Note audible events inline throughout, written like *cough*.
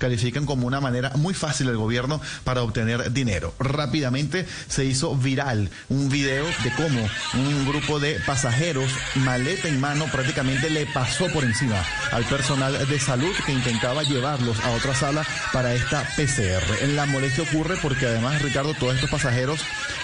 califican como una manera muy fácil del gobierno para obtener dinero. Rápidamente se hizo viral un video de cómo un grupo de pasajeros, maleta en mano, prácticamente le pasó por encima al personal de salud que intentaba llevarlos a otra sala para esta PCR. La molestia ocurre porque además, Ricardo, todos estos pasajeros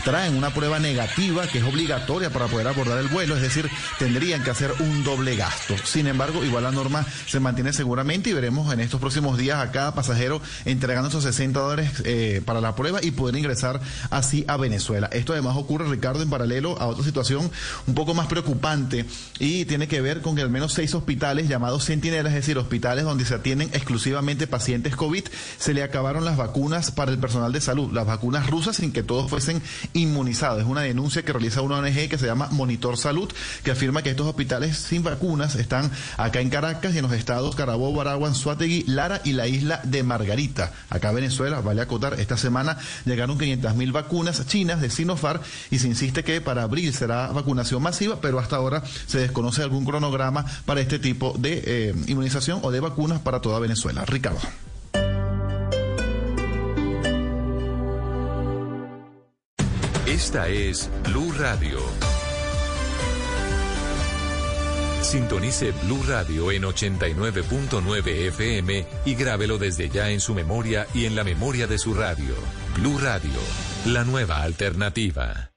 traen una prueba negativa que es obligatoria para poder abordar el vuelo, es decir, tendrían que hacer un doble gasto. Sin embargo, igual la norma se mantiene seguramente y veremos en estos próximos días a cada pasajero entregando esos 60 dólares eh, para la prueba y poder ingresar así a Venezuela. Esto además ocurre, Ricardo, en paralelo a otra situación un poco más preocupante y tiene que ver con que al menos seis hospitales llamados centinelas, es decir, hospitales donde se atienden exclusivamente pacientes COVID, se le acabaron las vacunas para el personal de salud, las vacunas rusas sin que todos fuesen inmunizados. Es una denuncia que realiza una ONG que se llama Monitor Salud, que afirma que estos hospitales sin vacunas están acá en Caracas y en los estados Carabobo, Aragua, Suategui, Lara y la isla de Margarita. Acá en Venezuela, vale acotar, esta semana llegaron 500 mil vacunas chinas de Sinofar y se insiste que para abril será vacunación masiva, pero hasta ahora se desconoce algún cronograma para este tipo de eh, inmunización o de vacunas para toda Venezuela. Ricardo. Esta es Blue Radio. Sintonice Blue Radio en 89.9 FM y grábelo desde ya en su memoria y en la memoria de su radio. Blue Radio, la nueva alternativa.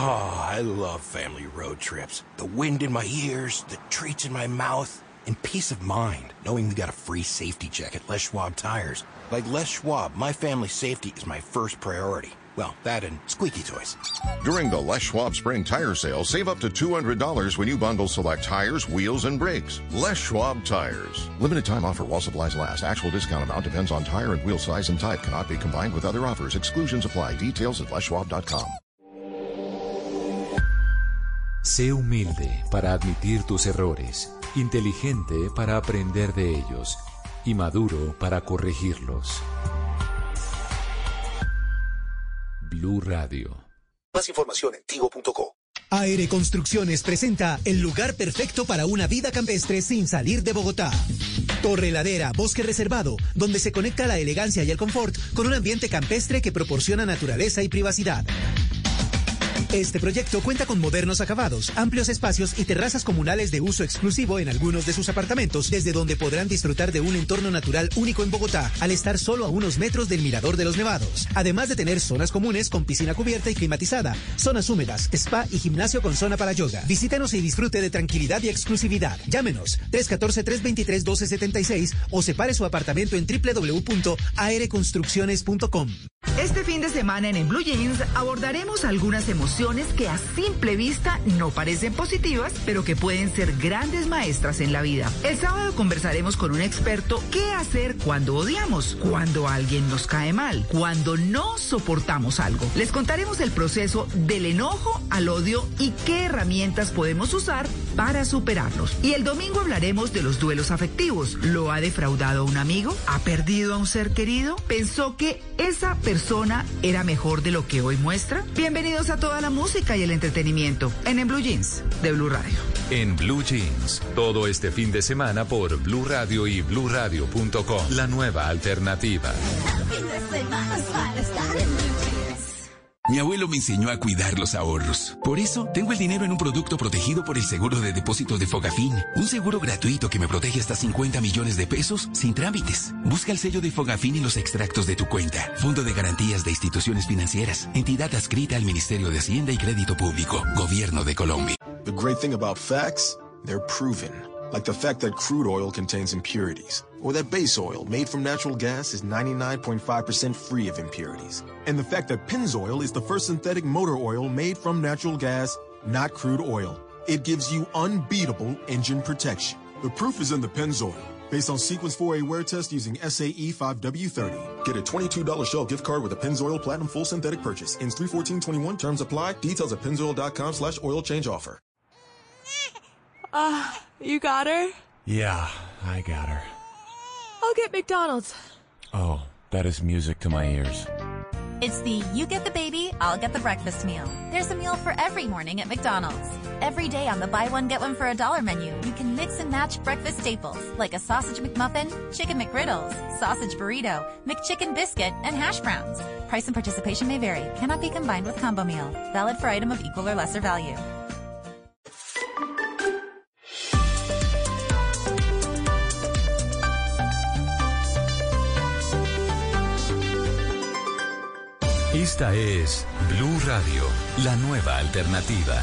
Oh, I love family road trips. The wind in my ears, the treats in my mouth, and peace of mind knowing we got a free safety check at Les Schwab tires. Like Les Schwab, my family's safety is my first priority. Well, that and squeaky toys. During the Les Schwab Spring Tire Sale, save up to $200 when you bundle select tires, wheels, and brakes. Les Schwab Tires. Limited time offer while supplies last. Actual discount amount depends on tire and wheel size and type. Cannot be combined with other offers. Exclusions apply. Details at leschwab.com. Sé humilde para admitir tus errores, inteligente para aprender de ellos y maduro para corregirlos. Blue Radio. Más información en tigo.co. Aire Construcciones presenta el lugar perfecto para una vida campestre sin salir de Bogotá. Torre Ladera, bosque reservado, donde se conecta la elegancia y el confort con un ambiente campestre que proporciona naturaleza y privacidad. Este proyecto cuenta con modernos acabados, amplios espacios y terrazas comunales de uso exclusivo en algunos de sus apartamentos, desde donde podrán disfrutar de un entorno natural único en Bogotá, al estar solo a unos metros del Mirador de los Nevados. Además de tener zonas comunes con piscina cubierta y climatizada, zonas húmedas, spa y gimnasio con zona para yoga. Visítenos y disfrute de tranquilidad y exclusividad. Llámenos 314-323-1276 o separe su apartamento en www.aereconstrucciones.com. Este fin de semana en, en Blue Jeans abordaremos algunas emociones que a simple vista no parecen positivas, pero que pueden ser grandes maestras en la vida. El sábado conversaremos con un experto qué hacer cuando odiamos, cuando alguien nos cae mal, cuando no soportamos algo. Les contaremos el proceso del enojo al odio y qué herramientas podemos usar para superarlos. Y el domingo hablaremos de los duelos afectivos. ¿Lo ha defraudado un amigo? ¿Ha perdido a un ser querido? ¿Pensó que esa persona era mejor de lo que hoy muestra? Bienvenidos a toda la música y el entretenimiento en En Blue Jeans de Blue Radio. En Blue Jeans, todo este fin de semana por Blue Radio y BlueRadio.com. La nueva alternativa. Mi abuelo me enseñó a cuidar los ahorros. Por eso, tengo el dinero en un producto protegido por el seguro de depósito de Fogafín. Un seguro gratuito que me protege hasta 50 millones de pesos sin trámites. Busca el sello de Fogafín y los extractos de tu cuenta. Fondo de Garantías de Instituciones Financieras. Entidad adscrita al Ministerio de Hacienda y Crédito Público. Gobierno de Colombia. The great thing about facts, they're proven. Like the fact that crude oil contains impurities, or that base oil made from natural gas is 99.5% free of impurities, and the fact that Pennzoil is the first synthetic motor oil made from natural gas, not crude oil. It gives you unbeatable engine protection. The proof is in the Pennzoil. Based on Sequence 4A wear test using SAE 5W30. Get a $22 Shell gift card with a Pennzoil Platinum Full Synthetic purchase. Ends 31421. Terms apply. Details at pennzoil.com slash oil change offer. Uh, you got her? Yeah, I got her. I'll get McDonald's. Oh, that is music to my ears. It's the you get the baby, I'll get the breakfast meal. There's a meal for every morning at McDonald's. Every day on the buy one get one for a dollar menu, you can mix and match breakfast staples like a sausage McMuffin, chicken McGriddles, sausage burrito, McChicken biscuit, and hash browns. Price and participation may vary. Cannot be combined with combo meal. Valid for item of equal or lesser value. Esta es Blue Radio, la nueva alternativa.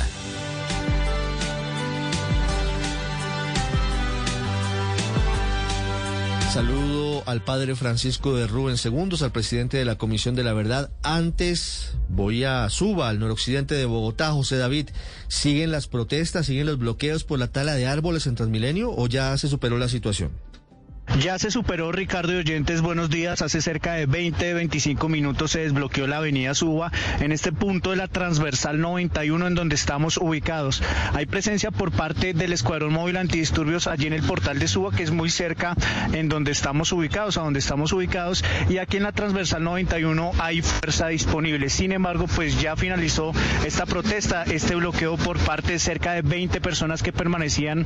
Saludo al padre Francisco de Rubén Segundos, al presidente de la Comisión de la Verdad. Antes voy a Suba, al noroccidente de Bogotá. José David, ¿siguen las protestas, siguen los bloqueos por la tala de árboles en Transmilenio o ya se superó la situación? Ya se superó Ricardo y Oyentes, buenos días. Hace cerca de 20, 25 minutos se desbloqueó la avenida Suba en este punto de la transversal 91 en donde estamos ubicados. Hay presencia por parte del Escuadrón Móvil Antidisturbios allí en el portal de Suba, que es muy cerca en donde estamos ubicados, a donde estamos ubicados. Y aquí en la transversal 91 hay fuerza disponible. Sin embargo, pues ya finalizó esta protesta, este bloqueo por parte de cerca de 20 personas que permanecían,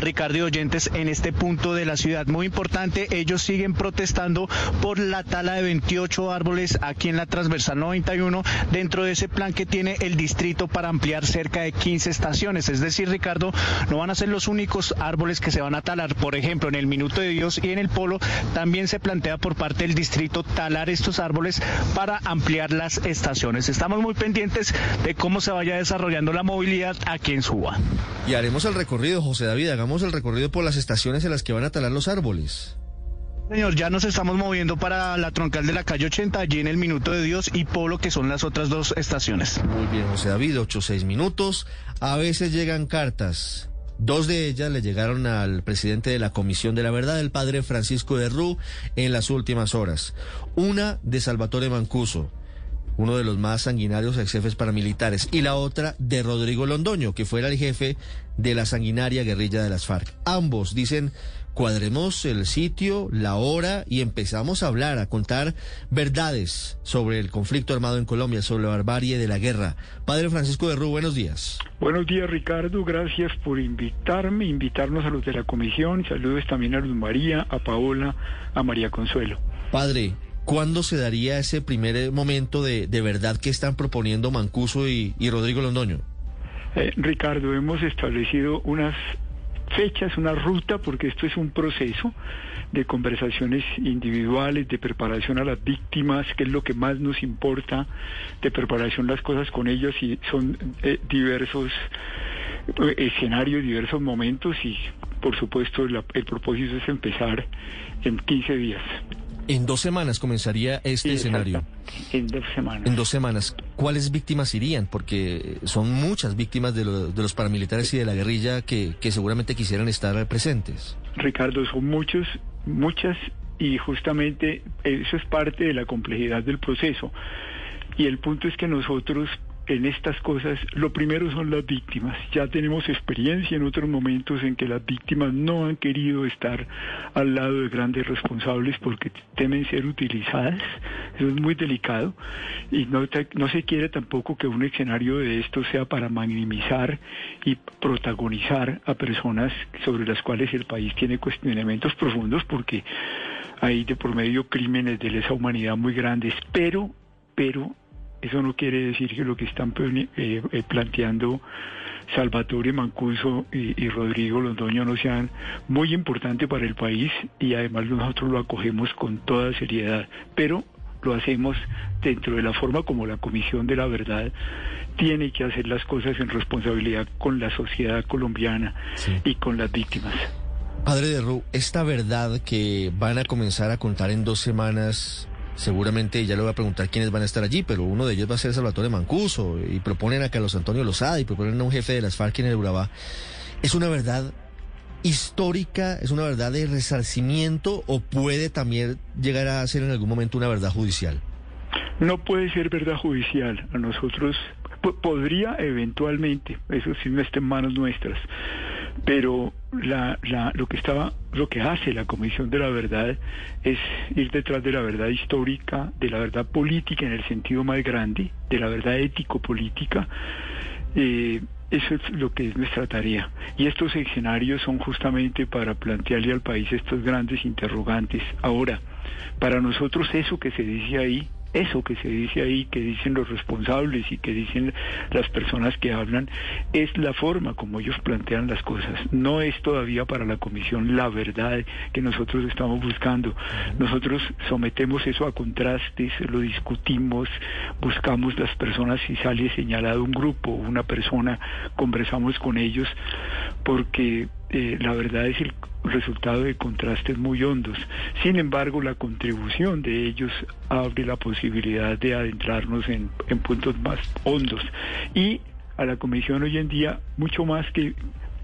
Ricardo y Oyentes, en este punto de la ciudad muy importante. Ellos siguen protestando por la tala de 28 árboles aquí en la transversal 91 dentro de ese plan que tiene el distrito para ampliar cerca de 15 estaciones. Es decir, Ricardo, no van a ser los únicos árboles que se van a talar. Por ejemplo, en el Minuto de Dios y en el Polo también se plantea por parte del distrito talar estos árboles para ampliar las estaciones. Estamos muy pendientes de cómo se vaya desarrollando la movilidad aquí en Suba. Y haremos el recorrido, José David, hagamos el recorrido por las estaciones en las que van a talar los árboles. Señor, ya nos estamos moviendo para la troncal de la calle 80, allí en el Minuto de Dios y Polo, que son las otras dos estaciones. Muy bien, José David, 8 6 minutos. A veces llegan cartas. Dos de ellas le llegaron al presidente de la Comisión de la Verdad, el padre Francisco de Rú, en las últimas horas. Una de Salvatore Mancuso uno de los más sanguinarios ex jefes paramilitares, y la otra de Rodrigo Londoño, que fuera el jefe de la sanguinaria guerrilla de las FARC. Ambos dicen, cuadremos el sitio, la hora y empezamos a hablar, a contar verdades sobre el conflicto armado en Colombia, sobre la barbarie de la guerra. Padre Francisco de Rú, buenos días. Buenos días, Ricardo. Gracias por invitarme, invitarnos a los de la comisión. Saludos también a Luz María, a Paola, a María Consuelo. Padre, ¿Cuándo se daría ese primer momento de, de verdad que están proponiendo Mancuso y, y Rodrigo Londoño? Eh, Ricardo, hemos establecido unas fechas, una ruta, porque esto es un proceso de conversaciones individuales, de preparación a las víctimas, que es lo que más nos importa, de preparación las cosas con ellos y son eh, diversos eh, escenarios, diversos momentos y por supuesto el propósito es empezar en 15 días. En dos semanas comenzaría este Sí, escenario. En dos semanas. En dos semanas. ¿Cuáles víctimas irían? Porque son muchas víctimas de, lo- de los paramilitares y de la guerrilla que, que seguramente quisieran estar presentes. Ricardo, son muchos, muchas, y justamente eso es parte de la complejidad del proceso. Y el punto es que nosotros en estas cosas, lo primero son las víctimas. Ya tenemos experiencia en otros momentos en que las víctimas no han querido estar al lado de grandes responsables porque temen ser utilizadas. Eso es muy delicado. Y no, no se quiere tampoco que un escenario de esto sea para minimizar y protagonizar a personas sobre las cuales el país tiene cuestionamientos profundos porque hay de por medio crímenes de lesa humanidad muy grandes. Pero, pero eso no quiere decir que lo que están eh, eh, planteando Salvatore Mancuso y, y Rodrigo Londoño no sean muy importantes para el país y además nosotros lo acogemos con toda seriedad, pero lo hacemos dentro de la forma como la Comisión de la Verdad tiene que hacer las cosas en responsabilidad con la sociedad colombiana y con las víctimas. Padre de Ru, esta verdad que van a comenzar a contar en dos semanas, seguramente ya le voy a preguntar quiénes van a estar allí, pero uno de ellos va a ser Salvatore Mancuso y proponen a Carlos Antonio Lozada y proponen a un jefe de las FARC en el Urabá. ¿Es una verdad histórica, es una verdad de resarcimiento o puede también llegar a ser en algún momento una verdad judicial? No puede ser verdad judicial. A nosotros po- podría eventualmente, eso sí no está en manos nuestras, pero la, la, lo que estaba, lo que hace la Comisión de la Verdad es ir detrás de la verdad histórica, de la verdad política en el sentido más grande, de la verdad ético-política. Eh, eso es lo que es nuestra tarea. Y estos escenarios son justamente para plantearle al país estos grandes interrogantes. Ahora, para nosotros eso que se dice ahí eso que se dice ahí, que dicen los responsables y que dicen las personas que hablan, es la forma como ellos plantean las cosas. No es todavía para la comisión la verdad que nosotros estamos buscando. Nosotros sometemos eso a contrastes, lo discutimos, buscamos las personas, si sale señalado un grupo, una persona, conversamos con ellos, porque eh, la verdad es el resultado de contrastes muy hondos. Sin embargo, la contribución de ellos abre la posibilidad de adentrarnos en, puntos más hondos. Y a la Comisión hoy en día, mucho más que,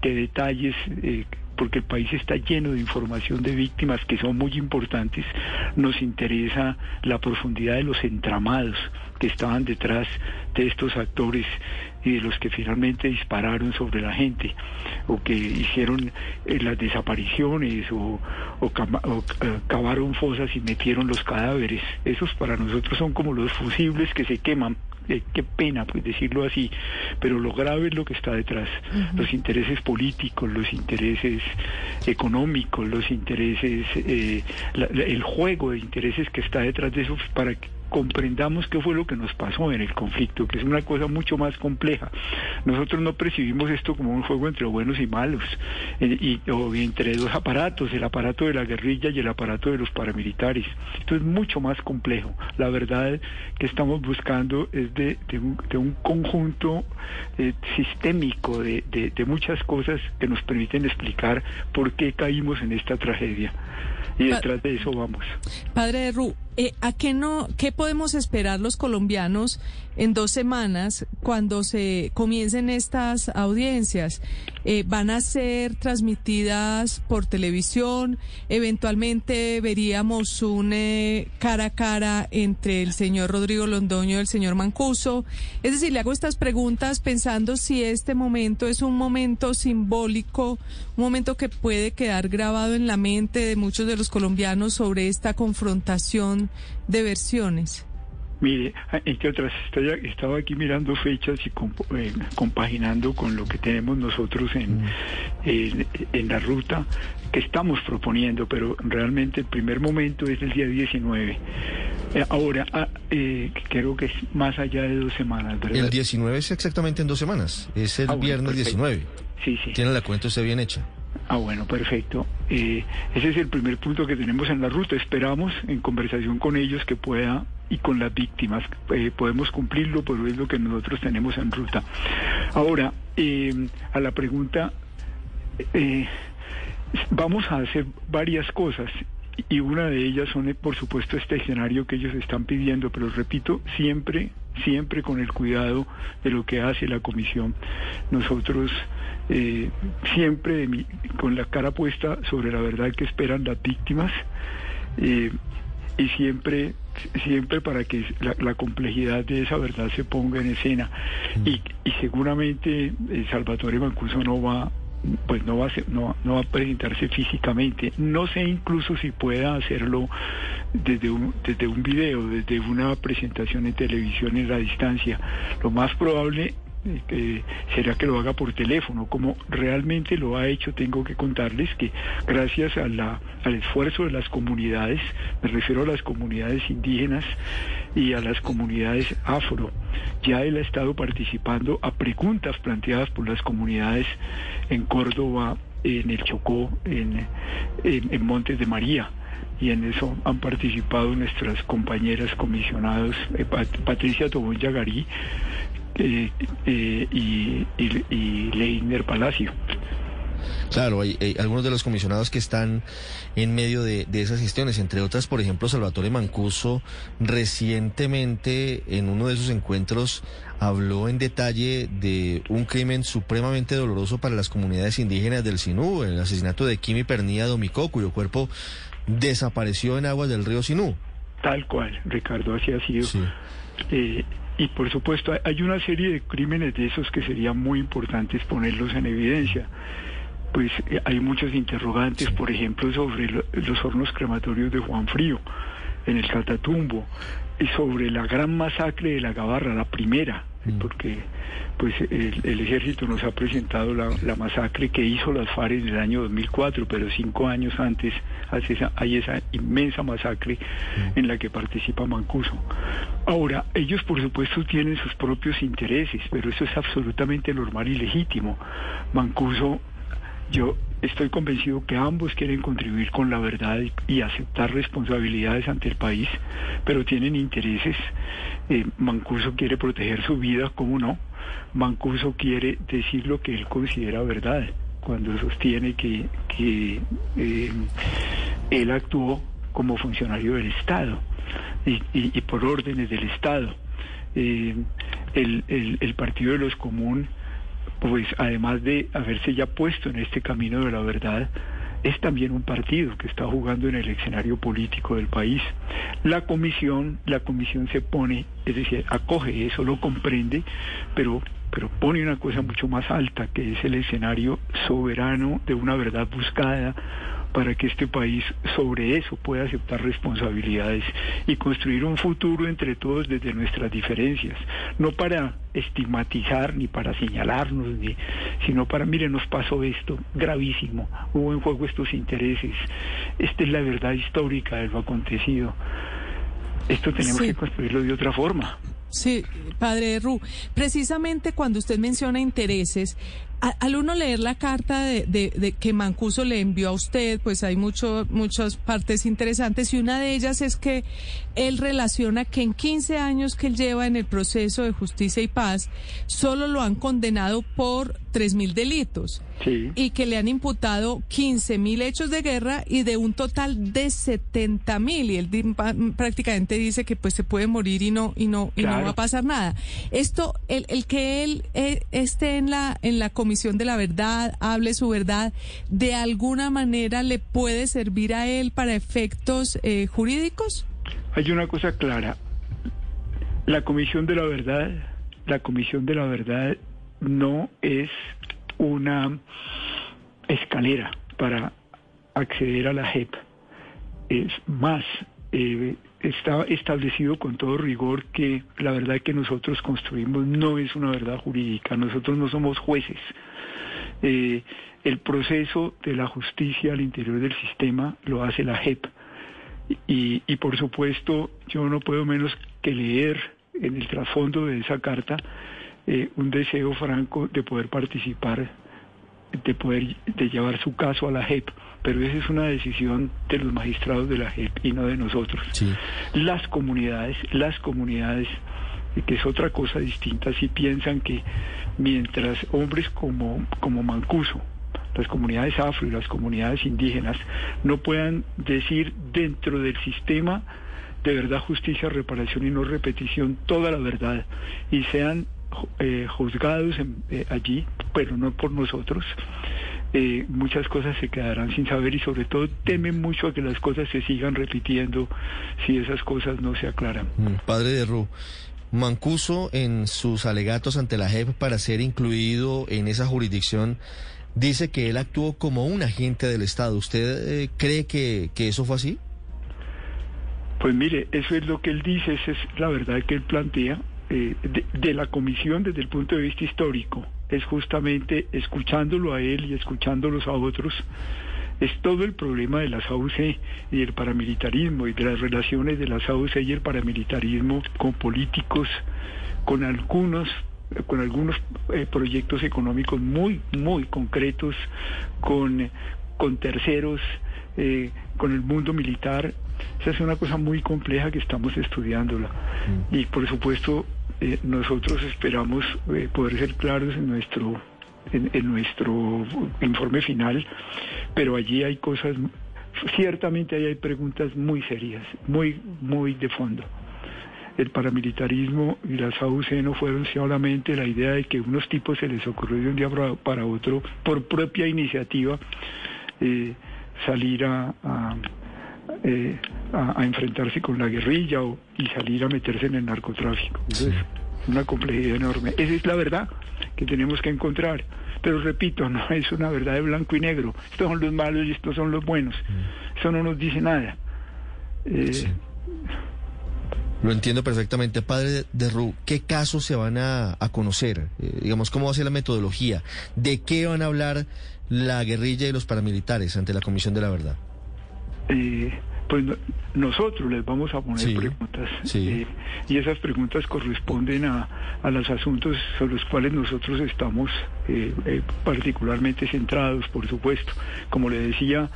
que detalles eh, porque el país está lleno de información de víctimas que son muy importantes, nos interesa la profundidad de los entramados que estaban detrás de estos actores y de los que finalmente dispararon sobre la gente o que hicieron eh, las desapariciones o, eh, cavaron fosas y metieron los cadáveres. Esos para nosotros son como los fusibles que se queman. Eh, qué pena pues decirlo así, pero lo grave es lo que está detrás, los intereses políticos, los intereses económicos, los intereses, eh, el juego de intereses que está detrás de eso para que comprendamos qué fue lo que nos pasó en el conflicto, que es una cosa mucho más compleja. Nosotros no percibimos esto como un juego entre buenos y malos, eh, y, o entre dos aparatos, el aparato de la guerrilla y el aparato de los paramilitares. Esto es mucho más complejo. La verdad que estamos buscando es de, un, conjunto eh, sistémico de, de muchas cosas que nos permiten explicar por qué caímos en esta tragedia. Y detrás de eso vamos. Padre de Ru, eh, ¿a qué no, qué podemos esperar los colombianos en dos semanas cuando se comiencen estas audiencias? Eh, ¿Van a ser transmitidas por televisión? ¿Eventualmente veríamos un eh, cara a cara entre el señor Rodrigo Londoño y el señor Mancuso? Es decir, le hago estas preguntas pensando si este momento es un momento simbólico, un momento que puede quedar grabado en la mente de muchos de los colombianos sobre esta confrontación de versiones? Mire, entre otras, estaba aquí mirando fechas y eh, compaginando con lo que tenemos nosotros en, en, la ruta que estamos proponiendo, pero realmente el primer momento es el día 19. Eh, ahora, ah, eh, creo que es más allá de dos semanas, ¿verdad? El 19 es exactamente en dos semanas, es el ah, viernes 19. Sí, sí. Tiene la cuenta usted bien hecha. Ah, bueno, perfecto. Eh, ese es el primer punto que tenemos en la ruta. Esperamos en conversación con ellos que pueda y con las víctimas eh, podemos cumplirlo, pero es lo que nosotros tenemos en ruta. Ahora, eh, a la pregunta, vamos a hacer varias cosas y una de ellas son, por supuesto, este escenario que ellos están pidiendo, pero repito, siempre, siempre con el cuidado de lo que hace la comisión. Nosotros eh, siempre con la cara puesta sobre la verdad que esperan las víctimas eh, y siempre siempre para que la, complejidad de esa verdad se ponga en escena. Y, y seguramente eh, Salvatore Mancuso no va pues no va a no, no va a presentarse físicamente. No sé incluso si pueda hacerlo desde un desde un video desde una presentación en televisión en la distancia. Lo más probable eh, será que lo haga por teléfono, como realmente lo ha hecho, tengo que contarles que gracias al esfuerzo de las comunidades, me refiero a las comunidades indígenas y a las comunidades afro, ya él ha estado participando a preguntas planteadas por las comunidades en Córdoba, en el Chocó, en, Montes de María. Y en eso han participado nuestras compañeras comisionados eh, Patricia Tobón Yagarí, eh, eh, y, y, Leiner Palacio. Claro, hay, algunos de los comisionados que están en medio de, esas gestiones, entre otras, por ejemplo, Salvatore Mancuso, recientemente en uno de esos encuentros habló en detalle de un crimen supremamente doloroso para las comunidades indígenas del Sinú, el asesinato de Kimi Pernilla Domicó, cuyo cuerpo desapareció en aguas del río Sinú. Tal cual, Ricardo, así ha sido. Eh, y por supuesto hay una serie de crímenes de esos que serían muy importantes ponerlos en evidencia. pues eh, hay muchos interrogantes, por ejemplo, sobre los hornos crematorios de Juan Frío, en el Catatumbo, y sobre la gran masacre de la Gabarra, la primera. Porque pues el, ejército nos ha presentado la, masacre que hizo las FARC en el año 2004, pero cinco años antes hay esa inmensa masacre mm. en la que participa Mancuso. Ahora, ellos por supuesto tienen sus propios intereses, pero eso es absolutamente normal y legítimo. Mancuso yo estoy convencido que ambos quieren contribuir con la verdad y aceptar responsabilidades ante el país, pero tienen intereses. Eh, Mancuso quiere proteger su vida, ¿cómo no? Mancuso quiere decir lo que él considera verdad, cuando sostiene que, eh, él actuó como funcionario del Estado y, por órdenes del Estado. Eh, el, el Partido de los Comunes pues además de haberse ya puesto en este camino de la verdad, es también un partido que está jugando en el escenario político del país. La comisión, la comisión se pone, es decir, acoge eso, lo comprende, pero pero pone una cosa mucho más alta, que es el escenario soberano de una verdad buscada, para que este país sobre eso pueda aceptar responsabilidades y construir un futuro entre todos desde nuestras diferencias, no para estigmatizar ni para señalarnos, ni, sino para, mire, nos pasó esto gravísimo, hubo en juego estos intereses, esta es la verdad histórica de lo acontecido. Esto tenemos que construirlo de otra forma. Sí, padre Ru, precisamente cuando usted menciona intereses, al uno leer la carta de, de, que Mancuso le envió a usted, pues hay mucho, muchas partes interesantes y una de ellas es que él relaciona que en 15 años que él lleva en el proceso de justicia y paz, solo lo han condenado por 3.000 delitos y que le han imputado 15.000 hechos de guerra y de un total de 70.000 y él prácticamente dice que pues se puede morir y no y no y no va a pasar nada. Esto el, el que él eh, esté en la en la comisión de la verdad, hable su verdad, de alguna manera le puede servir a él para efectos eh, jurídicos? Hay una cosa clara. La Comisión de la Verdad, la Comisión de la Verdad no es una escalera para acceder a la JEP. Es más, eh, está establecido con todo rigor que la verdad que nosotros construimos no es una verdad jurídica, nosotros no somos jueces. Eh, el proceso de la justicia al interior del sistema lo hace la JEP. Y, por supuesto, yo no puedo menos que leer en el trasfondo de esa carta eh, un deseo franco de poder participar, de poder de llevar su caso a la JEP, pero esa es una decisión de los magistrados de la JEP y no de nosotros. Las comunidades, las comunidades, que es otra cosa distinta, si piensan que mientras hombres como, como Mancuso, las comunidades afro y las comunidades indígenas no puedan decir dentro del sistema de verdad, justicia, reparación y no repetición toda la verdad y sean eh, juzgados eh, allí, pero no por nosotros. Eh, muchas cosas se quedarán sin saber y sobre todo temen mucho a que las cosas se sigan repitiendo si esas cosas no se aclaran. Mm, padre de Ru, Mancuso en sus alegatos ante la JEP para ser incluido en esa jurisdicción dice que él actuó como un agente del Estado. ¿Usted cree que, que eso fue así? Pues mire, eso es lo que él dice, esa es la verdad que él plantea. Eh, de, la comisión desde el punto de vista histórico es justamente escuchándolo a él y escuchándolos a otros es todo el problema de las AUC y el paramilitarismo y de las relaciones de las AUC y el paramilitarismo con políticos, con algunos con algunos eh, proyectos económicos muy muy concretos con con terceros eh, con el mundo militar esa es una cosa muy compleja que estamos estudiándola mm. y por supuesto eh, nosotros esperamos eh, poder ser claros en nuestro en, nuestro informe final, pero allí hay cosas, ciertamente ahí hay preguntas muy serias, muy, muy de fondo. El paramilitarismo y las AUC no fueron solamente la idea de que unos tipos se les ocurrió de un día para otro, por propia iniciativa, eh, salir a, a, enfrentarse con la guerrilla o, y salir a meterse en el narcotráfico. Entonces, una complejidad enorme. Esa es la verdad que tenemos que encontrar. Pero repito, no es una verdad de blanco y negro. Estos son los malos y estos son los buenos. Eso no nos dice nada. Eh, Lo entiendo perfectamente. Padre de Ru, ¿qué casos se van a, a conocer? Eh, digamos, ¿cómo va a ser la metodología? ¿De qué van a hablar la guerrilla y los paramilitares ante la Comisión de la Verdad? eh, pues no- nosotros les vamos a poner Sí, preguntas sí. eh, y esas preguntas corresponden a, a los asuntos sobre los cuales nosotros estamos eh, eh, particularmente centrados, por supuesto. Como le decía,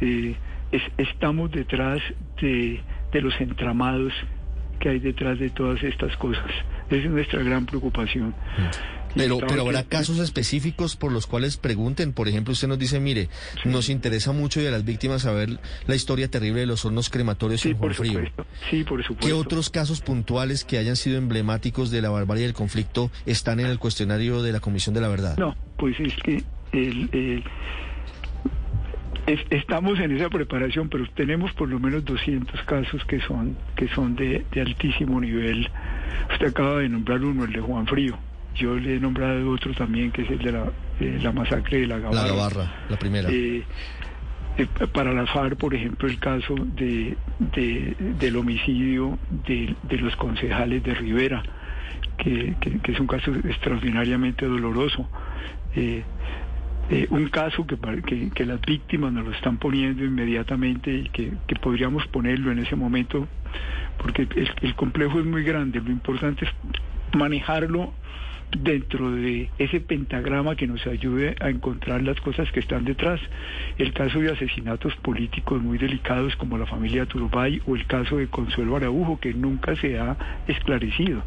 eh, es- estamos detrás de, de los entramados que hay detrás de todas estas cosas. Esa es nuestra gran preocupación. Pero, pero habrá casos específicos por los cuales pregunten. Por ejemplo, usted nos dice, mire, nos interesa mucho y a las víctimas saber la historia terrible de los hornos crematorios Sí, en Juan por Frío. supuesto. Sí, por supuesto. ¿Qué otros casos puntuales que hayan sido emblemáticos de la barbarie del conflicto están en el cuestionario de la Comisión de la Verdad? No, pues es que el, el- es- estamos en esa preparación, pero tenemos por lo menos 200 casos que son que son de, de altísimo nivel. Usted acaba de nombrar uno, el de Juan Frío. Yo le he nombrado otro también, que es el de la, eh, la masacre de la Gavarra. La Gavarra, la primera. Eh, eh, para la FARC, por ejemplo, el caso de, de- del homicidio de, de los concejales de Rivera, que, que- que es un caso extraordinariamente doloroso. Eh, un caso que, pa- que, que las víctimas nos lo están poniendo inmediatamente y que, que podríamos ponerlo en ese momento, porque el, el complejo es muy grande. Lo importante es manejarlo dentro de ese pentagrama que nos ayude a encontrar las cosas que están detrás. El caso de asesinatos políticos muy delicados como la familia Turbay o el caso de Consuelo Araujo que nunca se ha esclarecido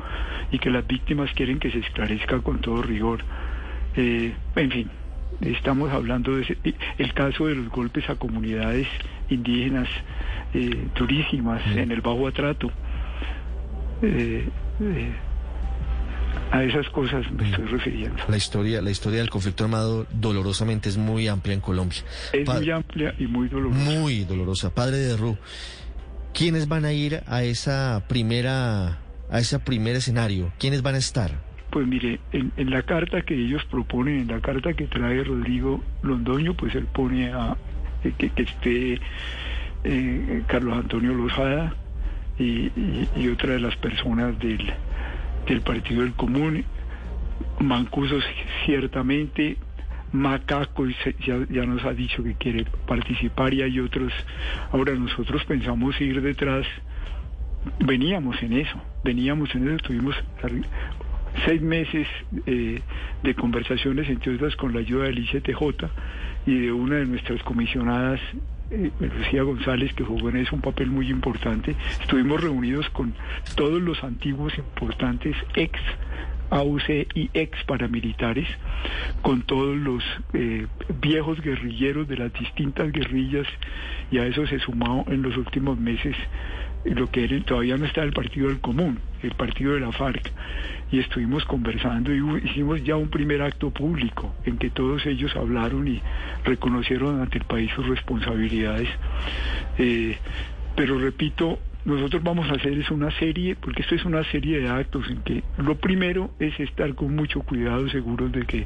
y que las víctimas quieren que se esclarezca con todo rigor. Eh, en fin, estamos hablando de ese- el caso de los golpes a comunidades indígenas eh, durísimas en el Bajo Atrato. Eh, eh, a esas cosas me estoy refiriendo. La historia, la historia del conflicto armado dolorosamente es muy amplia en Colombia. Es muy amplia y muy dolorosa. muy dolorosa. Padre de Ru, ¿quiénes van a ir a esa primera, a ese primer escenario? ¿Quiénes van a estar? Pues mire, en, en la carta que ellos proponen, en la carta que trae Rodrigo Londoño, pues él pone a eh, que, que esté eh, Carlos Antonio Lozada y, y- y otra de las personas del, del Partido del Común, Mancuso ciertamente, Macaco ya, nos ha dicho que quiere participar y hay otros. Ahora nosotros pensamos ir detrás, veníamos en eso, veníamos en eso, estuvimos arri- seis meses eh, de conversaciones, entre otras con la ayuda del ICTJ y de una de nuestras comisionadas, eh, Lucía González, que jugó en eso un papel muy importante. Estuvimos reunidos con todos los antiguos importantes ex AUC y ex paramilitares, con todos los eh, viejos guerrilleros de las distintas guerrillas, y a eso se sumó en los últimos meses lo que era- todavía no está el Partido del Común, el Partido de la FARC, y estuvimos conversando y hicimos ya un primer acto público en que todos ellos hablaron y reconocieron ante el país sus responsabilidades. Eh, pero repito, nosotros vamos a hacer es una serie, porque esto es una serie de actos en que lo primero es estar con mucho cuidado, seguros de que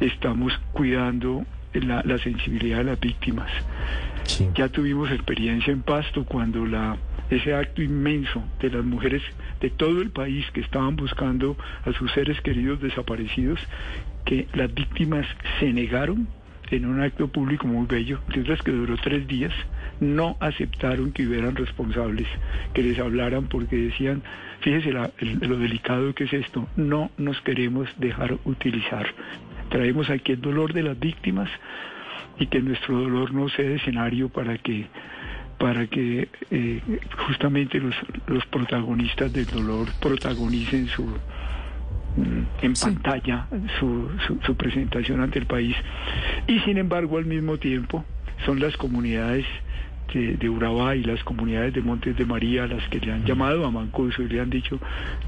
estamos cuidando la, la sensibilidad de las víctimas. Ya tuvimos experiencia en Pasto cuando la ese acto inmenso de las mujeres de todo el país que estaban buscando a sus seres queridos desaparecidos, que las víctimas se negaron en un acto público muy bello, que duró tres días, no aceptaron que hubieran responsables, que les hablaran porque decían, fíjese lo delicado que es esto, no nos queremos dejar utilizar. Traemos aquí el dolor de las víctimas y que nuestro dolor no sea escenario para que para que eh, justamente los, los protagonistas del dolor protagonicen su mm, en pantalla su, su, su presentación ante el país. Y sin embargo al mismo tiempo son las comunidades de, de Urabá y las comunidades de Montes de María las que le han llamado a Mancuso y le han dicho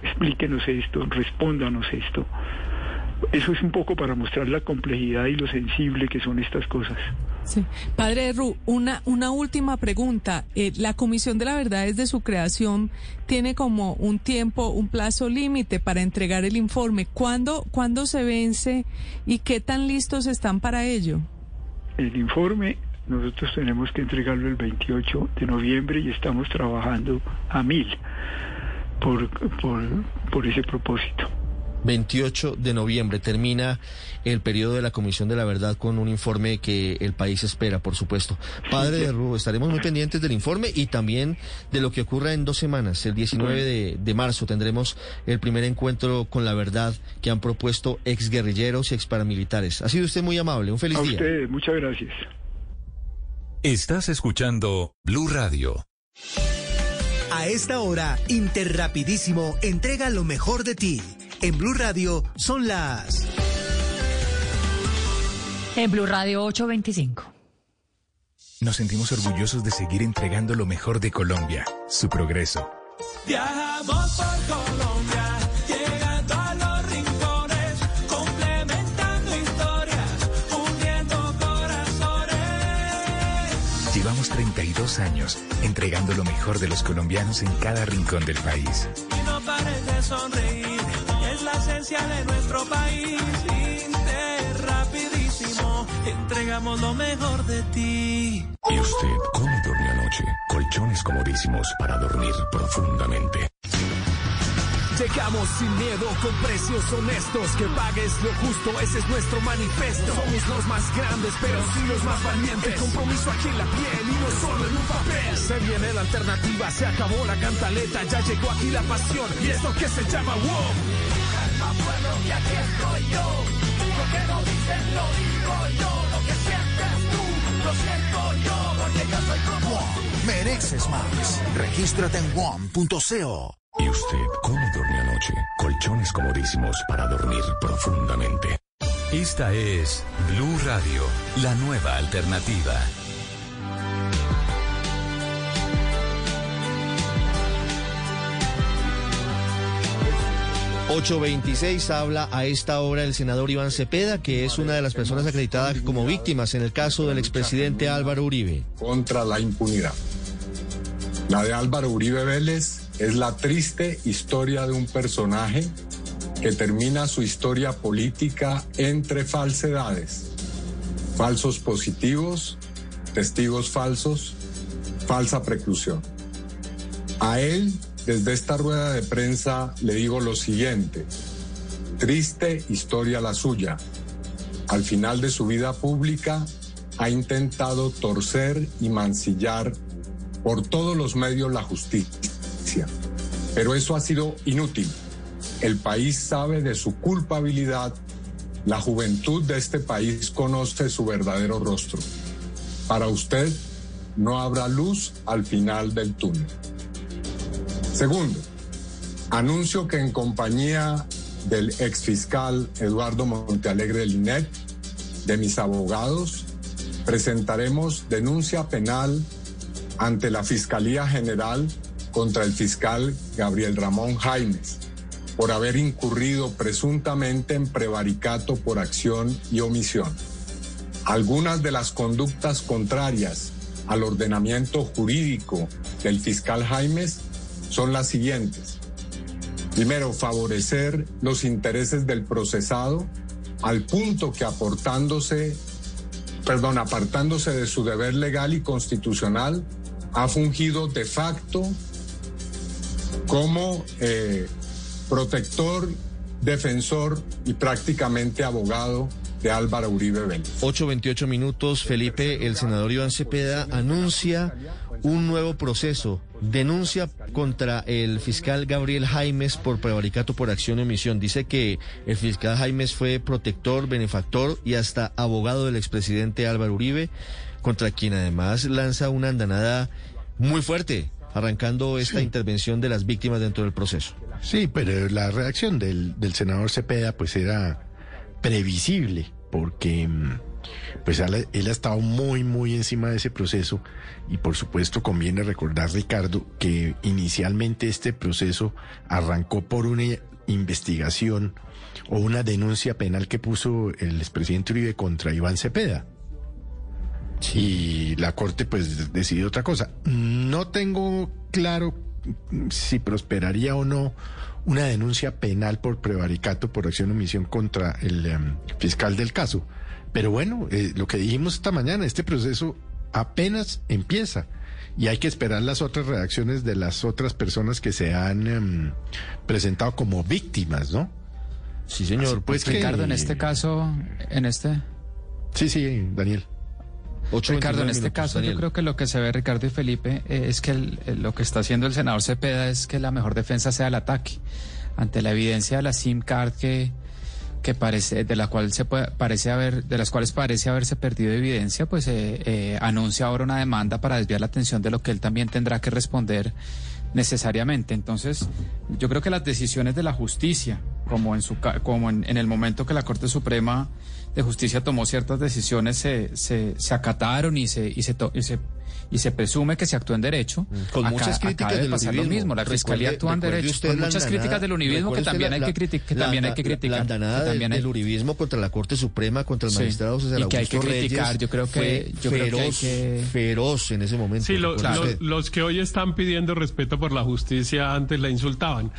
explíquenos esto, respóndanos esto eso es un poco para mostrar la complejidad y lo sensible que son estas cosas. Sí. Padre Ru, una, una última pregunta. Eh, la Comisión de la Verdad desde su creación tiene como un tiempo, un plazo límite para entregar el informe. ¿Cuándo, ¿Cuándo se vence y qué tan listos están para ello? El informe nosotros tenemos que entregarlo el 28 de noviembre y estamos trabajando a mil por, por, por ese propósito. 28 de noviembre termina el periodo de la Comisión de la Verdad con un informe que el país espera, por supuesto. Padre de Rubio, estaremos muy pendientes del informe y también de lo que ocurra en dos semanas. El 19 de, de marzo tendremos el primer encuentro con la verdad que han propuesto exguerrilleros y exparamilitares. Ha sido usted muy amable. Un feliz a día. Usted, muchas gracias. Estás escuchando Blue Radio. A esta hora, Interrapidísimo entrega lo mejor de ti. En Blue Radio son las... En Blue Radio 825. Nos sentimos orgullosos de seguir entregando lo mejor de Colombia, su progreso. Viajamos por Colombia, llegando a los rincones, complementando historias, uniendo corazones. Llevamos 32 años entregando lo mejor de los colombianos en cada rincón del país. Y no pares de sonreír, esencia de nuestro país. Interrapidísimo, entregamos lo mejor de ti. ¿Y usted cómo durmió anoche? Colchones comodísimos para dormir profundamente. Llegamos sin miedo con precios honestos, que pagues lo justo, ese es nuestro manifiesto. Somos los más grandes, pero sí los más valientes. El compromiso aquí en la piel y no solo en un papel. Se viene la alternativa, se acabó la cantaleta, ya llegó aquí la pasión y esto que se llama WOW. Calma pueblo, que aquí estoy yo. Lo que no dicen lo digo yo. Lo que sientes tú, lo siento yo, porque yo soy como WOM, mereces más. Regístrate en WOM.co. ¿Y usted cómo durmió anoche? Colchones comodísimos para dormir profundamente. Esta es Blue Radio, la nueva alternativa. 826 habla a esta hora el senador Iván Cepeda, que es una de las personas acreditadas como víctimas en el caso del expresidente Álvaro Uribe. Contra la impunidad. La de Álvaro Uribe Vélez es la triste historia de un personaje que termina su historia política entre falsedades, falsos positivos, testigos falsos, falsa preclusión. A él, desde esta rueda de prensa, le digo lo siguiente, triste historia la suya. Al final de su vida pública, ha intentado torcer y mancillar por todos los medios la justicia. Pero eso ha sido inútil. El país sabe de su culpabilidad. La juventud de este país conoce su verdadero rostro. Para usted no habrá luz al final del túnel. Segundo, anuncio que en compañía del exfiscal Eduardo Montealegre del INET, de mis abogados, presentaremos denuncia penal ante la Fiscalía General contra el fiscal Gabriel Ramón Jaimes por haber incurrido presuntamente en prevaricato por acción y omisión. Algunas de las conductas contrarias al ordenamiento jurídico del fiscal Jaimes son las siguientes. Primero, favorecer los intereses del procesado al punto que aportándose, perdón, apartándose de su deber legal y constitucional, ha fungido de facto como eh, protector, defensor y prácticamente abogado de Álvaro Uribe Vélez. 8.28 minutos, Felipe, el senador Iván Cepeda anuncia un nuevo proceso, denuncia contra el fiscal Gabriel Jaimes por prevaricato por acción y omisión. Dice que el fiscal Jaimes fue protector, benefactor y hasta abogado del expresidente Álvaro Uribe, contra quien además lanza una andanada muy fuerte, arrancando esta sí. intervención de las víctimas dentro del proceso. Sí, pero la reacción del, del senador Cepeda pues era previsible, porque pues él, él, ha estado muy, muy encima de ese proceso y por supuesto conviene recordar, Ricardo, que inicialmente este proceso arrancó por una investigación o una denuncia penal que puso el expresidente Uribe contra Iván Cepeda. Y la Corte pues decidió otra cosa. No tengo claro si prosperaría o no una denuncia penal por prevaricato por acción o omisión contra el em, fiscal del caso. Pero bueno, eh, lo que dijimos esta mañana, este proceso apenas empieza y hay que esperar las otras reacciones de las otras personas que se han em, presentado como víctimas, ¿no? Sí, señor. Pues, Ricardo, en este caso, en este... Sí, sí, Daniel. Ricardo, en este caso yo creo que lo que se ve Ricardo y Felipe eh, es que lo que está haciendo el senador Cepeda es que la mejor defensa sea el ataque. Ante la evidencia de la SIM card que que parece de la cual se puede, parece haber de las cuales parece haberse perdido evidencia pues eh, eh, anuncia ahora una demanda para desviar la atención de lo que él también tendrá que responder necesariamente. Entonces yo creo que las decisiones de la justicia como en su como en, en el momento que la Corte Suprema de Justicia tomó ciertas decisiones se, se, se acataron y se, y se, y se y se presume que se actuó en derecho. Mm, con muchas críticas del pasar lo mismo. La fiscalía actúa en derecho. Con muchas críticas del unibismo que también, hay que, criticar, también hay que criticar. La andanada también del, uribismo contra la Corte Suprema, contra el magistrado César y que hay que criticar. yo creo que, yo feroz, creo que, hay que... feroz en ese momento. Sí, lo, lo, los que hoy están pidiendo respeto por la justicia antes la insultaban.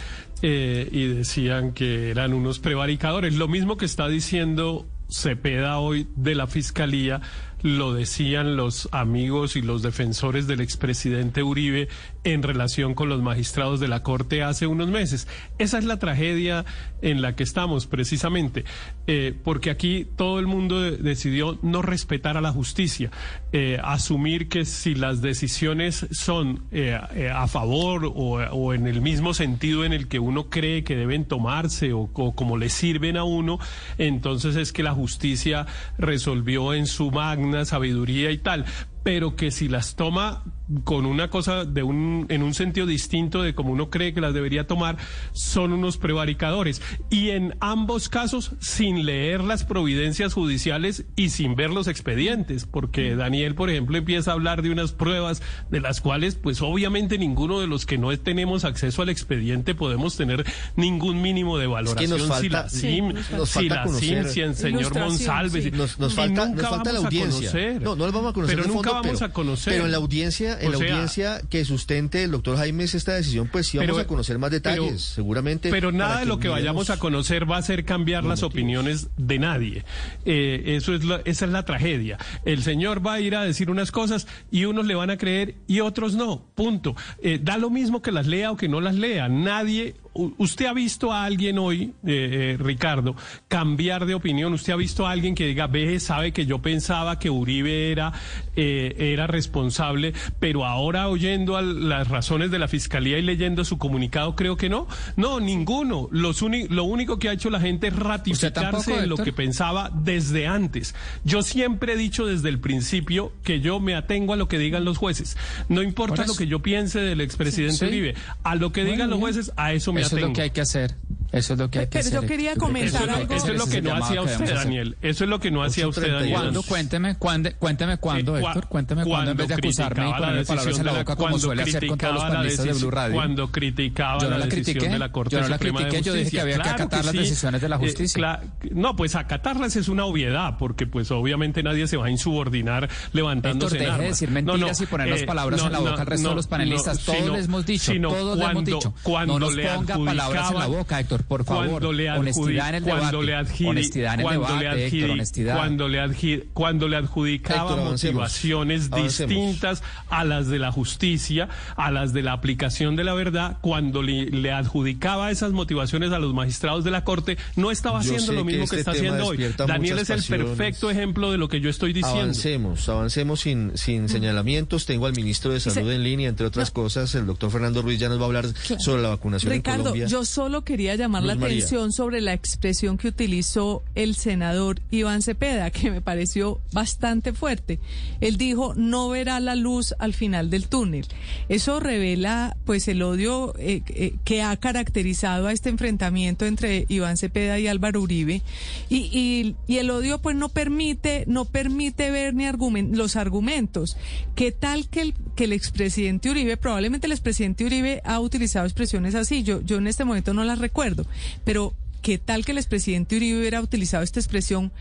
Eh, y decían que eran unos prevaricadores. Lo mismo que está diciendo Cepeda hoy de la Fiscalía lo decían los amigos y los defensores del expresidente Uribe en relación con los magistrados de la Corte hace unos meses. Esa es la tragedia en la que estamos precisamente, eh, porque aquí todo el mundo decidió no respetar a la justicia, eh, asumir que si las decisiones son eh, a favor o, en el mismo sentido en el que uno cree que deben tomarse o como le sirven a uno, entonces es que la justicia resolvió en su magna sabiduría y tal, pero que si las toma con una cosa de un, en un sentido distinto de como uno cree que las debería tomar, son unos prevaricadores. Y en ambos casos, sin leer las providencias judiciales y sin ver los expedientes, porque Daniel, por ejemplo, empieza a hablar de unas pruebas de las cuales, pues obviamente ninguno de los que no tenemos acceso al expediente podemos tener ningún mínimo de valoración. si la CIM, si la CIM, si el señor Monsalve, nos, nos falta, nos falta la audiencia. No, no lo vamos a conocer. Pero nunca vamos a conocer. Pero en la audiencia, en la audiencia que sustente el doctor Jaime esta decisión, pues sí vamos a conocer más detalles, seguramente. Pero nada de lo que vayamos a conocer va a hacer cambiar las opiniones de nadie. Eh, eso es esa es la tragedia. El señor va a ir a decir unas cosas y unos le van a creer y otros no. Punto. Eh, da lo mismo que las lea o que no las lea. Nadie ¿Usted ha visto a alguien hoy, eh, eh, Ricardo, cambiar de opinión? ¿Usted ha visto a alguien que diga, ve, sabe que yo pensaba que Uribe era, eh, era responsable, pero ahora oyendo las razones de la Fiscalía y leyendo su comunicado, creo que no? No, ninguno. Los lo único que ha hecho la gente es ratificarse en lo que pensaba desde antes. Yo siempre he dicho desde el principio que yo me atengo a lo que digan los jueces. No importa lo que yo piense del expresidente Uribe. A lo que digan los jueces, a eso me eso es lo que hay que hacer. Eso es lo que hay que hacer. Pero yo quería comentar algo. Eso es lo que no hacía usted, Daniel. Eso es lo que no hacía usted, Daniel. ¿Cuándo? Cuénteme, cuándo, cuénteme cuándo, Héctor. Cuénteme cuándo, en vez de acusarme y ponerme palabras en la boca como suele hacer con todos los panelistas de Blue Radio. Cuando criticaba yo no la, critiqué, de la Corte yo no la Suprema critiqué, de yo dije que había que acatar las decisiones de la justicia. no, pues acatarlas es una obviedad, porque pues obviamente nadie se va a insubordinar levantándose Héctor, en deje de decir mentiras y poner las palabras en la boca al resto de los panelistas. Todos les hemos dicho, todos les hemos dicho. No nos ponga palabras en la boca, Héctor, por favor honestidad en el cuando debate. Le honestidad en el cuando debate, le Héctor, honestidad. Cuando le, cuando le adjudicaba Héctor, motivaciones avancemos. distintas a las de la justicia, a las de la aplicación de la verdad, cuando le, le adjudicaba esas motivaciones a los magistrados de la Corte, no estaba Yo haciendo lo que mismo este que está tema haciendo hoy. Daniel es el pasiones. perfecto ejemplo de lo que yo estoy diciendo. Avancemos, avancemos sin, sin señalamientos. Tengo al ministro de Salud en línea, entre otras cosas. El doctor Fernando Ruiz ya nos va a hablar sobre la vacunación en Ricardo, Colombia. yo solo quería llamar la María. atención sobre la expresión que utilizó el senador Iván Cepeda, que me pareció bastante fuerte. Él dijo, no verá la luz al final del túnel. Eso revela, pues, el odio eh, eh, que ha caracterizado a este enfrentamiento entre Iván Cepeda y Álvaro Uribe. Y, y, y el odio, pues, no permite, no permite ver ni argumen- los argumentos. ¿Qué tal que el, que el expresidente Uribe, probablemente el expresidente Uribe ha utilizado expresiones así, yo, yo en este momento no las recuerdo, pero ¿qué tal que el expresidente Uribe hubiera utilizado esta expresión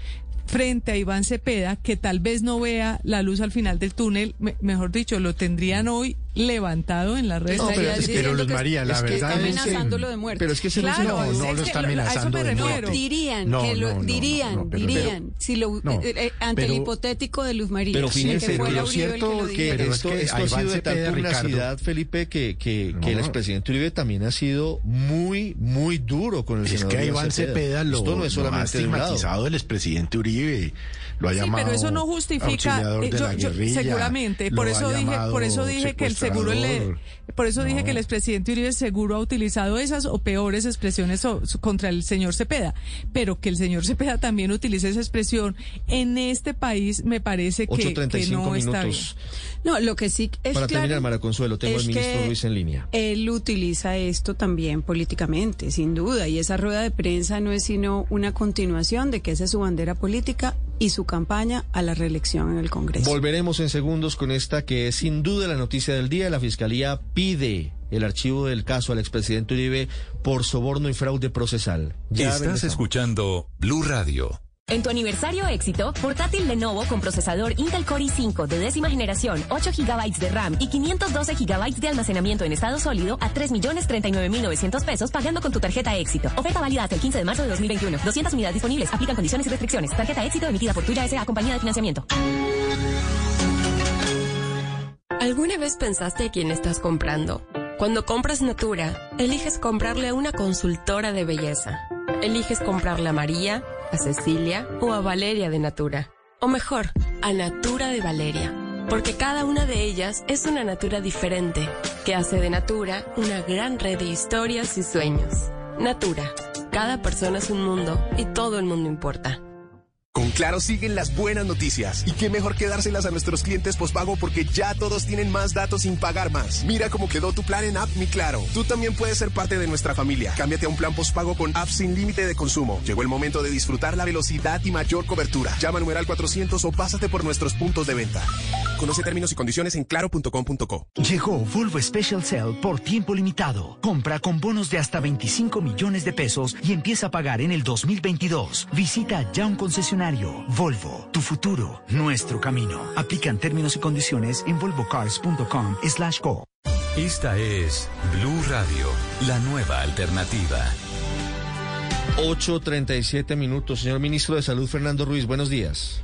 frente a Iván Cepeda, que tal vez no vea la luz al final del túnel, mejor dicho, lo tendrían hoy levantado en las redes no, pero, pero Luz María, la verdad amenazándolo de muerte. Pero es que se claro, no, no lo está amenazando de muerte. Dirían, que lo, dirían, dirían, si lo, eh, eh, ante el hipotético de Luz María. Pero fíjense, que lo cierto que, que esto, esto ha sido de tal pugnacidad, Felipe, que, que, que el expresidente Uribe también ha sido muy, muy duro con el es senador Es que Iván Cepeda, lo, esto no es solamente ha estigmatizado el expresidente Uribe. Lo ha sí, llamado pero eso no justifica eh, seguramente por eso dije por eso dije que el seguro le por eso dije que el expresidente Uribe seguro ha utilizado esas o peores expresiones contra el señor Cepeda, pero que el señor Cepeda también utilice esa expresión en este país me parece que, que no está bien. No, lo que sí es Para claro terminar, Mara Consuelo, tengo al ministro Luis en línea. Él utiliza esto también políticamente, sin duda, y esa rueda de prensa no es sino una continuación de que esa es su bandera política y su campaña a la reelección en el Congreso. Volveremos en segundos con esta que es sin duda la noticia del día. La Fiscalía pide el archivo del caso al expresidente Uribe por soborno y fraude procesal. Ya Estás escuchando Blue Radio. En tu aniversario éxito, portátil Lenovo con procesador Intel Core i5 de décima generación, 8 GB de RAM y 512 GB de almacenamiento en estado sólido a 3.039.900 pesos pagando con tu tarjeta éxito. Oferta válida hasta el 15 de marzo de 2021. 200 unidades disponibles. Aplican condiciones y restricciones. Tarjeta éxito emitida por Tuya S.A. Compañía de Financiamiento. ¿Alguna vez pensaste a quién estás comprando? Cuando compras Natura, eliges comprarle a una consultora de belleza. Eliges comprarle a María a Cecilia o a Valeria de Natura. O mejor, a Natura de Valeria. Porque cada una de ellas es una Natura diferente, que hace de Natura una gran red de historias y sueños. Natura. Cada persona es un mundo y todo el mundo importa. Con Claro siguen las buenas noticias. Y qué mejor que dárselas a nuestros clientes pospago porque ya todos tienen más datos sin pagar más. Mira cómo quedó tu plan en App Mi Claro. Tú también puedes ser parte de nuestra familia. Cámbiate a un plan pospago con App sin límite de consumo. Llegó el momento de disfrutar la velocidad y mayor cobertura. Llama al numeral 400 o pásate por nuestros puntos de venta. Conoce términos y condiciones en claro.com.co. Llegó Volvo Special Cell por tiempo limitado. Compra con bonos de hasta 25 millones de pesos y empieza a pagar en el 2022. Visita ya un concesionario Volvo, tu futuro, nuestro camino. Aplican términos y condiciones en volvocars.com slash go. Esta es Blue Radio, la nueva alternativa. 8.37 minutos. Señor Ministro de Salud, Fernando Ruiz, buenos días.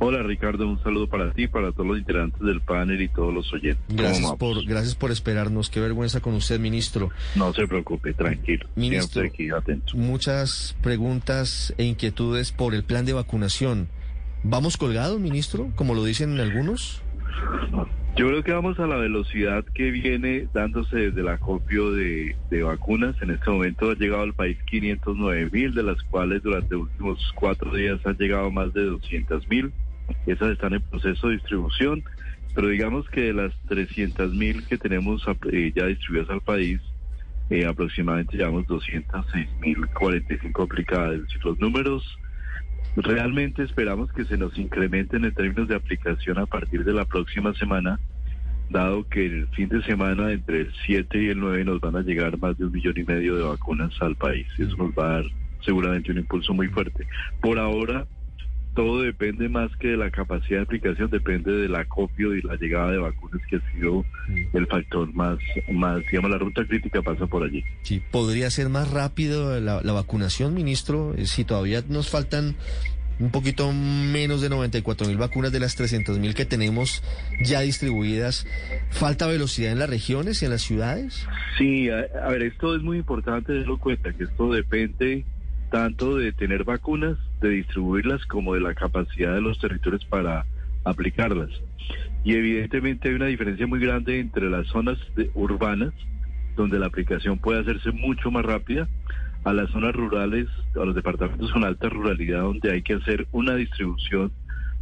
Hola Ricardo, un saludo para ti, para todos los integrantes del panel y todos los oyentes. Gracias por, gracias por esperarnos. Qué vergüenza con usted, ministro. No se preocupe, tranquilo. Ministro, aquí atento. muchas preguntas e inquietudes por el plan de vacunación. ¿Vamos colgados, ministro, como lo dicen algunos? Yo creo que vamos a la velocidad que viene dándose desde el acopio de, vacunas. En este momento ha llegado al país 509 mil, de las cuales durante los últimos cuatro días han llegado más de 200 mil. Esas están en proceso de distribución, pero digamos que de las 300 mil que tenemos eh, ya distribuidas al país, eh, aproximadamente llevamos 206 mil 45 aplicadas. Los números Realmente esperamos que se nos incrementen en términos de aplicación a partir de la próxima semana, dado que el fin de semana entre el 7 y el 9 nos van a llegar más de un millón y medio de vacunas al país. Eso nos va a dar seguramente un impulso muy fuerte. Por ahora, todo depende más que de la capacidad de aplicación, depende del acopio y la llegada de vacunas que ha sido mm. el factor más, más, digamos, la ruta crítica pasa por allí. Sí, ¿podría ser más rápido la, vacunación, ministro? Eh, si todavía nos faltan un poquito menos de 94 mil vacunas de las 300 mil que tenemos ya distribuidas. ¿Falta velocidad en las regiones y en las ciudades? Sí, a, a ver, esto es muy importante en cuenta, que esto depende tanto de tener vacunas, de distribuirlas, como de la capacidad de los territorios para aplicarlas. Y evidentemente hay una diferencia muy grande entre las zonas urbanas, donde la aplicación puede hacerse mucho más rápida, a las zonas rurales, a los departamentos con alta ruralidad, donde hay que hacer una distribución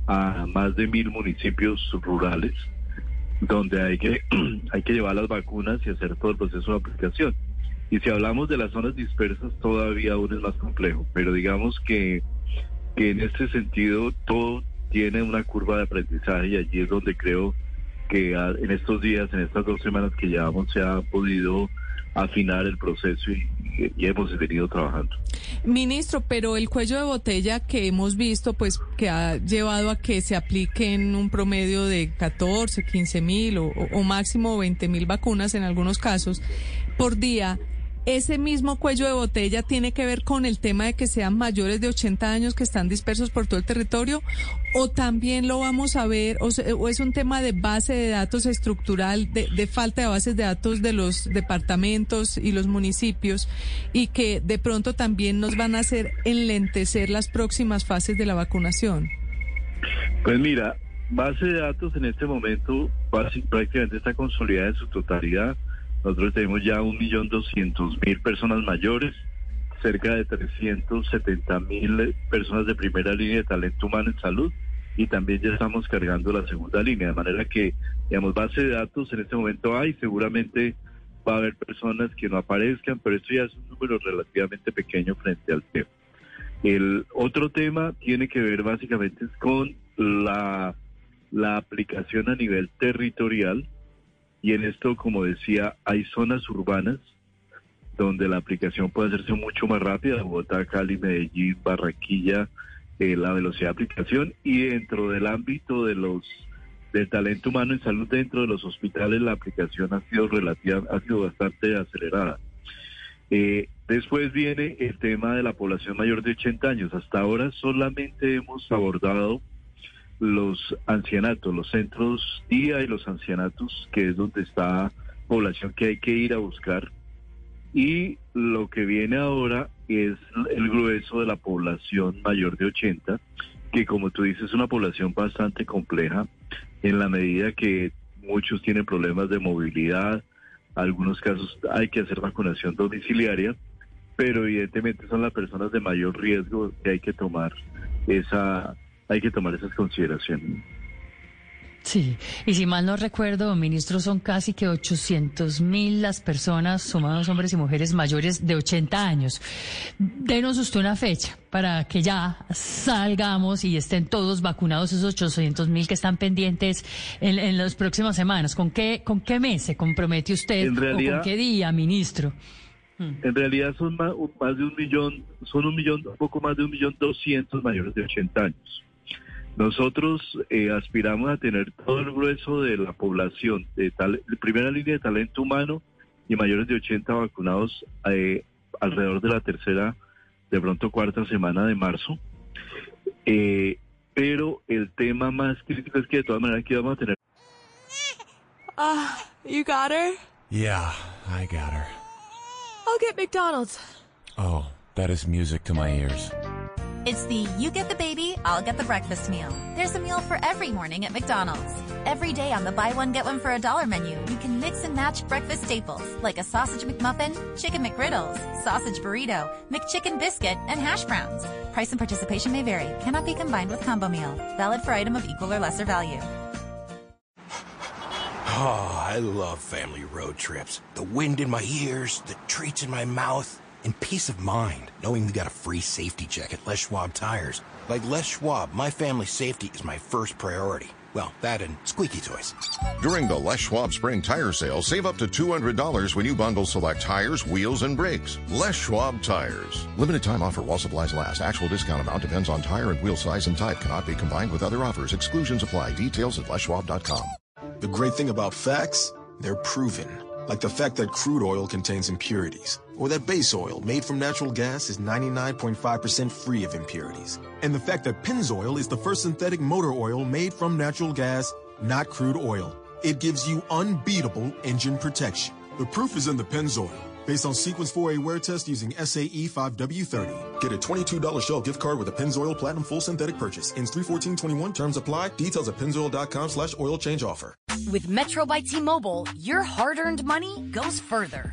a más de mil municipios rurales, donde hay que, *clears throat* hay que llevar las vacunas y hacer todo el proceso de aplicación. Y si hablamos de las zonas dispersas, todavía aún es más complejo, pero digamos que, que en este sentido todo tiene una curva de aprendizaje y allí es donde creo que en estos días, en estas dos semanas que llevamos, se ha podido afinar el proceso y, hemos venido trabajando. Ministro, pero el cuello de botella que hemos visto, pues que ha llevado a que se apliquen un promedio de 14, 15 mil o máximo 20 mil vacunas en algunos casos por día, ese mismo cuello de botella tiene que ver con el tema de que sean mayores de 80 años que están dispersos por todo el territorio o también lo vamos a ver o, es un tema de base de datos estructural de, falta de bases de datos de los departamentos y los municipios y que de pronto también nos van a hacer enlentecer las próximas fases de la vacunación. Pues mira, base de datos en este momento prácticamente está consolidada en su totalidad nosotros tenemos ya 1.200.000 personas mayores, cerca de 370.000 personas de primera línea de talento humano en salud y también ya estamos cargando la segunda línea, de manera que, digamos, base de datos en este momento hay, seguramente va a haber personas que no aparezcan, pero esto ya es un número relativamente pequeño frente al tema. El otro tema tiene que ver básicamente con la, la aplicación a nivel territorial y en esto, como decía, hay zonas urbanas donde la aplicación puede hacerse mucho más rápida, Bogotá, Cali, Medellín, Barranquilla, eh, la velocidad de aplicación y dentro del ámbito de los del talento humano en salud dentro de los hospitales la aplicación ha sido relativa, ha sido bastante acelerada. Eh, después viene el tema de la población mayor de 80 años. Hasta ahora solamente hemos abordado los ancianatos, los centros día y los ancianatos, que es donde está población que hay que ir a buscar. Y lo que viene ahora es el grueso de la población mayor de 80, que como tú dices es una población bastante compleja en la medida que muchos tienen problemas de movilidad, algunos casos hay que hacer vacunación domiciliaria, pero evidentemente son las personas de mayor riesgo que hay que tomar esa hay que tomar esas consideraciones. Sí, y si mal no recuerdo, ministro, son casi que 800 mil las personas, sumados hombres y mujeres mayores de 80 años. Denos usted una fecha para que ya salgamos y estén todos vacunados esos 800 mil que están pendientes en, las próximas semanas. ¿Con qué, ¿Con qué mes se compromete usted o con qué día, ministro? En realidad son más, más de un millón, son un millón, un poco más de un millón doscientos mayores de 80 años. Nosotros eh, aspiramos a tener todo el grueso de la población, de, tal, primera línea de talento humano y mayores de 80 vacunados eh, alrededor de la tercera, de pronto cuarta semana de marzo. Eh, pero el tema más crítico es que de todas maneras aquí vamos a tener... Ah, you got her? Yeah, I got her. I'll get McDonald's. Oh, that is music to my ears. It's the you get the baby, I'll get the breakfast meal. There's a meal for every morning at McDonald's. Every day on the buy one get one for a dollar menu, you can mix and match breakfast staples like a sausage McMuffin, chicken McGriddles, sausage burrito, McChicken biscuit, and hash browns. Price and participation may vary. Cannot be combined with combo meal. Valid for item of equal or lesser value. Oh, I love family road trips. The wind in my ears, the treats in my mouth and peace of mind knowing we got a free safety check at Les Schwab Tires. Like Les Schwab, my family's safety is my first priority. Well, that and squeaky toys. During the Les Schwab Spring Tire Sale, save up to $200 when you bundle select tires, wheels, and brakes. Les Schwab Tires. Limited time offer while supplies last. Actual discount amount depends on tire and wheel size and type. Cannot be combined with other offers. Exclusions apply. Details at leschwab.com. The great thing about facts, they're proven. Like the fact that crude oil contains impurities or that base oil made from natural gas is 99.5% free of impurities. And the fact that Pennzoil is the first synthetic motor oil made from natural gas, not crude oil. It gives you unbeatable engine protection. The proof is in the Pennzoil. Based on Sequence 4A wear test using SAE 5W30. Get a $22 Shell gift card with a Pennzoil Platinum full synthetic purchase. Ends 31421. Terms apply. Details at pennzoil.com slash oil change offer. With Metro by T-Mobile, your hard-earned money goes further.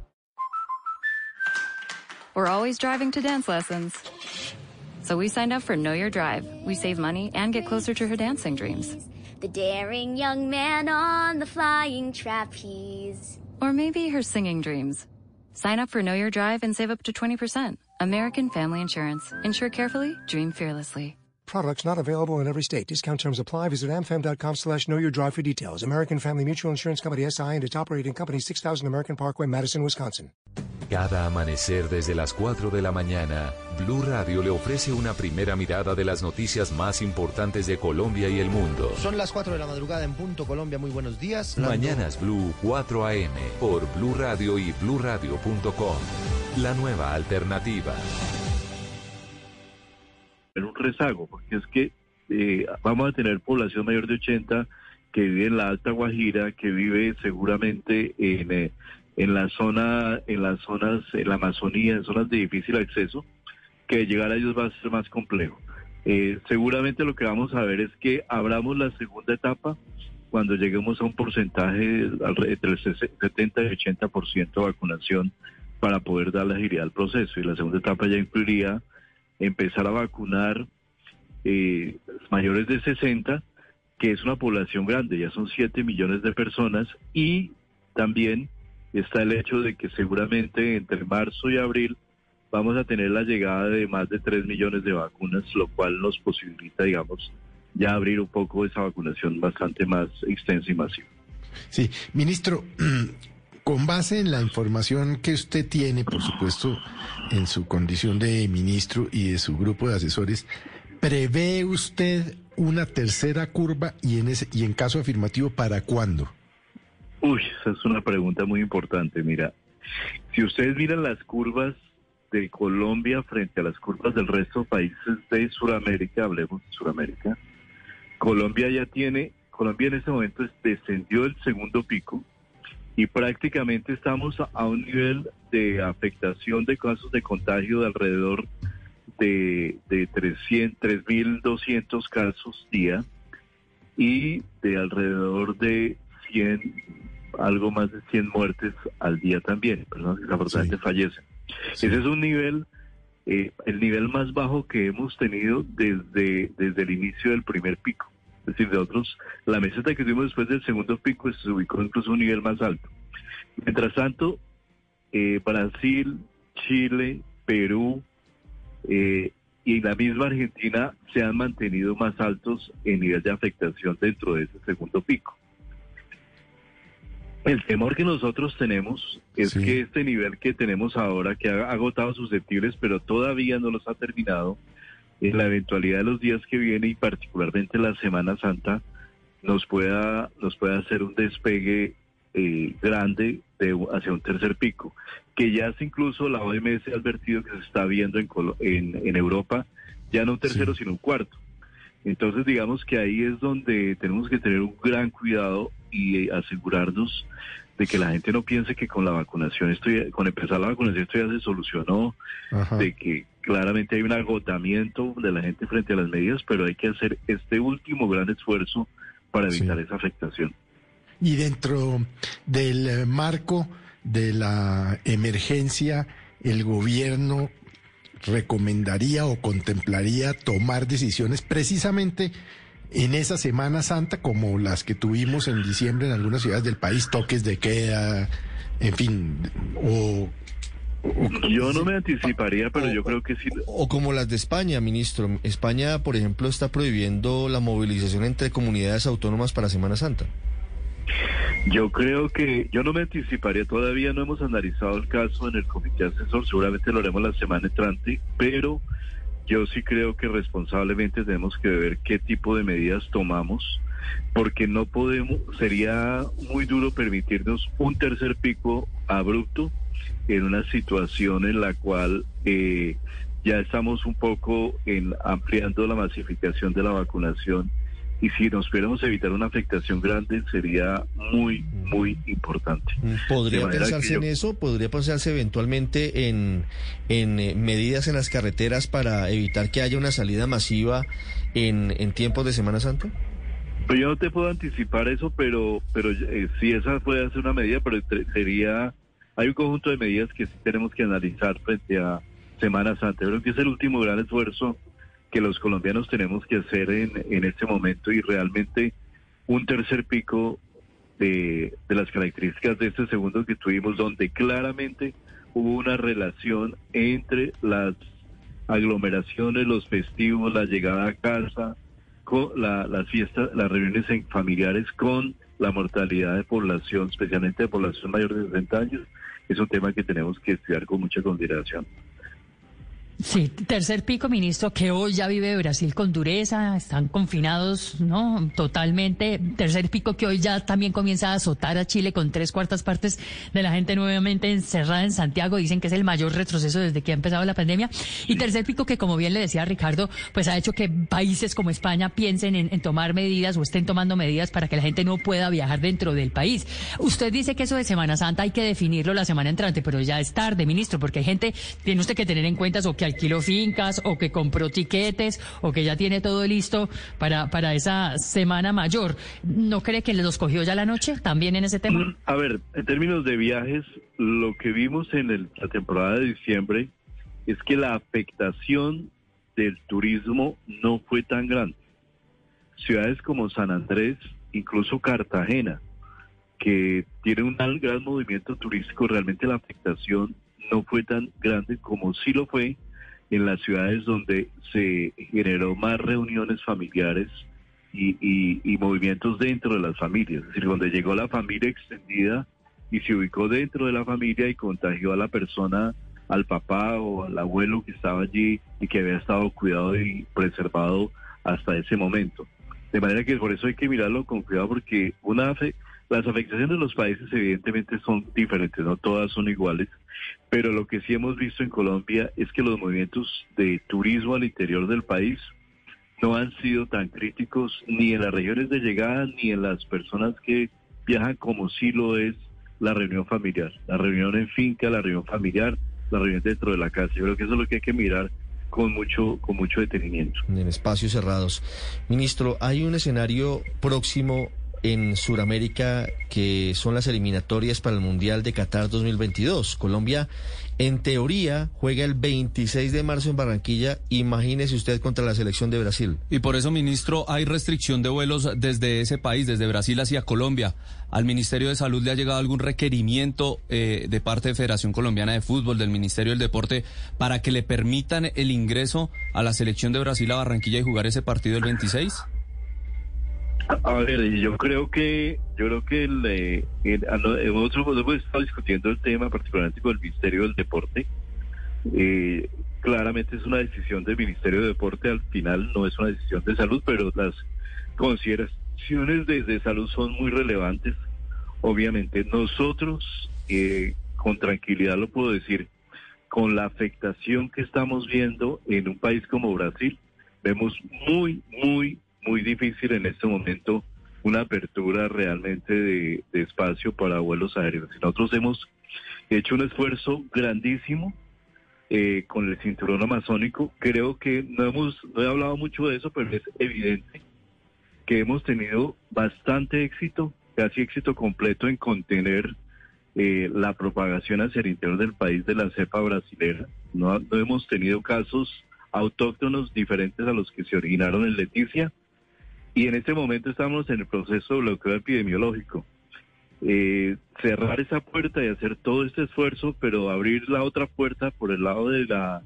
or always driving to dance lessons. So we signed up for Know Your Drive. We save money and get closer to her dancing dreams. The daring young man on the flying trapeze. Or maybe her singing dreams. Sign up for Know Your Drive and save up to 20%. American Family Insurance. Insure carefully, dream fearlessly. Products not available in every state. Discount terms apply. Visit amfam.com slash know your drive for details. American Family Mutual Insurance Company SI and its operating company 6000 American Parkway, Madison, Wisconsin. Cada amanecer desde las 4 de la mañana, Blue Radio le ofrece una primera mirada de las noticias más importantes de Colombia y el mundo. Son las 4 de la madrugada en punto Colombia. Muy buenos días. Mañanas Blue 4 AM por Blue Radio y bluradio.com. La nueva alternativa. Un rezago, porque es que eh, vamos a tener población mayor de 80 que vive en la Alta Guajira, que vive seguramente en, eh, en la zona, en las zonas, en la Amazonía, en zonas de difícil acceso, que llegar a ellos va a ser más complejo. Eh, seguramente lo que vamos a ver es que abramos la segunda etapa cuando lleguemos a un porcentaje entre el 70 y 80% de vacunación para poder dar la agilidad al proceso. Y la segunda etapa ya incluiría empezar a vacunar eh, mayores de 60, que es una población grande, ya son 7 millones de personas, y también está el hecho de que seguramente entre marzo y abril vamos a tener la llegada de más de 3 millones de vacunas, lo cual nos posibilita, digamos, ya abrir un poco esa vacunación bastante más extensa y masiva. Sí, ministro, *clears throat* con base en la información que usted tiene, por supuesto, en su condición de ministro y de su grupo de asesores, ¿prevé usted una tercera curva y en ese y en caso afirmativo para cuándo? Uy, esa es una pregunta muy importante. Mira, si ustedes miran las curvas de Colombia frente a las curvas del resto de países de Sudamérica, hablemos de Sudamérica, Colombia ya tiene, Colombia en este momento descendió el segundo pico y prácticamente estamos a un nivel de afectación de casos de contagio de alrededor de, de 3.200 casos día y de alrededor de 100, algo más de 100 muertes al día también, personas que desafortunadamente fallecen. Ese es un nivel, eh, el nivel más bajo que hemos tenido desde, desde el inicio del primer pico. Es decir, de otros, la meseta que tuvimos después del segundo pico se ubicó incluso a un nivel más alto. Mientras tanto, eh, Brasil, Chile, Perú eh, y la misma Argentina se han mantenido más altos en nivel de afectación dentro de ese segundo pico. El temor que nosotros tenemos es que este nivel que tenemos ahora, que ha agotado susceptibles, pero todavía no los ha terminado, en la eventualidad de los días que vienen y particularmente la Semana Santa, nos pueda, nos pueda hacer un despegue eh, grande de, hacia un tercer pico, que ya es incluso la OMS ha advertido que se está viendo en, en, en Europa, ya no un tercero, sino un cuarto. Entonces, digamos que ahí es donde tenemos que tener un gran cuidado y eh, asegurarnos de que la gente no piense que con la vacunación, esto con empezar la vacunación esto ya se solucionó, de que claramente hay un agotamiento de la gente frente a las medidas, pero hay que hacer este último gran esfuerzo para evitar esa afectación. Y dentro del eh, marco de la emergencia, el gobierno recomendaría o contemplaría tomar decisiones precisamente en esa Semana Santa como las que tuvimos en diciembre en algunas ciudades del país, toques de queda, en fin, o... yo no me anticiparía, pero yo creo que sí. O como las de España, ministro. España, por ejemplo, está prohibiendo la movilización entre comunidades autónomas para Semana Santa. Yo creo que yo no me anticiparía, todavía no hemos analizado el caso en el comité asesor, seguramente lo haremos la semana entrante, pero yo sí creo que responsablemente tenemos que ver qué tipo de medidas tomamos, porque no podemos, sería muy duro permitirnos un tercer pico abrupto en una situación en la cual eh, ya estamos un poco en ampliando la masificación de la vacunación y si nos pudiéramos evitar una afectación grande sería muy, muy importante. ¿Podría pensarse en eso? ¿Podría pensarse eventualmente en, en eh, medidas en las carreteras para evitar que haya una salida masiva en, en tiempos de Semana Santa? Pues yo no te puedo anticipar eso, pero, pero eh, si esa puede ser una medida, pero sería hay un conjunto de medidas que sí tenemos que analizar frente a Semana Santa. Yo creo que es el último gran esfuerzo que los colombianos tenemos que hacer en, en este momento y realmente un tercer pico de, de las características de este segundo que tuvimos, donde claramente hubo una relación entre las aglomeraciones, los festivos, la llegada a casa, las fiestas, las reuniones en familiares con la mortalidad de población, especialmente de población mayor de 60 años, es un tema que tenemos que estudiar con mucha consideración. Sí, tercer pico, ministro, que hoy ya vive Brasil con dureza, están confinados, ¿no? Totalmente. Tercer pico que hoy ya también comienza a azotar a Chile con tres cuartas partes de la gente nuevamente encerrada en Santiago. Dicen que es el mayor retroceso desde que ha empezado la pandemia. Y tercer pico que, como bien le decía Ricardo, pues ha hecho que países como España piensen en, tomar medidas o estén tomando medidas para que la gente no pueda viajar dentro del país. Usted dice que eso de Semana Santa hay que definirlo la semana entrante, pero ya es tarde, ministro, porque hay gente, tiene usted que tener en cuenta o que alquiló fincas o que compró tiquetes o que ya tiene todo listo para, para esa semana mayor. ¿No cree que los cogió ya la noche también en ese tema? A ver, en términos de viajes, lo que vimos en el- la temporada de diciembre es que la afectación del turismo no fue tan grande. Ciudades como San Andrés, incluso Cartagena, que tiene un gran movimiento turístico, realmente la afectación no fue tan grande como sí lo fue en las ciudades donde se generó más reuniones familiares y, y- movimientos dentro de las familias, es decir, donde llegó la familia extendida y se ubicó dentro de la familia y contagió a la persona, al papá o al abuelo que estaba allí y que había estado cuidado y preservado hasta ese momento. De manera que por eso hay que mirarlo con cuidado porque una las afectaciones de los países evidentemente son diferentes, no todas son iguales, pero lo que sí hemos visto en Colombia es que los movimientos de turismo al interior del país no han sido tan críticos ni en las regiones de llegada ni en las personas que viajan como sí lo es la reunión familiar, la reunión en finca, la reunión familiar, la reunión dentro de la casa. Yo creo que eso es lo que hay que mirar con mucho, con mucho detenimiento. En espacios cerrados. Ministro, hay un escenario próximo en Sudamérica que son las eliminatorias para el Mundial de Qatar 2022. Colombia, en teoría, juega el 26 de marzo en Barranquilla. Imagínese usted contra la selección de Brasil. Y por eso, ministro, hay restricción de vuelos desde ese país, desde Brasil hacia Colombia. ¿Al Ministerio de Salud le ha llegado algún requerimiento eh, de parte de Federación Colombiana de Fútbol, del Ministerio del Deporte, para que le permitan el ingreso a la selección de Brasil a Barranquilla y jugar ese partido el 26? A ver, yo creo que yo creo que nosotros hemos estado discutiendo el tema, particularmente con el Ministerio del Deporte. Eh, claramente es una decisión del Ministerio de Deporte, al final no es una decisión de salud, pero las consideraciones desde salud son muy relevantes. Obviamente nosotros, eh, con tranquilidad lo puedo decir, con la afectación que estamos viendo en un país como Brasil, vemos muy, muy, muy difícil en este momento una apertura realmente de, espacio para vuelos aéreos. Nosotros hemos hecho un esfuerzo grandísimo eh, con el cinturón amazónico. Creo que no hemos, no he hablado mucho de eso, pero es evidente que hemos tenido bastante éxito, casi éxito completo en contener eh, la propagación hacia el interior del país de la cepa brasilera. No, no hemos tenido casos autóctonos diferentes a los que se originaron en Leticia y en este momento estamos en el proceso de bloqueo epidemiológico. Eh, cerrar esa puerta y hacer todo este esfuerzo, pero abrir la otra puerta por el lado de la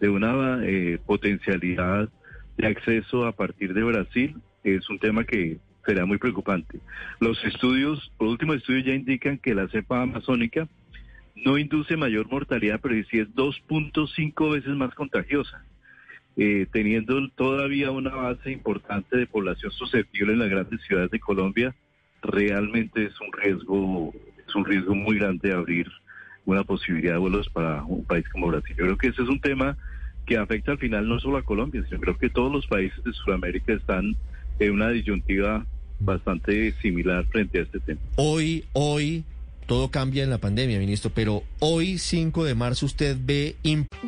de una eh, potencialidad de acceso a partir de Brasil es un tema que será muy preocupante. Los estudios, los últimos estudios ya indican que la cepa amazónica no induce mayor mortalidad, pero sí es 2.5 veces más contagiosa, eh, teniendo todavía una base importante de población susceptible en las grandes ciudades de Colombia, realmente es un riesgo, es un riesgo muy grande abrir una posibilidad de vuelos para un país como Brasil. Yo creo que ese es un tema que afecta al final no solo a Colombia, sino creo que todos los países de Sudamérica están en una disyuntiva bastante similar frente a este tema. Hoy, hoy, todo cambia en la pandemia, ministro, pero hoy, 5 de marzo, usted ve...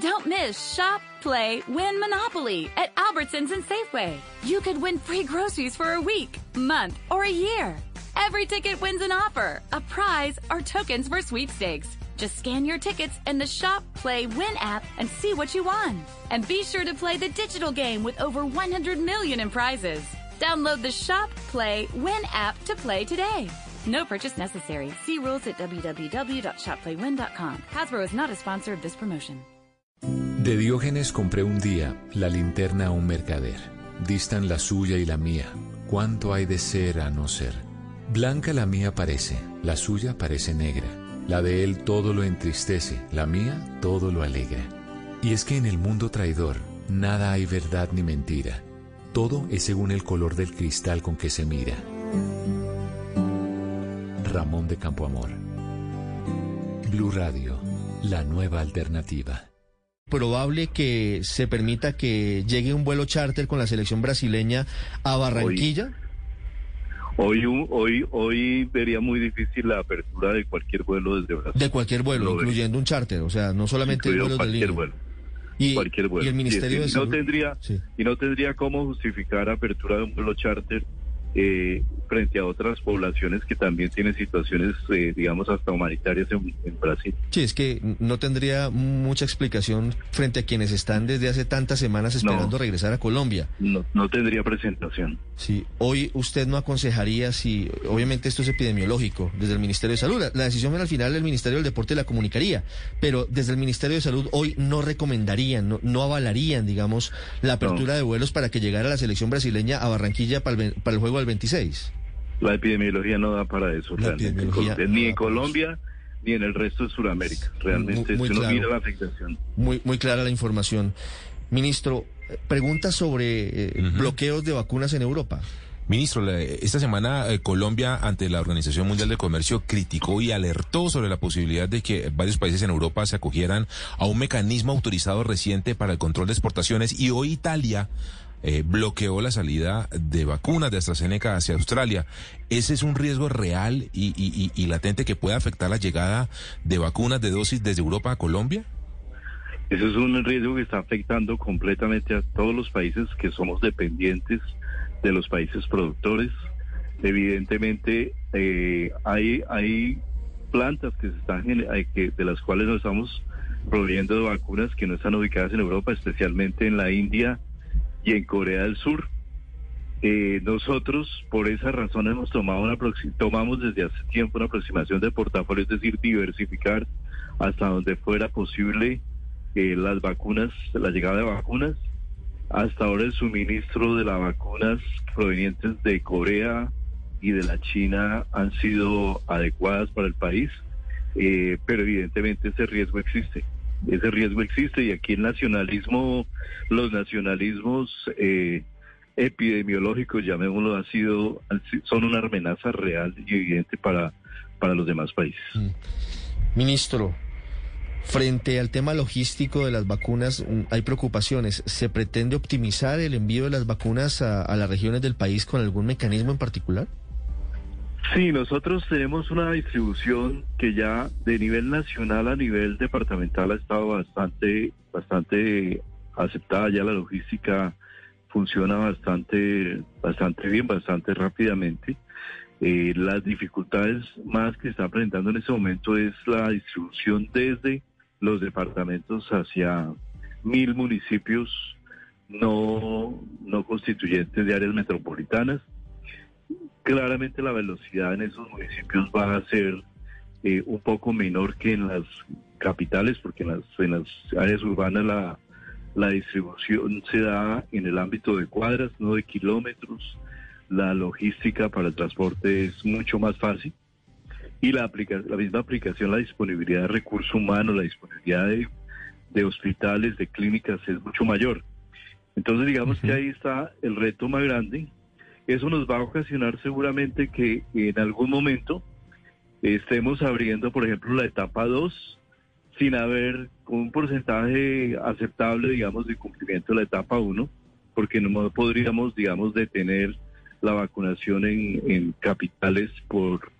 Don't miss Shop, Play, Win Monopoly at Albertsons and Safeway. You could win free groceries for a week, month, or a year. Every ticket wins an offer, a prize, or tokens for sweepstakes. Just scan your tickets in the Shop, Play, Win app and see what you won. And be sure to play the digital game with over 100 million in prizes. Download the Shop, Play, Win app to play today. No purchase necessary. See rules at www.shopplaywin.com. Hasbro is not a sponsor of this promotion. De Diógenes compré un día la linterna a un mercader. Distan la suya y la mía. ¿Cuánto hay de ser a no ser? Blanca la mía parece, la suya parece negra. La de él todo lo entristece, la mía todo lo alegra. Y es que en el mundo traidor nada hay verdad ni mentira. Todo es según el color del cristal con que se mira. Ramón de Campoamor. Blue Radio, la nueva alternativa. Probable que se permita que llegue un vuelo charter con la selección brasileña a Barranquilla. Hoy, un- hoy, hoy vería muy difícil la apertura de cualquier vuelo desde Brasil. De cualquier vuelo, Lo incluyendo un charter, o sea, no solamente vuelos de línea. vuelo. Y, cualquier vuelo. y el Ministerio Y de que no tendría Sí. y no tendría cómo justificar apertura de un vuelo charter eh, frente a otras poblaciones que también tienen situaciones, eh, digamos, hasta humanitarias en, en Brasil. Sí, es que no tendría mucha explicación frente a quienes están desde hace tantas semanas esperando regresar a Colombia. No, no tendría presentación. Sí, hoy usted no aconsejaría si, obviamente esto es epidemiológico, desde el Ministerio de Salud. La, la decisión al final el Ministerio del Deporte la comunicaría, pero desde el Ministerio de Salud hoy no recomendarían, no, no avalarían, digamos, la apertura de vuelos para que llegara la selección brasileña a Barranquilla para el, ve- para el juego del 26. La epidemiología no da para eso, realmente, ni en Colombia ni en el resto de Sudamérica. Realmente, Muy- muy si uno claro. mira la afectación. Muy, muy clara la información. Ministro, pregunta sobre eh, bloqueos de vacunas en Europa. Ministro, esta semana eh, Colombia ante la Organización Mundial de Comercio criticó y alertó sobre la posibilidad de que varios países en Europa se acogieran a un mecanismo autorizado reciente para el control de exportaciones y hoy Italia eh, bloqueó la salida de vacunas de AstraZeneca hacia Australia. ¿Ese es un riesgo real y, y- y- y latente que puede afectar la llegada de vacunas de dosis desde Europa a Colombia? Eso es un riesgo que está afectando completamente a todos los países que somos dependientes de los países productores. Evidentemente, eh, hay, hay plantas que se están hay que, de las cuales nos estamos proveyendo vacunas que no están ubicadas en Europa, especialmente en la India y en Corea del Sur. Eh, nosotros, por esa razón, hemos tomado una tomamos desde hace tiempo una aproximación de portafolio, es decir, diversificar hasta donde fuera posible eh, las vacunas, la llegada de vacunas. Hasta ahora el suministro de las vacunas provenientes de Corea y de la China han sido adecuadas para el país, eh, pero evidentemente ese riesgo existe. Ese riesgo existe y aquí el nacionalismo, los nacionalismos eh, epidemiológicos, llamémoslo, ha sido, han si- son una amenaza real y evidente para, para los demás países. Ministro, frente al tema logístico de las vacunas, mm, hay preocupaciones. ¿Se pretende optimizar el envío de las vacunas a las regiones del país con algún mecanismo en particular? Sí, nosotros tenemos una distribución que ya de nivel nacional a nivel departamental ha estado bastante, bastante aceptada. Ya la logística funciona bastante, bastante bien, bastante rápidamente. Eh, las dificultades más que está presentando en este momento es la distribución desde los departamentos hacia mil municipios no, no constituyentes de áreas metropolitanas claramente la velocidad en esos municipios va a ser eh, un poco menor que en las capitales, porque en las, en las áreas urbanas la, la distribución se da en el ámbito de cuadras, no de kilómetros. La logística para el transporte es mucho más fácil. Y la, aplica- la misma aplicación, la disponibilidad de recursos humanos, la disponibilidad de, de hospitales, de clínicas es mucho mayor. Entonces digamos que ahí está el reto más grande. Eso nos va a ocasionar seguramente que en algún momento estemos abriendo, por ejemplo, la etapa 2 sin haber un porcentaje aceptable, digamos, de cumplimiento de la etapa 1, porque no podríamos, digamos, detener la vacunación en, en capitales por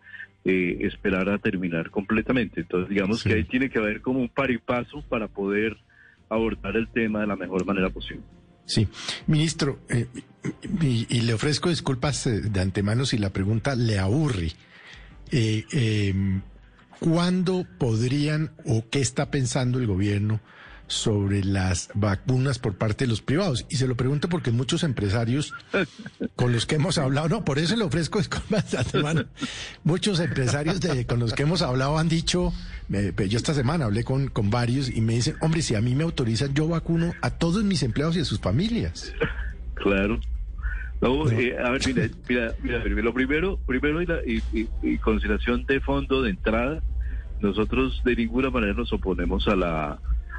eh, esperar a terminar completamente. Entonces, digamos que ahí tiene que haber como un par y paso para poder abordar el tema de la mejor manera posible. Sí, ministro, eh, y, le ofrezco disculpas eh, de antemano si la pregunta le aburre. Eh, eh, ¿cuándo podrían o qué está pensando el gobierno sobre las vacunas por parte de los privados? Y se lo pregunto porque muchos empresarios con los que hemos hablado, no, por eso le ofrezco disculpas a tu hermano. Muchos empresarios de, con los que hemos hablado han dicho, me- pues yo esta semana hablé con, con varios y me dicen, hombre, si a mí me autorizan, yo vacuno a todos mis empleados y a sus familias. Claro. No, eh, a ver, mira, mira, mira, mira, lo primero, primero y, la, y, y- y consideración de fondo de entrada, nosotros de ninguna manera nos oponemos a la,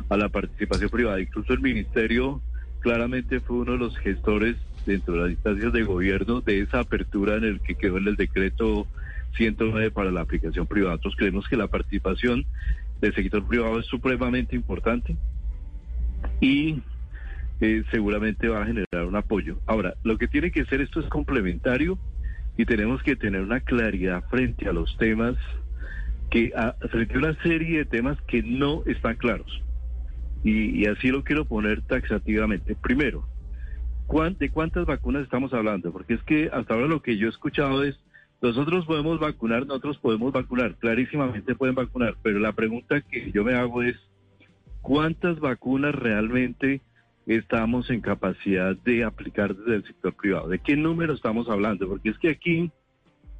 a la participación privada. Incluso el ministerio claramente fue uno de los gestores dentro de las instancias de gobierno de esa apertura en el que quedó en el decreto 109 para la aplicación privada. Nosotros creemos que la participación del sector privado es supremamente importante y eh, seguramente va a generar un apoyo. Ahora, lo que tiene que ser esto es complementario y tenemos que tener una claridad frente a los temas que a- frente a una serie de temas que no están claros. Y, y así lo quiero poner taxativamente. Primero, ¿cuán- ¿de cuántas vacunas estamos hablando? Porque es que hasta ahora lo que yo he escuchado es, nosotros podemos vacunar, nosotros podemos vacunar, clarísimamente pueden vacunar, pero la pregunta que yo me hago es, ¿cuántas vacunas realmente estamos en capacidad de aplicar desde el sector privado? ¿De qué número estamos hablando? Porque es que aquí,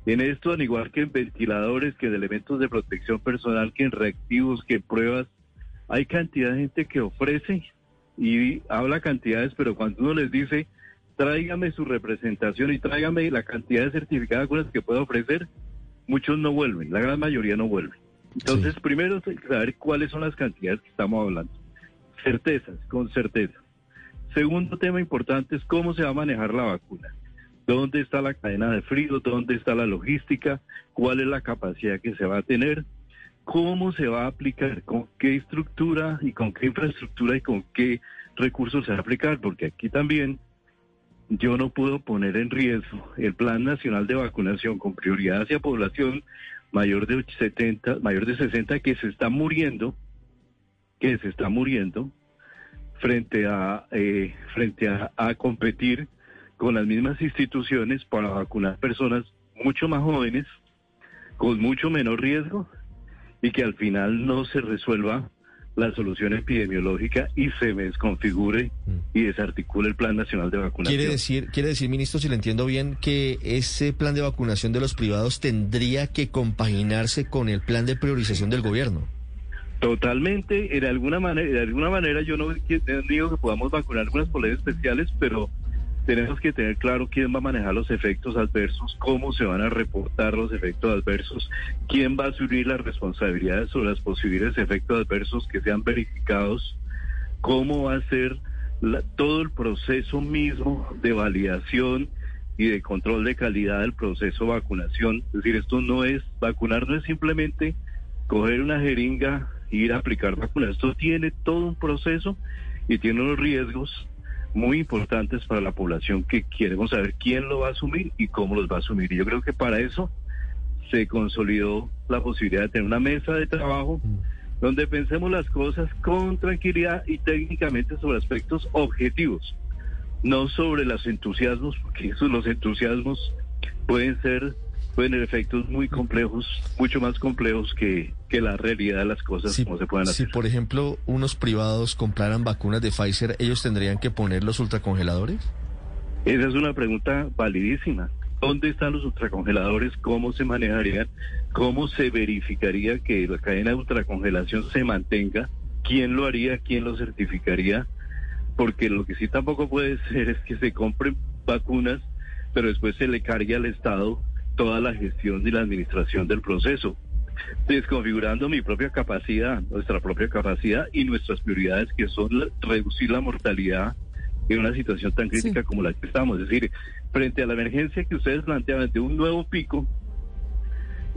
en esto, al igual que en ventiladores, que en elementos de protección personal, que en reactivos, que en pruebas, hay cantidad de gente que ofrece y habla cantidades, pero cuando uno les dice, tráigame su representación y tráigame la cantidad de certificados de vacunas que pueda ofrecer, muchos no vuelven, la gran mayoría no vuelven. Entonces, primero hay que saber cuáles son las cantidades que estamos hablando. Certezas, con certeza. Segundo tema importante es cómo se va a manejar la vacuna. ¿Dónde está la cadena de frío? ¿Dónde está la logística? ¿Cuál es la capacidad que se va a tener? ¿Cómo se va a aplicar? ¿Con qué estructura y con qué infraestructura y con qué recursos se va a aplicar? Porque aquí también yo no puedo poner en riesgo el Plan Nacional de Vacunación con prioridad hacia población mayor de 70, mayor de 60 que se está muriendo, que se está muriendo frente a eh, frente a, a competir con las mismas instituciones para vacunar personas mucho más jóvenes con mucho menor riesgo y que al final no se resuelva la solución epidemiológica y se desconfigure y desarticule el Plan Nacional de Vacunación. Quiere decir, quiere decir, ministro, si le entiendo bien, que ese plan de vacunación de los privados tendría que compaginarse con el plan de priorización del gobierno. Totalmente, de alguna manera, de alguna manera yo no digo que podamos vacunar algunas poblaciones especiales, pero tenemos que tener claro quién va a manejar los efectos adversos, cómo se van a reportar los efectos adversos, quién va a asumir las responsabilidades sobre los posibles efectos adversos que sean verificados, cómo va a ser todo el proceso mismo de validación y de control de calidad del proceso de vacunación. Es decir, esto no es, vacunar no es simplemente coger una jeringa e ir a aplicar vacunas. Esto tiene todo un proceso y tiene unos riesgos muy importantes para la población que queremos saber quién lo va a asumir y cómo los va a asumir. Y yo creo que para eso se consolidó la posibilidad de tener una mesa de trabajo donde pensemos las cosas con tranquilidad y técnicamente sobre aspectos objetivos, no sobre los entusiasmos, porque esos los entusiasmos pueden ser pueden tener efectos muy complejos, mucho más complejos que, que la realidad de las cosas como se pueden Si, hacer. por ejemplo, unos privados compraran vacunas de Pfizer, ¿ellos tendrían que poner los ultracongeladores? Esa es una pregunta validísima. ¿Dónde están los ultracongeladores? ¿Cómo se manejarían? ¿Cómo se verificaría que la cadena de ultracongelación se mantenga? ¿Quién lo haría? ¿Quién lo certificaría? Porque lo que sí tampoco puede *laughs* ser es que se compren vacunas, pero después se le cargue al Estado toda la gestión y la administración del proceso, desconfigurando mi propia capacidad, nuestra propia capacidad y nuestras prioridades, que son la- reducir la mortalidad en una situación tan crítica como la que estamos. Es decir, frente a la emergencia que ustedes planteaban de un nuevo pico,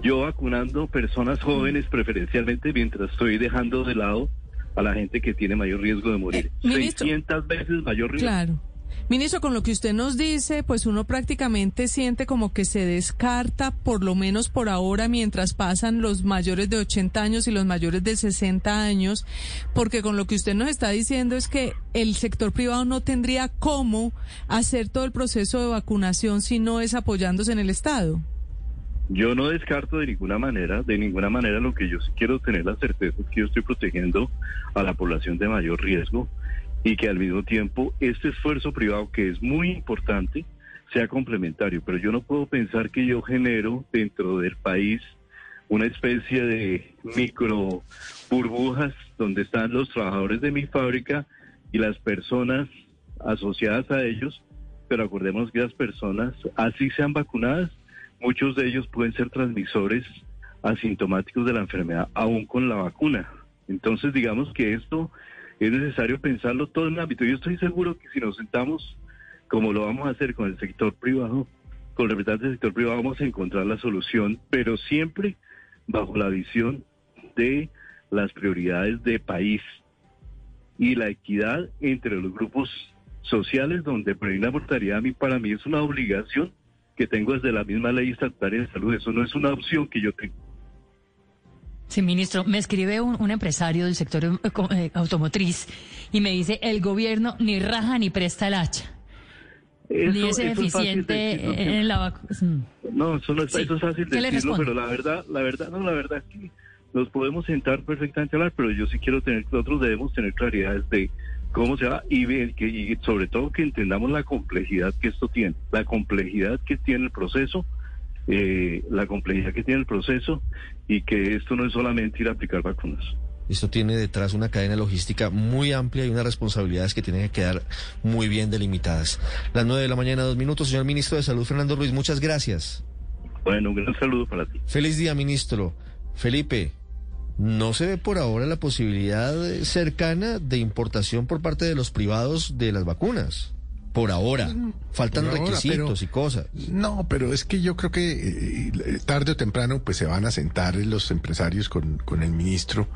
yo vacunando personas jóvenes preferencialmente mientras estoy dejando de lado a la gente que tiene mayor riesgo de morir. ministro. 600 veces mayor riesgo. Claro. Ministro, con lo que usted nos dice, pues uno prácticamente siente como que se descarta, por lo menos por ahora, mientras pasan los mayores de 80 años y los mayores de 60 años, porque con lo que usted nos está diciendo es que el sector privado no tendría cómo hacer todo el proceso de vacunación si no es apoyándose en el Estado. Yo no descarto de ninguna manera, de ninguna manera lo que yo sí quiero tener la certeza es que yo estoy protegiendo a la población de mayor riesgo y que al mismo tiempo este esfuerzo privado que es muy importante sea complementario, pero yo no puedo pensar que yo genero dentro del país una especie de micro burbujas donde están los trabajadores de mi fábrica y las personas asociadas a ellos, pero acordemos que las personas, así sean vacunadas, muchos de ellos pueden ser transmisores asintomáticos de la enfermedad aún con la vacuna. Entonces, digamos que esto es necesario pensarlo todo en el ámbito. Yo estoy seguro que si nos sentamos, como lo vamos a hacer con el sector privado, con representantes del sector privado, vamos a encontrar la solución, pero siempre bajo la visión de las prioridades de país y la equidad entre los grupos sociales, donde prevenir la mortalidad a mí, para mí es una obligación que tengo desde la misma ley estatal de salud. Eso no es una opción que yo tengo. Sí, ministro, me escribe un, un empresario del sector eh, eh, automotriz y me dice, el gobierno ni raja ni presta el hacha. ni es eso es fácil eficiente decirlo, en la vacuna. No, eso, no es, Sí. eso es fácil ¿Qué le decirlo, pero la verdad, la verdad, no, la verdad es que nos podemos sentar perfectamente a hablar, pero yo sí quiero tener, nosotros debemos tener claridades de cómo se va y, ver que, y sobre todo que entendamos la complejidad que esto tiene, la complejidad que tiene el proceso, eh, la complejidad que tiene el proceso y que esto no es solamente ir a aplicar vacunas. Esto tiene detrás una cadena logística muy amplia y unas responsabilidades que tienen que quedar muy bien delimitadas. Las nueve de la mañana, dos minutos. Señor ministro de Salud, Fernando Ruiz, muchas gracias. Bueno, un gran saludo para ti. Feliz día, ministro. Felipe, ¿no se ve por ahora la posibilidad cercana de importación por parte de los privados de las vacunas? Por ahora. Faltan Por ahora, requisitos pero- y cosas. No, pero es que yo creo que eh, eh, tarde o temprano pues se van a sentar los empresarios con, con el ministro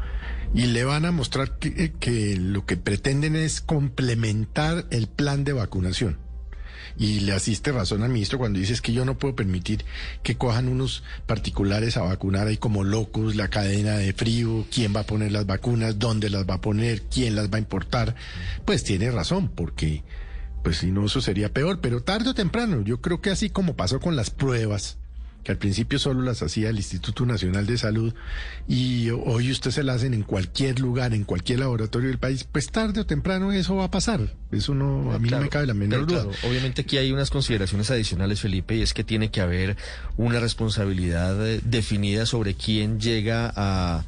y le van a mostrar que, eh, que lo que pretenden es complementar el plan de vacunación. Y le asiste razón al ministro cuando dice es que yo no puedo permitir que cojan unos particulares a vacunar ahí como locos, la cadena de frío, quién va a poner las vacunas, dónde las va a poner, quién las va a importar. Pues tiene razón, porque pues si no, eso sería peor, pero tarde o temprano, yo creo que así como pasó con las pruebas, que al principio solo las hacía el Instituto Nacional de Salud y hoy usted se las hacen en cualquier lugar, en cualquier laboratorio del país, pues tarde o temprano eso va a pasar. Eso no, a mí no me cabe la menor duda. claro, obviamente aquí hay unas consideraciones adicionales, Felipe, y es que tiene que haber una responsabilidad eh, definida sobre quién llega a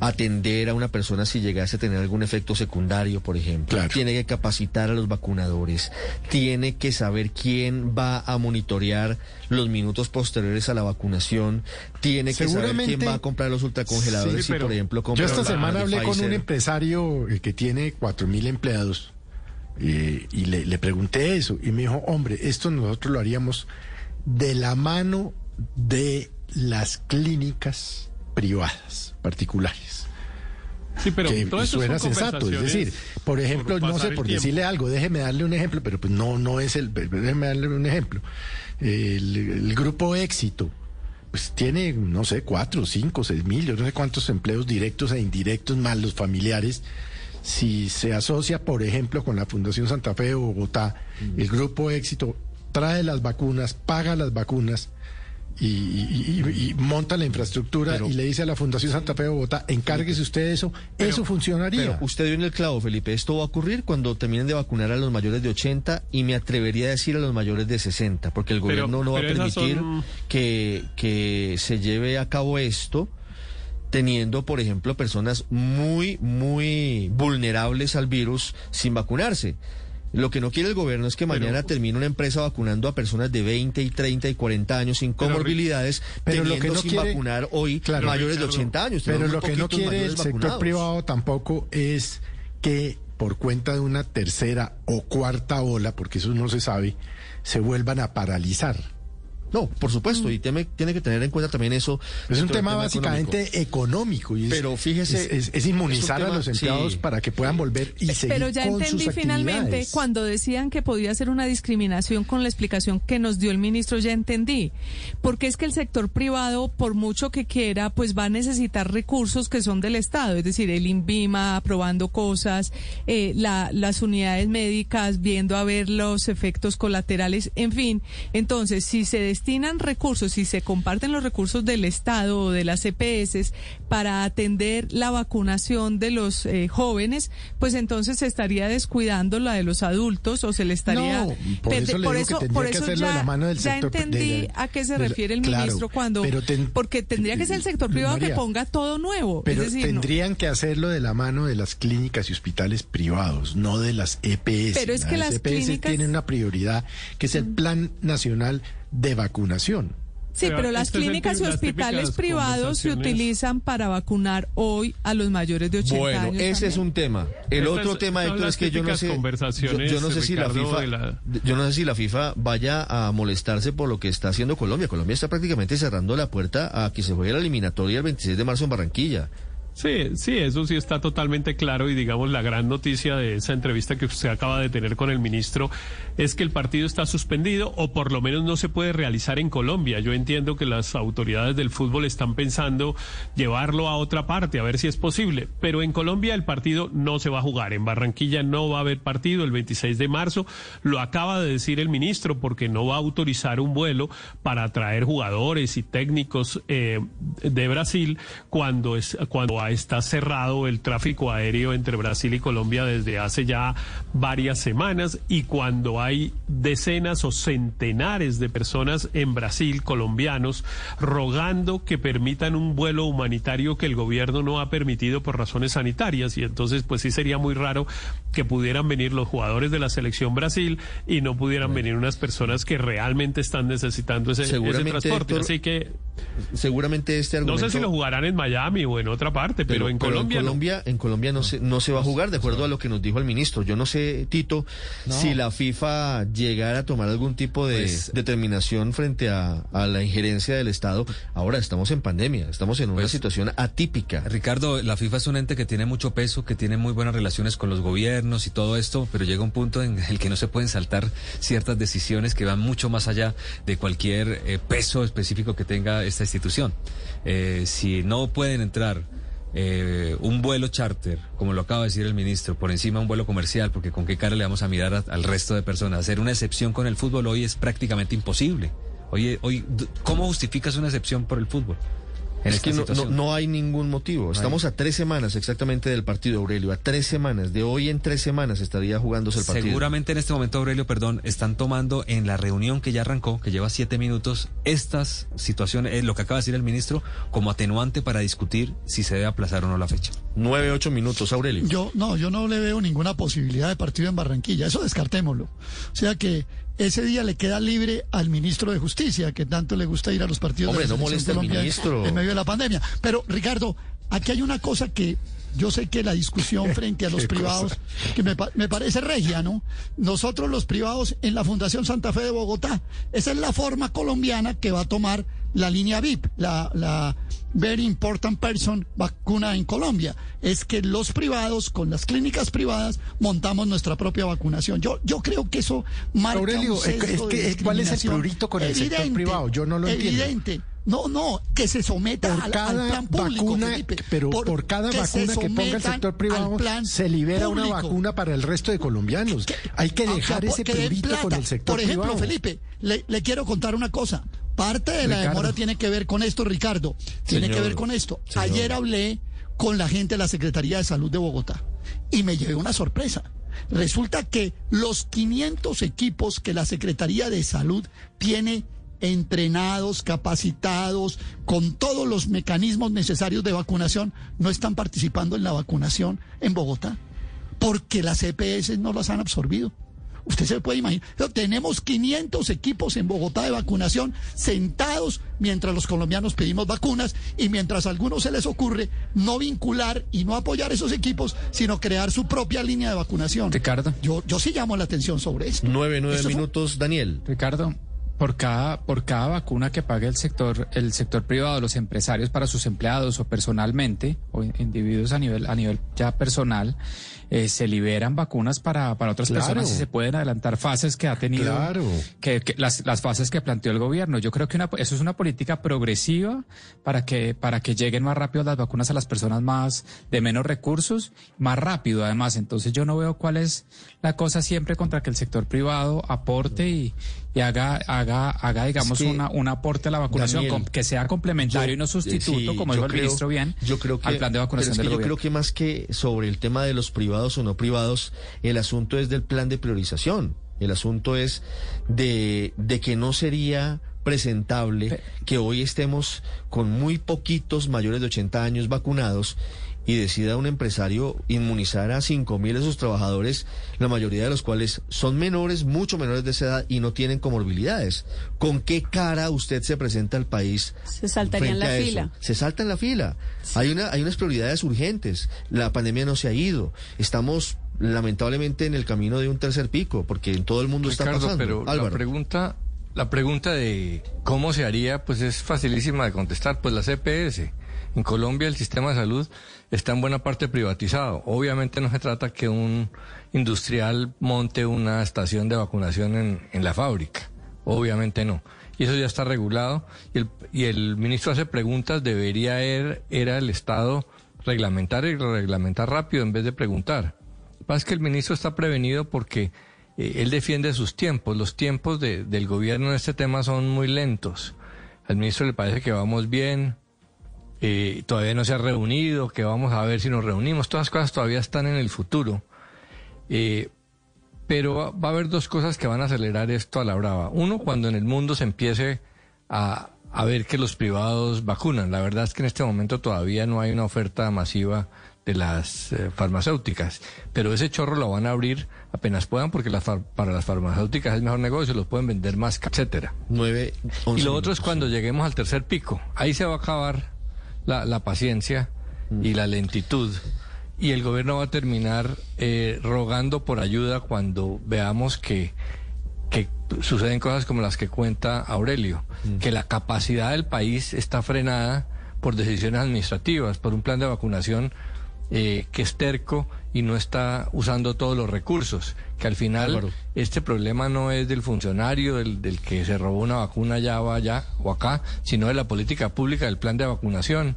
atender a una persona si llegase a tener algún efecto secundario, por ejemplo. Tiene que capacitar a los vacunadores, tiene que saber quién va a monitorear los minutos posteriores a la vacunación, tiene que saber quién va a comprar los ultracongeladores Sí, y, por ejemplo, Yo esta semana hablé con un empresario eh, que tiene cuatro mil empleados eh, y le, le pregunté eso y me dijo, hombre, esto nosotros lo haríamos de la mano de las clínicas privadas, particulares. Sí, pero que todo eso suena sensato, es decir, por ejemplo, por no sé, por decirle algo, déjeme darle un ejemplo, pero pues no, no es el, déjeme darle un ejemplo. El, el grupo éxito, pues tiene, no sé, cuatro, cinco, seis mil, yo no sé cuántos empleos directos e indirectos, más los familiares. Si se asocia, por ejemplo, con la Fundación Santa Fe de Bogotá, el grupo éxito trae las vacunas, paga las vacunas y, y- y- y monta la infraestructura y le dice a la Fundación Santa Fe de Bogotá, encárguese usted de eso, eso funcionaría. Pero usted dio en el clavo, Felipe. Esto va a ocurrir cuando terminen de vacunar a los mayores de 80 y me atrevería a decir a los mayores de 60, porque el Pero- gobierno no va a permitir son- que, que se lleve a cabo esto teniendo, por ejemplo, personas muy, muy vulnerables al virus sin vacunarse. Lo que no quiere el gobierno es que mañana termine una empresa vacunando a personas de 20 y 30 y 40 años sin comorbilidades, pero lo que no sin quiere- vacunar hoy Claro, mayores de Ricardo, 80 años. Pero lo que no quiere el sector privado tampoco es que por cuenta de una tercera o cuarta ola, porque eso no se sabe, se vuelvan a paralizar. No, por supuesto, y tiene, tiene que tener en cuenta también eso. Es un tema básicamente económico. y es- Pero fíjese, es, es- es es inmunizar un a los empleados sí. para que puedan volver y seguir Pero ya con entendí sus finalmente, cuando decían que podía ser una discriminación con la explicación que nos dio el ministro, ya entendí. Porque es que el sector privado, por mucho que quiera, pues va a necesitar recursos que son del Estado, es decir, el INVIMA aprobando cosas, eh, la- las unidades médicas viendo a ver los efectos colaterales, en fin. Entonces, si se destinan recursos y se comparten los recursos del Estado o de las EPS para atender la vacunación de los eh, jóvenes, pues entonces se estaría descuidando la de los adultos o se le estaría... No, por eso, le por digo eso, que por que eso ya, de la mano del ya sector entendí de la- a qué se refiere el claro, ministro cuando... pero ten- porque tendría que ser el sector privado que ponga todo nuevo. Pero es decir, no- tendrían que hacerlo de la mano de las clínicas y hospitales privados, no de las EPS. Pero es que las EPS clínicas- tienen una prioridad que es el Plan Nacional de Vacunación. Sí, Pero las este clínicas y las hospitales privados se utilizan para vacunar hoy a los mayores de 80 Bueno, años. ese también. es un tema. El Estas otro tema, Héctor, es que yo no sé, yo, no sé si la FIFA, la- yo no sé si la FIFA vaya a molestarse por lo que está haciendo Colombia. Colombia está prácticamente cerrando la puerta a que se juegue la eliminatoria el 26 de marzo en Barranquilla. Sí, sí, eso sí está totalmente claro y digamos la gran noticia de esa entrevista que usted acaba de tener con el ministro es que el partido está suspendido o por lo menos no se puede realizar en Colombia. Yo entiendo que las autoridades del fútbol están pensando llevarlo a otra parte, a ver si es posible, pero en Colombia el partido no se va a jugar. En Barranquilla no va a haber partido el 26 de marzo. Lo acaba de decir el ministro porque no va a autorizar un vuelo para traer jugadores y técnicos eh, de Brasil cuando es cuando está cerrado el tráfico aéreo entre Brasil y Colombia desde hace ya varias semanas y cuando hay decenas o centenares de personas en Brasil colombianos rogando que permitan un vuelo humanitario que el gobierno no ha permitido por razones sanitarias y entonces pues sí sería muy raro que pudieran venir los jugadores de la selección Brasil y no pudieran venir unas personas que realmente están necesitando ese, transporte. Héctor, Así que Seguramente este no argumento... sé si lo jugarán en Miami o en otra parte, pero, en Colombia en Colombia no se, no se va a jugar, de acuerdo a lo que nos dijo el ministro. Yo no sé, Tito, No. si la FIFA llegara a tomar algún tipo de Pues- determinación frente a, a la injerencia del Estado. Ahora estamos en pandemia, estamos en una Pues- situación atípica. Ricardo, la FIFA es un ente que tiene mucho peso, que tiene muy buenas relaciones con los gobiernos y todo esto, pero llega un punto en el que no se pueden saltar ciertas decisiones que van mucho más allá de cualquier eh, peso específico que tenga esta institución. Eh, si no pueden entrar eh, un vuelo charter, como lo acaba de decir el ministro, por encima un vuelo comercial, porque con qué cara le vamos a mirar al resto de personas. Hacer una excepción con el fútbol hoy es prácticamente imposible. Hoy, d- ¿cómo justificas una excepción por el fútbol? En Es esta que no, no, situación? no hay ningún motivo. Estamos a tres semanas exactamente del partido, Aurelio. A tres semanas. De hoy en tres semanas estaría jugándose el partido. Seguramente en este momento, Aurelio, perdón, están tomando en la reunión que ya arrancó, que lleva siete minutos, estas situaciones, eh, lo que acaba de decir el ministro, como atenuante para discutir si se debe aplazar o no la fecha. Nueve, ocho minutos, Aurelio. Yo no, yo no le veo ninguna posibilidad de partido en Barranquilla. Eso descartémoslo. O sea que ese día le queda libre al ministro de Justicia, que tanto le gusta ir a los partidos Hombre, de la no al ministro. en medio de la pandemia. Pero Ricardo, aquí hay una cosa que yo sé que la discusión *laughs* frente a los ¿Qué privados, cosa? que me, me parece regia, ¿no? Nosotros los privados en la Fundación Santa Fe de Bogotá, esa es la forma colombiana que va a tomar la línea VIP, la, la Very Important Person vacuna en Colombia. Es que los privados, con las clínicas privadas, montamos nuestra propia vacunación. Yo, yo creo que eso marca Aurelio, un es- es que- ¿cuál es el prurito con el sector privado? Yo no lo entiendo. Evidente. No, no, que se someta Por al, plan público, vacuna, Felipe. pero por, cada que vacuna que ponga el sector privado, se libera una vacuna para el resto de colombianos. Hay que dejar ese prurito con el sector Por ejemplo, privado. Felipe, le, le quiero contar una cosa. Parte de la Ricardo. demora tiene que ver con esto, Ricardo. Tiene Señor, que ver con esto. señor. Ayer hablé con la gente de la Secretaría de Salud de Bogotá y me llevé una sorpresa. Resulta que los 500 equipos que la Secretaría de Salud tiene entrenados, capacitados, con todos los mecanismos necesarios de vacunación, no están participando en la vacunación en Bogotá, porque las EPS no las han absorbido. Usted se puede imaginar. Tenemos 500 equipos en Bogotá de vacunación sentados mientras los colombianos pedimos vacunas y mientras a algunos se les ocurre no vincular y no apoyar esos equipos, sino crear su propia línea de vacunación. Ricardo. Yo, yo sí llamo la atención sobre esto. Nueve, nueve fue- minutos, Daniel. Ricardo, por cada, por cada vacuna que pague el sector, el sector privado, los empresarios para sus empleados o personalmente, o individuos a nivel, a nivel ya personal, eh, se liberan vacunas para, para otras Claro. personas y se pueden adelantar fases que ha tenido, Claro. que, que las, las fases que planteó el gobierno. Yo creo que una, eso es una política progresiva para que, para que lleguen más rápido las vacunas a las personas más, de menos recursos, más rápido además. Entonces yo no veo cuál es la cosa siempre contra que el sector privado aporte y, y haga, haga haga, haga digamos, Es que, una, un aporte a la vacunación Daniel, com- que sea complementario yo- y no sustituto, sí, como dijo el creo- ministro bien, yo creo que, al plan de vacunación es que del yo gobierno. creo que más que sobre el tema de los privados o no privados, el asunto es del plan de priorización. El asunto es de, de que no sería presentable que hoy estemos con muy poquitos mayores de 80 años vacunados y decida un empresario inmunizar a 5 mil de sus trabajadores, la mayoría de los cuales son menores, mucho menores de esa edad y no tienen comorbilidades. ¿Con qué cara usted se presenta al país? Se saltaría en frente la a eso? fila. Se salta en la fila. Hay, una, hay unas prioridades urgentes. La pandemia no se ha ido. Estamos lamentablemente en el camino de un tercer pico, porque en todo el mundo está Ricardo, pasando. pero la pregunta, la pregunta de cómo se haría, pues es facilísima de contestar. Pues la CPS. En Colombia el sistema de salud está en buena parte privatizado. Obviamente no se trata que un industrial monte una estación de vacunación en, en la fábrica. Obviamente no. Y eso ya está regulado. Y el, y el ministro hace preguntas, debería er- era el Estado reglamentar y reglamentar rápido en vez de preguntar. Lo que pasa es que el ministro está prevenido porque eh, él defiende sus tiempos. Los tiempos de- del gobierno en este tema son muy lentos. Al ministro le parece que vamos bien, eh, todavía no se ha reunido, que vamos a ver si nos reunimos. Todas las cosas todavía están en el futuro. Eh, pero va, a haber dos cosas que van a acelerar esto a la brava. Uno, cuando en el mundo se empiece a, a ver que los privados vacunan. La verdad es que en este momento todavía no hay una oferta masiva de las eh, farmacéuticas, pero ese chorro lo van a abrir apenas puedan porque las para las farmacéuticas es mejor negocio, los pueden vender más, etcétera. Nueve, Y lo otro es cuando lleguemos al tercer pico. Ahí se va a acabar la, la paciencia y la lentitud. Y el gobierno va a terminar eh, rogando por ayuda cuando veamos que, que suceden cosas como las que cuenta Aurelio, que la capacidad del país está frenada por decisiones administrativas, por un plan de vacunación eh, que es terco y no está usando todos los recursos, que al final Álvaro. este problema no es del funcionario, del, del que se robó una vacuna allá o allá o acá, sino de la política pública del plan de vacunación,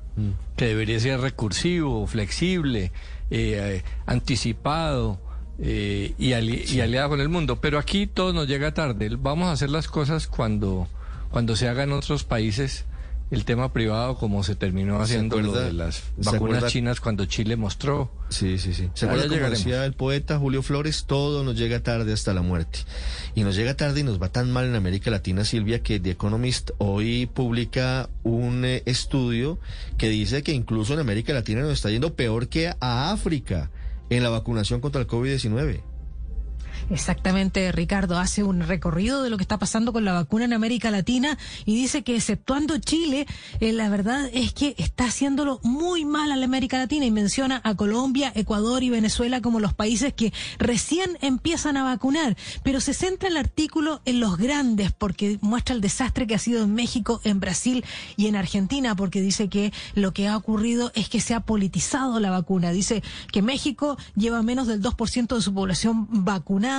que debería ser recursivo, flexible, eh, anticipado eh, y, ali- y aliado con el mundo. Pero aquí todo nos llega tarde. Vamos a hacer las cosas cuando, cuando se haga en otros países el tema privado como se terminó ¿Se haciendo lo de las vacunas chinas cuando Chile mostró. Sí, sí, sí. ¿Se acuerda como decía el poeta Julio Flores? Todo nos llega tarde hasta la muerte. Y nos llega tarde y nos va tan mal en América Latina, Silvia, que The Economist hoy publica un eh, estudio que dice que incluso en América Latina nos está yendo peor que a África en la vacunación contra el COVID-19. Exactamente, Ricardo hace un recorrido de lo que está pasando con la vacuna en América Latina y dice que exceptuando Chile, eh, la verdad es que está haciéndolo muy mal a la América Latina y menciona a Colombia, Ecuador y Venezuela como los países que recién empiezan a vacunar, pero se centra el artículo en los grandes porque muestra el desastre que ha sido en México, en Brasil y en Argentina, porque dice que lo que ha ocurrido es que se ha politizado la vacuna. Dice que México lleva menos del 2% de su población vacunada,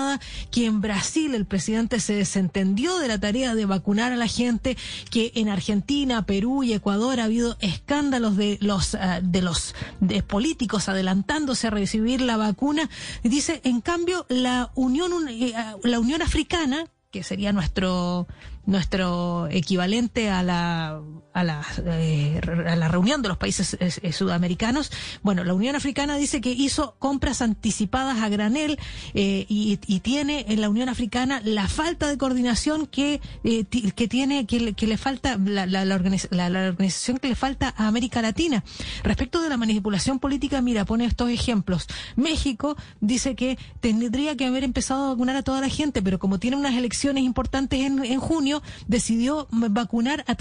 que en Brasil el presidente se desentendió de la tarea de vacunar a la gente, que en Argentina, Perú y Ecuador ha habido escándalos de los ah, de los de políticos adelantándose a recibir la vacuna. Dice, en cambio, la Unión Un- eh, ah, la Unión Africana que sería nuestro nuestro equivalente a la a la, eh, a la reunión de los países eh, eh, sudamericanos. Bueno, la Unión Africana dice que hizo compras anticipadas a granel eh, y, y tiene en la Unión Africana la falta de coordinación que que tiene que, le- que le falta la, la, la la- organización que le falta a América Latina. Respecto de la manipulación política, mira, pone estos ejemplos. México dice que tendría que haber empezado a vacunar a toda la gente, pero como tiene unas elecciones importantes en, en junio, decidió vacunar a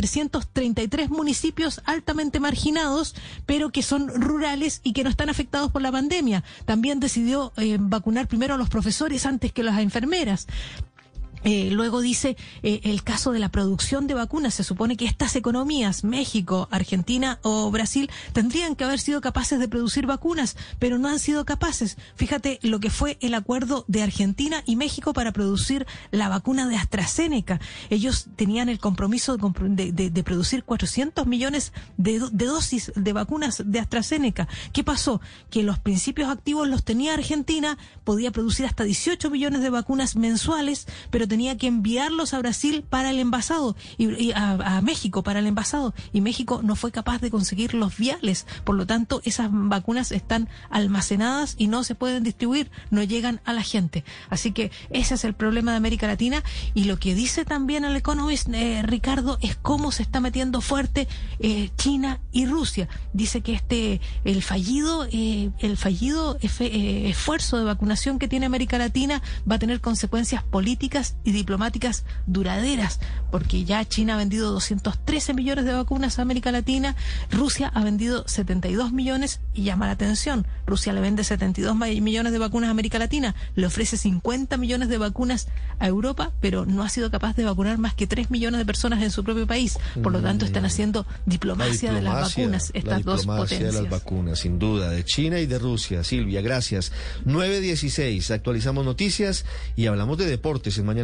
333 municipios altamente marginados, pero que son rurales y que no están afectados por la pandemia. También decidió eh, vacunar primero a los profesores antes que a las enfermeras. Eh, luego dice eh, el caso de la producción de vacunas. Se supone que estas economías, México, Argentina o Brasil, tendrían que haber sido capaces de producir vacunas, pero no han sido capaces. Fíjate lo que fue el acuerdo de Argentina y México para producir la vacuna de AstraZeneca. Ellos tenían el compromiso de, de- producir 400 millones de, de dosis de vacunas de AstraZeneca. ¿Qué pasó? Que los principios activos los tenía Argentina, podía producir hasta 18 millones de vacunas mensuales, pero tenía que enviarlos a Brasil para el envasado y, a, México para el envasado y México no fue capaz de conseguir los viales. Por lo tanto, esas vacunas están almacenadas y no se pueden distribuir, no llegan a la gente. Así que ese es el problema de América Latina y lo que dice también el Economist, eh, Ricardo, es cómo se está metiendo fuerte eh, China y Rusia. Dice que este el fallido eh, el fallido esfuerzo de vacunación que tiene América Latina va a tener consecuencias políticas y diplomáticas duraderas, porque ya China ha vendido 213 millones de vacunas a América Latina, Rusia ha vendido 72 millones y llama la atención, Rusia le vende 72 millones de vacunas a América Latina, le ofrece 50 millones de vacunas a Europa, pero no ha sido capaz de vacunar más que 3 millones de personas en su propio país. Por lo tanto, están haciendo diplomacia, de las vacunas, estas dos potencias. de las vacunas, sin duda, de China y de Rusia. Silvia, gracias. 9.16, actualizamos noticias y hablamos de deportes en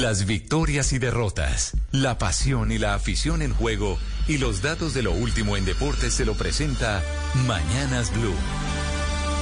Las victorias y derrotas, la pasión y la afición en juego y los datos de lo último en deportes se lo presenta Mañanas Blue.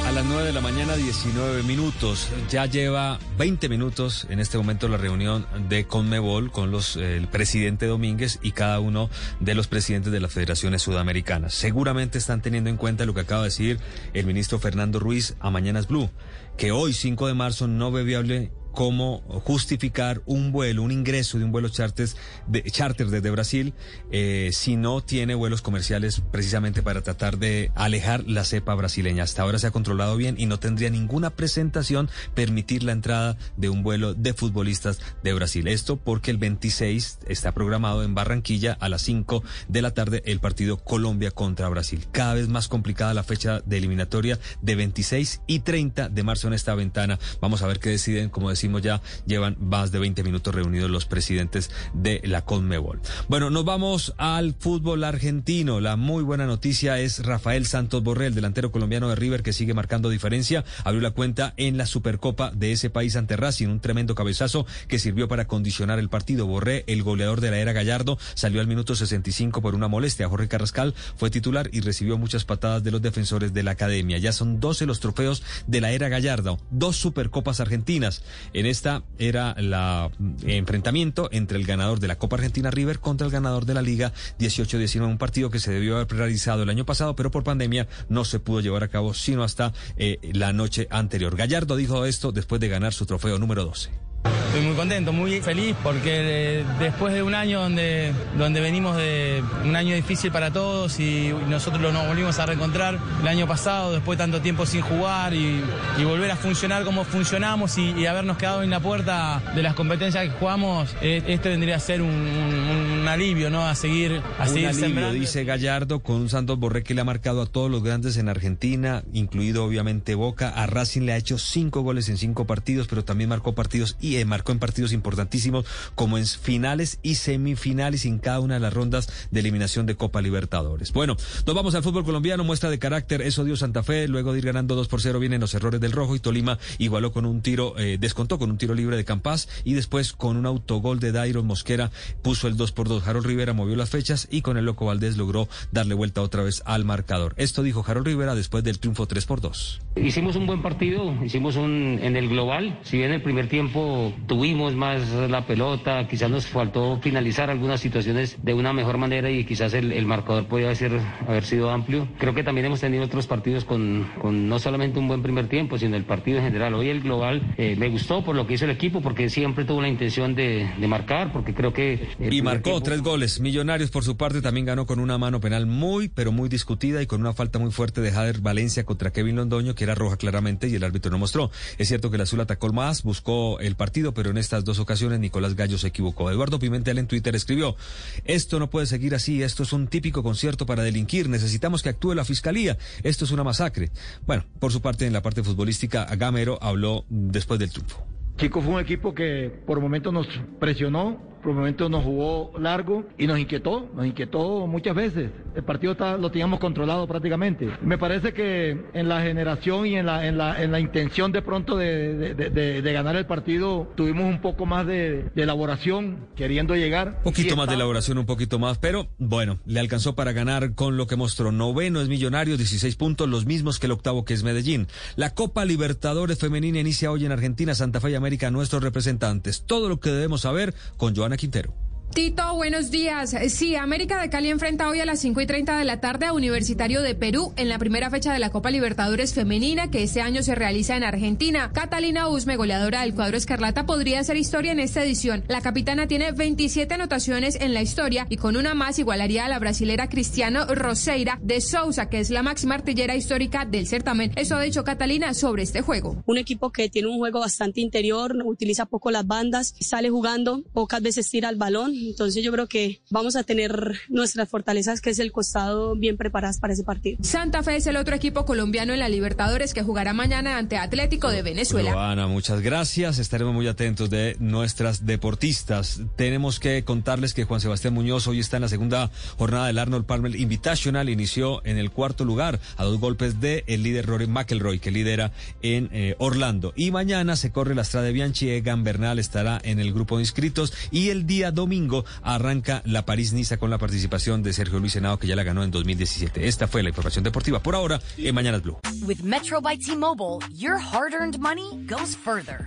A las 9 de la mañana, 19 minutos. Ya lleva 20 minutos en este momento la reunión de Conmebol con los, el presidente Domínguez y cada uno de los presidentes de las federaciones sudamericanas. Seguramente están teniendo en cuenta lo que acaba de decir el ministro Fernando Ruiz a Mañanas Blue, que hoy, 5 de marzo, no ve viable cómo justificar un vuelo, un ingreso de un vuelo charter, de, charter desde Brasil eh, si no tiene vuelos comerciales precisamente para tratar de alejar la cepa brasileña. Hasta ahora se ha controlado bien y no tendría ninguna presentación permitir la entrada de un vuelo de futbolistas de Brasil. Esto porque el 26 está programado en Barranquilla a las 5 de la tarde el partido Colombia contra Brasil. Cada vez más complicada la fecha de eliminatoria de 26 y 30 de marzo en esta ventana. Vamos a ver qué deciden, como decía ya, llevan más de 20 minutos reunidos los presidentes de la Conmebol. Bueno, nos vamos al fútbol argentino. La muy buena noticia es Rafael Santos Borrell, delantero colombiano de River que sigue marcando diferencia. Abrió la cuenta en la Supercopa de ese país ante Racing, un tremendo cabezazo que sirvió para condicionar el partido. Borré, el goleador de la era Gallardo, salió al minuto 65 por una molestia. Jorge Carrascal fue titular y recibió muchas patadas de los defensores de la academia. Ya son 12 los trofeos de la era Gallardo, dos Supercopas argentinas. En esta era el mm, enfrentamiento entre el ganador de la Copa Argentina River contra el ganador de la Liga 18-19, un partido que se debió haber realizado el año pasado, pero por pandemia no se pudo llevar a cabo sino hasta eh, la noche anterior. Gallardo dijo esto después de ganar su trofeo número 12. Estoy muy contento, muy feliz porque después de un año donde, donde venimos de un año difícil para todos y nosotros nos volvimos a reencontrar el año pasado después de tanto tiempo sin jugar y, volver a funcionar como funcionamos y, habernos quedado en la puerta de las competencias que jugamos, eh, este vendría a ser un, alivio, ¿no? A seguir, a un alivio, dice Gallardo, con un Santos Borré que le ha marcado a todos los grandes en Argentina, incluido obviamente Boca. A Racing le ha hecho cinco goles en cinco partidos, pero también marcó partidos y marcó en partidos importantísimos como en finales y semifinales en cada una de las rondas de eliminación de Copa Libertadores. Bueno, nos vamos al fútbol colombiano, muestra de carácter, eso dio Santa Fe, luego de ir ganando 2 por 0 vienen los errores del rojo y Tolima igualó con un tiro, eh, descontó con un tiro libre de Campas y después con un autogol de Dairon Mosquera puso el 2 por 2. Harold Rivera movió las fechas y con el Loco Valdés logró darle vuelta otra vez al marcador. Esto dijo Harold Rivera después del triunfo 3 por 2. Hicimos un buen partido, hicimos un en el global, si bien el primer tiempo tuvimos más la pelota, quizás nos faltó finalizar algunas situaciones de una mejor manera y quizás el, marcador podía ser, haber sido amplio. Creo que también hemos tenido otros partidos con, con, no solamente un buen primer tiempo, sino el partido en general. Hoy el global eh, me gustó por lo que hizo el equipo, porque siempre tuvo la intención de, de marcar, porque creo que... Y marcó tres goles. Millonarios, por su parte, también ganó con una mano penal muy, pero muy discutida y con una falta muy fuerte de Jader Valencia contra Kevin Londoño, que era roja claramente y el árbitro no mostró. Es cierto que el azul atacó más, buscó el partido, pero en estas dos ocasiones Nicolás Gallo se equivocó. Eduardo Pimentel en Twitter escribió, esto no puede seguir así, esto es un típico concierto para delinquir, necesitamos que actúe la fiscalía, esto es una masacre. Bueno, por su parte, en la parte futbolística, Gamero habló después del triunfo. Chico fue un equipo que por momentos nos presionó, por momentos nos jugó largo y nos inquietó, nos inquietó muchas veces. El partido está, lo teníamos controlado prácticamente. Me parece que en la generación y en la, en la, en la intención de pronto de, de, de, de ganar el partido tuvimos un poco más de, elaboración, queriendo llegar. Un poquito más de elaboración, un poquito más, pero bueno, le alcanzó para ganar con lo que mostró. Noveno es Millonario, 16 puntos, los mismos que el octavo que es Medellín. La Copa Libertadores Femenina inicia hoy en Argentina, Santa Fe y América, nuestros representantes. Todo lo que debemos saber con Joana Quintero. Tito, buenos días. Sí, América de Cali enfrenta hoy a las 5 y 30 de la tarde a Universitario de Perú en la primera fecha de la Copa Libertadores Femenina que este año se realiza en Argentina. Catalina Usme, goleadora del cuadro Escarlata, podría hacer historia en esta edición. La capitana tiene 27 anotaciones en la historia y con una más igualaría a la brasilera Cristiano Roseira de Sousa, que es la máxima artillera histórica del certamen. Eso ha dicho Catalina sobre este juego. Un equipo que tiene un juego bastante interior, utiliza poco las bandas, sale jugando, pocas veces tira el balón entonces yo creo que vamos a tener nuestras fortalezas, que es el costado, bien preparadas para ese partido. Santa Fe es el otro equipo colombiano en la Libertadores que jugará mañana ante Atlético de Venezuela. Ana, muchas gracias. Estaremos muy atentos de nuestras deportistas. Tenemos que contarles que Juan Sebastián Muñoz hoy está en la segunda jornada del Arnold Palmer Invitational. Inició en el cuarto lugar a dos golpes de el líder Rory McElroy, que lidera en eh, Orlando. Y mañana se corre la Estrada de Bianchi. Egan Bernal estará en el grupo de inscritos. Y el día domingo arranca la París-Niza con la participación de Sergio Luis Senado, que ya la ganó en 2017. Esta fue la información deportiva por ahora en Mañanas Blue. With Metro by T-Mobile, your hard-earned money goes further.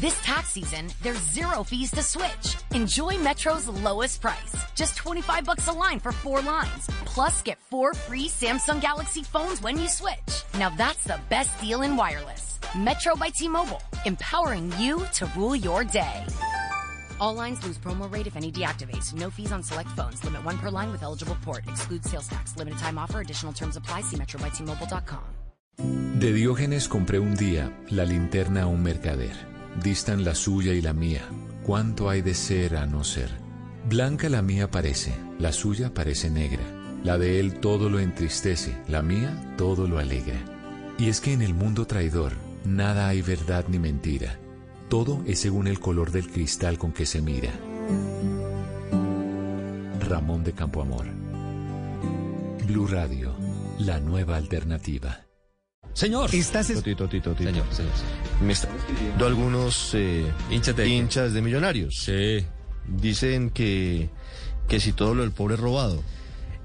This tax season, there's zero fees to switch. Enjoy Metro's lowest price. Just 25 bucks a line for four lines. Plus, get four free Samsung Galaxy phones when you switch. Now that's the best deal in wireless. Metro by T-Mobile, empowering you to rule your day. All lines lose promo rate if any deactivates. No fees on select phones. Limit one per line with eligible port. Excludes sales tax. Limited time offer. Additional terms apply. See metrobytmobile.com. De Diógenes compré un día la linterna a un mercader. Distan la suya y la mía. ¿Cuánto hay de ser a no ser? Blanca la mía parece, la suya parece negra. La de él todo lo entristece, la mía todo lo alegra. Y es que en el mundo traidor nada hay verdad ni mentira todo es según el color del cristal con que se mira. Ramón de Campoamor. Blue Radio, la nueva alternativa. Señor, estás Tito, Tito, Tito. Señor, señor, Me están escribiendo algunos eh, hinchas, de, hinchas de millonarios. Sí. Dicen que, que si todo lo del pobre es robado.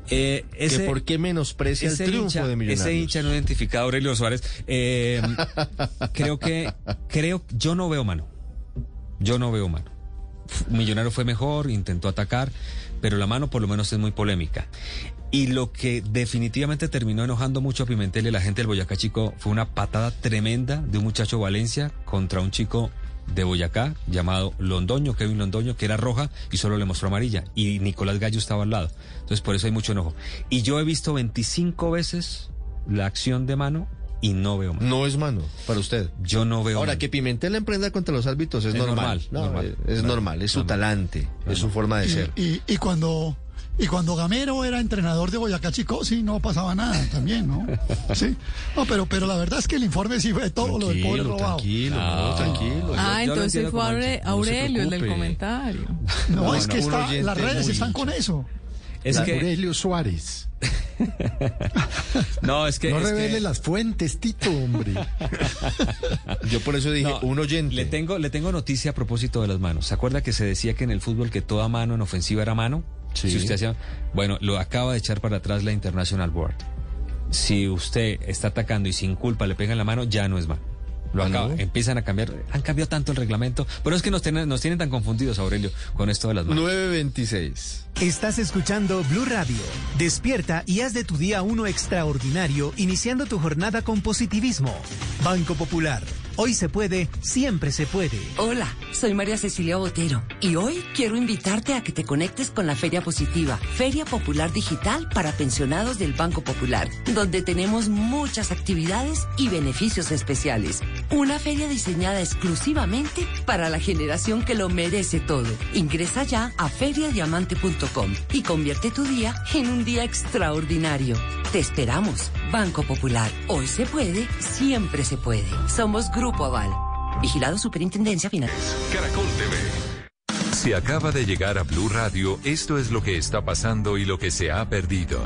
Eh, ese, ¿Por qué menosprecia el triunfo de Millonarios? Ese hincha no identificado, Aurelio Suárez. Eh, creo que, creo, yo no veo mano. Yo no veo mano. Millonario fue mejor, intentó atacar, pero la mano por lo menos es muy polémica. Y lo que definitivamente terminó enojando mucho a Pimentel y la gente del Boyacá Chico fue una patada tremenda de un muchacho Valencia contra un chico de Boyacá llamado Londoño, Kevin Londoño, que era roja y solo le mostró amarilla. Y Nicolás Gallo estaba al lado. Entonces por eso hay mucho enojo. Y yo he visto 25 veces la acción de mano y no veo mano. No es mano para usted. Yo no veo Ahora, que Pimentel emprenda contra los árbitros es, normal. Es, normal, es su talante, es su forma de ser. Y, y cuando y cuando Gamero era entrenador de Boyacá Chico, sí, no pasaba nada también, ¿no? *laughs* Sí. No, pero, pero la verdad es que el informe sí fue todo lo del pobre robado. Tranquilo, no, tranquilo. Ah, entonces fue Aurelio, el del comentario. No, es que está, las redes están con eso. Es que... Aurelio Suárez. *laughs* no, es que. No es revele las fuentes, Tito, hombre. *laughs* Yo por eso dije, un oyente. Le tengo, le tengo noticia a propósito de las manos. ¿Se acuerda que se decía que en el fútbol que toda mano en ofensiva era mano? Si usted hacía, bueno, lo acaba de echar para atrás la International Board. Si usted está atacando y sin culpa le pega en la mano, ya no es mano. Lo acaba, empiezan a cambiar, han cambiado tanto el reglamento, pero es que nos tienen, nos tienen tan confundidos, Aurelio, con esto de las manos. 926. Estás escuchando Blue Radio. Despierta y haz de tu día uno extraordinario, iniciando tu jornada con positivismo. Banco Popular. Hoy se puede, siempre se puede. Hola, soy María Cecilia Botero y hoy quiero invitarte a que te conectes con la Feria Positiva, Feria Popular Digital para pensionados del Banco Popular, donde tenemos muchas actividades y beneficios especiales. Una feria diseñada exclusivamente para la generación que lo merece todo. Ingresa ya a feriadiamante.com y convierte tu día en un día extraordinario. Te esperamos, Banco Popular. Hoy se puede, siempre se puede. Somos Grupo Aval. Vigilado Superintendencia Financiera. Caracol TV. Si acaba de llegar a Blue Radio, esto es lo que está pasando y lo que se ha perdido.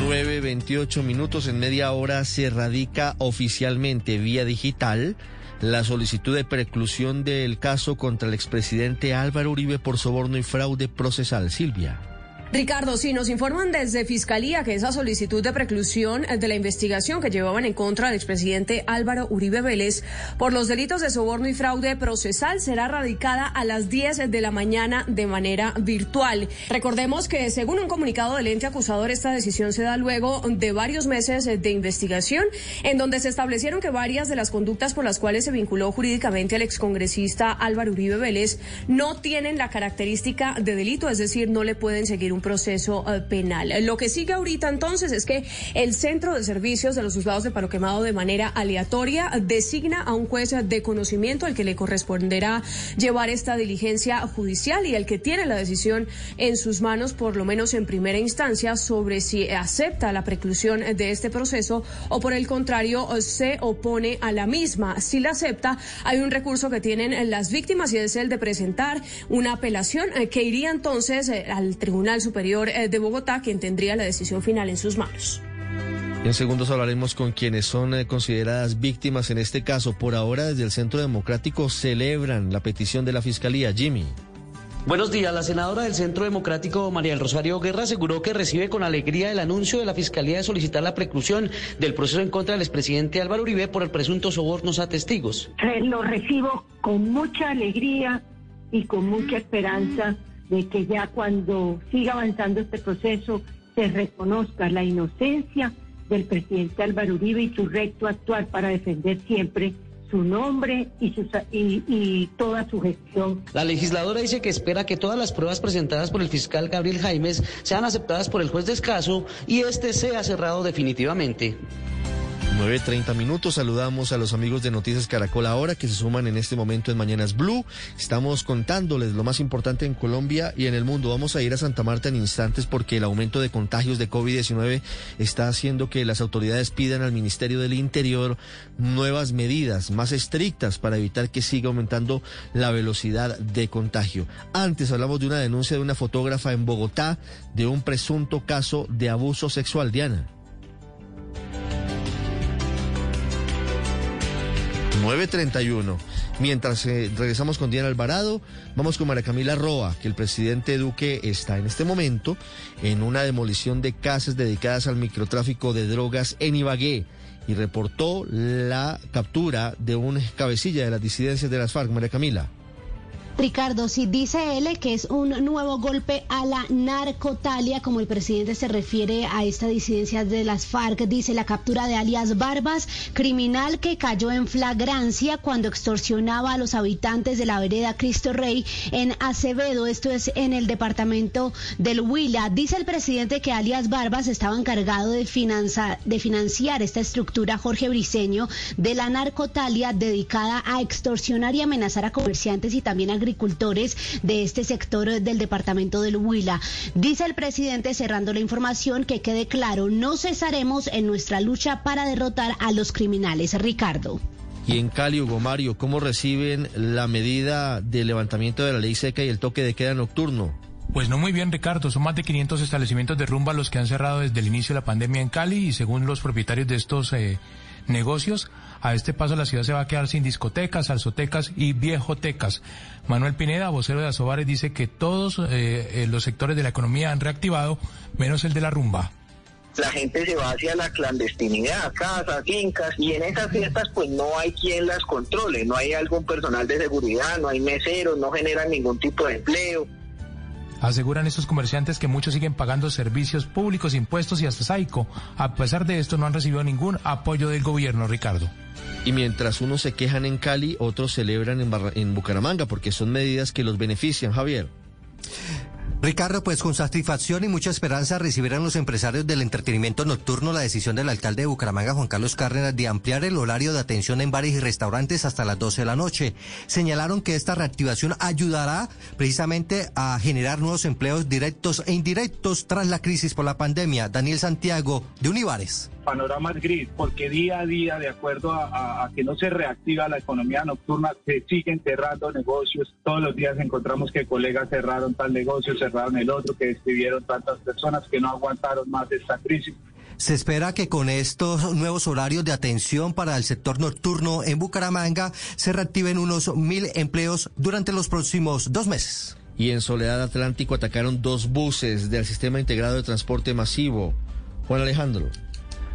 9.28 minutos en media hora se radica oficialmente vía digital la solicitud de preclusión del caso contra el expresidente Álvaro Uribe por soborno y fraude procesal. Silvia. Ricardo, sí, nos informan desde Fiscalía que esa solicitud de preclusión de la investigación que llevaban en contra del expresidente Álvaro Uribe Vélez por los delitos de soborno y fraude procesal será radicada a las 10 de la mañana de manera virtual. Recordemos que según un comunicado del ente acusador, esta decisión se da luego de varios meses de investigación en donde se establecieron que varias de las conductas por las cuales se vinculó jurídicamente al excongresista Álvaro Uribe Vélez no tienen la característica de delito, es decir, no le pueden seguir un proceso eh, penal. Lo que sigue ahorita entonces es que el Centro de Servicios de los Juzgados de Paro Quemado de manera aleatoria designa a un juez de conocimiento al que le corresponderá llevar esta diligencia judicial y el que tiene la decisión en sus manos, por lo menos en primera instancia, sobre si acepta la preclusión de este proceso o por el contrario se opone a la misma. Si la acepta, hay un recurso que tienen las víctimas y es el de presentar una apelación eh, que iría entonces eh, al Tribunal Superior Superior eh, de Bogotá, quien tendría la decisión final en sus manos. En segundos hablaremos con quienes son eh, consideradas víctimas en este caso. Por ahora, desde el Centro Democrático celebran la petición de la Fiscalía. Jimmy. Buenos días. La senadora del Centro Democrático, María del Rosario Guerra, aseguró que recibe con alegría el anuncio de la Fiscalía de solicitar la preclusión del proceso en contra del expresidente Álvaro Uribe por el presunto sobornos a testigos. Lo recibo con mucha alegría y con mucha esperanza de que ya cuando siga avanzando este proceso se reconozca la inocencia del presidente Álvaro Uribe y su recto actuar para defender siempre su nombre y, toda su gestión. La legisladora dice que espera que todas las pruebas presentadas por el fiscal Gabriel Jaimes sean aceptadas por el juez de escaso y este sea cerrado definitivamente. 9.30 minutos. Saludamos a los amigos de Noticias Caracol ahora que se suman en este momento en Mañanas Blue. Estamos contándoles lo más importante en Colombia y en el mundo. Vamos a ir a Santa Marta en instantes porque el aumento de contagios de COVID-19 está haciendo que las autoridades pidan al Ministerio del Interior nuevas medidas más estrictas para evitar que siga aumentando la velocidad de contagio. Antes hablamos de una denuncia de una fotógrafa en Bogotá de un presunto caso de abuso sexual. Diana. 9.31. Mientras eh, regresamos con Diana Alvarado, vamos con María Camila Roa, que el presidente Duque está en este momento en una demolición de casas dedicadas al microtráfico de drogas en Ibagué y reportó la captura de un cabecilla de las disidencias de las FARC. María Camila. Ricardo, si dice él que es un nuevo golpe a la narcotalia, como el presidente se refiere a esta disidencia de las FARC, dice la captura de alias Barbas, criminal que cayó en flagrancia cuando extorsionaba a los habitantes de la vereda Cristo Rey en Acevedo, esto es en el departamento del Huila. Dice el presidente que alias Barbas estaba encargado de, de financiar esta estructura Jorge Briceño de la narcotalia dedicada a extorsionar y amenazar a comerciantes y también a agricultores de este sector del departamento del Huila. Dice el presidente, cerrando la información, que quede claro, no cesaremos en nuestra lucha para derrotar a los criminales. Ricardo. Y en Cali, Hugo Mario, ¿cómo reciben la medida de levantamiento de la ley seca y el toque de queda nocturno? Pues no muy bien, Ricardo. Son más de 500 establecimientos de rumba los que han cerrado desde el inicio de la pandemia en Cali y según los propietarios de estos eh, negocios, a este paso la ciudad se va a quedar sin discotecas, salsotecas y viejotecas. Manuel Pineda, vocero de Asobares, dice que todos eh, eh, los sectores de la economía han reactivado, menos el de la rumba la gente se va hacia la clandestinidad, casas, fincas, y en esas fiestas pues no hay quien las controle, no hay algún personal de seguridad, no hay meseros, no generan ningún tipo de empleo. Aseguran estos comerciantes que muchos siguen pagando servicios públicos, impuestos y hasta SAICO. A pesar de esto, no han recibido ningún apoyo del gobierno, Ricardo. Y mientras unos se quejan en Cali, otros celebran en, en Bucaramanga, porque son medidas que los benefician, Javier. Ricardo, pues con satisfacción y mucha esperanza recibirán los empresarios del entretenimiento nocturno la decisión del alcalde de Bucaramanga, Juan Carlos Cárdenas, de ampliar el horario de atención en bares y restaurantes hasta las 12 de la noche. Señalaron que esta reactivación ayudará precisamente a generar nuevos empleos directos e indirectos tras la crisis por la pandemia. Daniel Santiago, de Univares. Panorama es gris, porque día a día, de acuerdo a, a que no se reactiva la economía nocturna, se siguen cerrando negocios. Todos los días encontramos que colegas cerraron tal negocio, cerraron el otro, que despidieron tantas personas que no aguantaron más esta crisis. Se espera que con estos nuevos horarios de atención para el sector nocturno en Bucaramanga se reactiven unos mil empleos durante los próximos dos meses. Y en Soledad Atlántico atacaron dos buses del sistema integrado de transporte masivo. Juan Alejandro.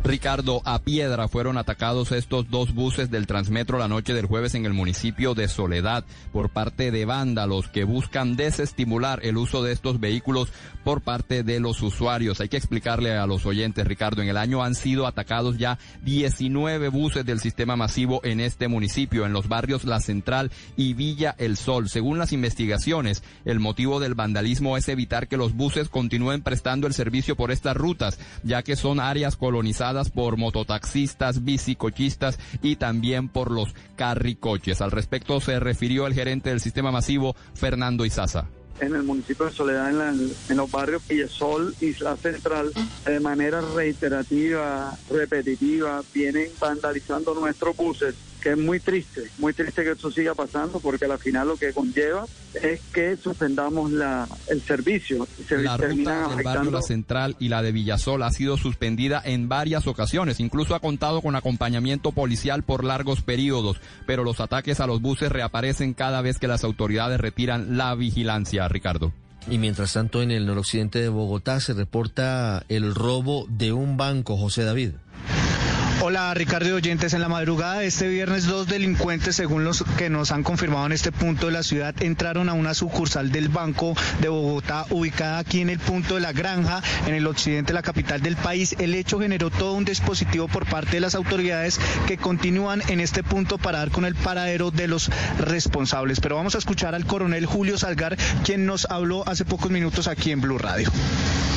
Ricardo, a piedra fueron atacados estos dos buses del Transmetro la noche del jueves en el municipio de Soledad por parte de vándalos que buscan desestimular el uso de estos vehículos por parte de los usuarios. Hay que explicarle a los oyentes, Ricardo, en el año han sido atacados ya 19 buses del sistema masivo en este municipio, en los barrios La Central y Villa El Sol. Según las investigaciones, el motivo del vandalismo es evitar que los buses continúen prestando el servicio por estas rutas, ya que son áreas colonizadas por mototaxistas, bicicochistas y también por los carricoches. Al respecto se refirió el gerente del sistema masivo, Fernando Izaza en el municipio de Soledad, en, en los barrios Villesol, Isla Central, de manera reiterativa, repetitiva, vienen vandalizando nuestros buses que es muy triste, muy triste que eso siga pasando porque al final lo que conlleva es que suspendamos la, el servicio. Se la ruta del barrio La Central y la de Villasol ha sido suspendida en varias ocasiones, incluso ha contado con acompañamiento policial por largos periodos, pero los ataques a los buses reaparecen cada vez que las autoridades retiran la vigilancia, Ricardo. Y mientras tanto en el noroccidente de Bogotá se reporta el robo de un banco, José David. Hola Ricardo oyentes, en la madrugada de este viernes dos delincuentes, según los que nos han confirmado en este punto de la ciudad, entraron a una sucursal del Banco de Bogotá, ubicada aquí en el punto de la granja, en el occidente de la capital del país. El hecho generó todo un dispositivo por parte de las autoridades que continúan en este punto para dar con el paradero de los responsables. Pero vamos a escuchar al coronel Julio Salgar, quien nos habló hace pocos minutos aquí en Blue Radio.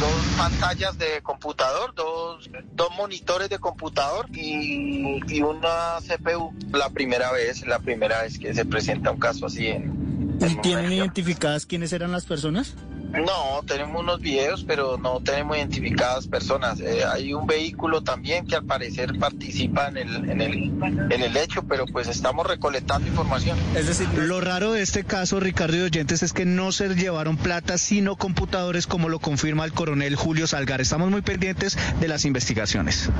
Dos pantallas de computador, dos, dos monitores de computador y, y, una CPU. La primera vez, la primera vez que se presenta un caso así en... ¿Y tienen identificadas quiénes eran las personas? No, tenemos unos videos, pero no tenemos identificadas personas. Eh, hay un vehículo también que al parecer participa en el, en, el, en el hecho, pero pues estamos recolectando información. Es decir, lo raro de este caso, Ricardo y oyentes, es que no se llevaron plata, sino computadores, como lo confirma el coronel Julio Salgar. Estamos muy pendientes de las investigaciones.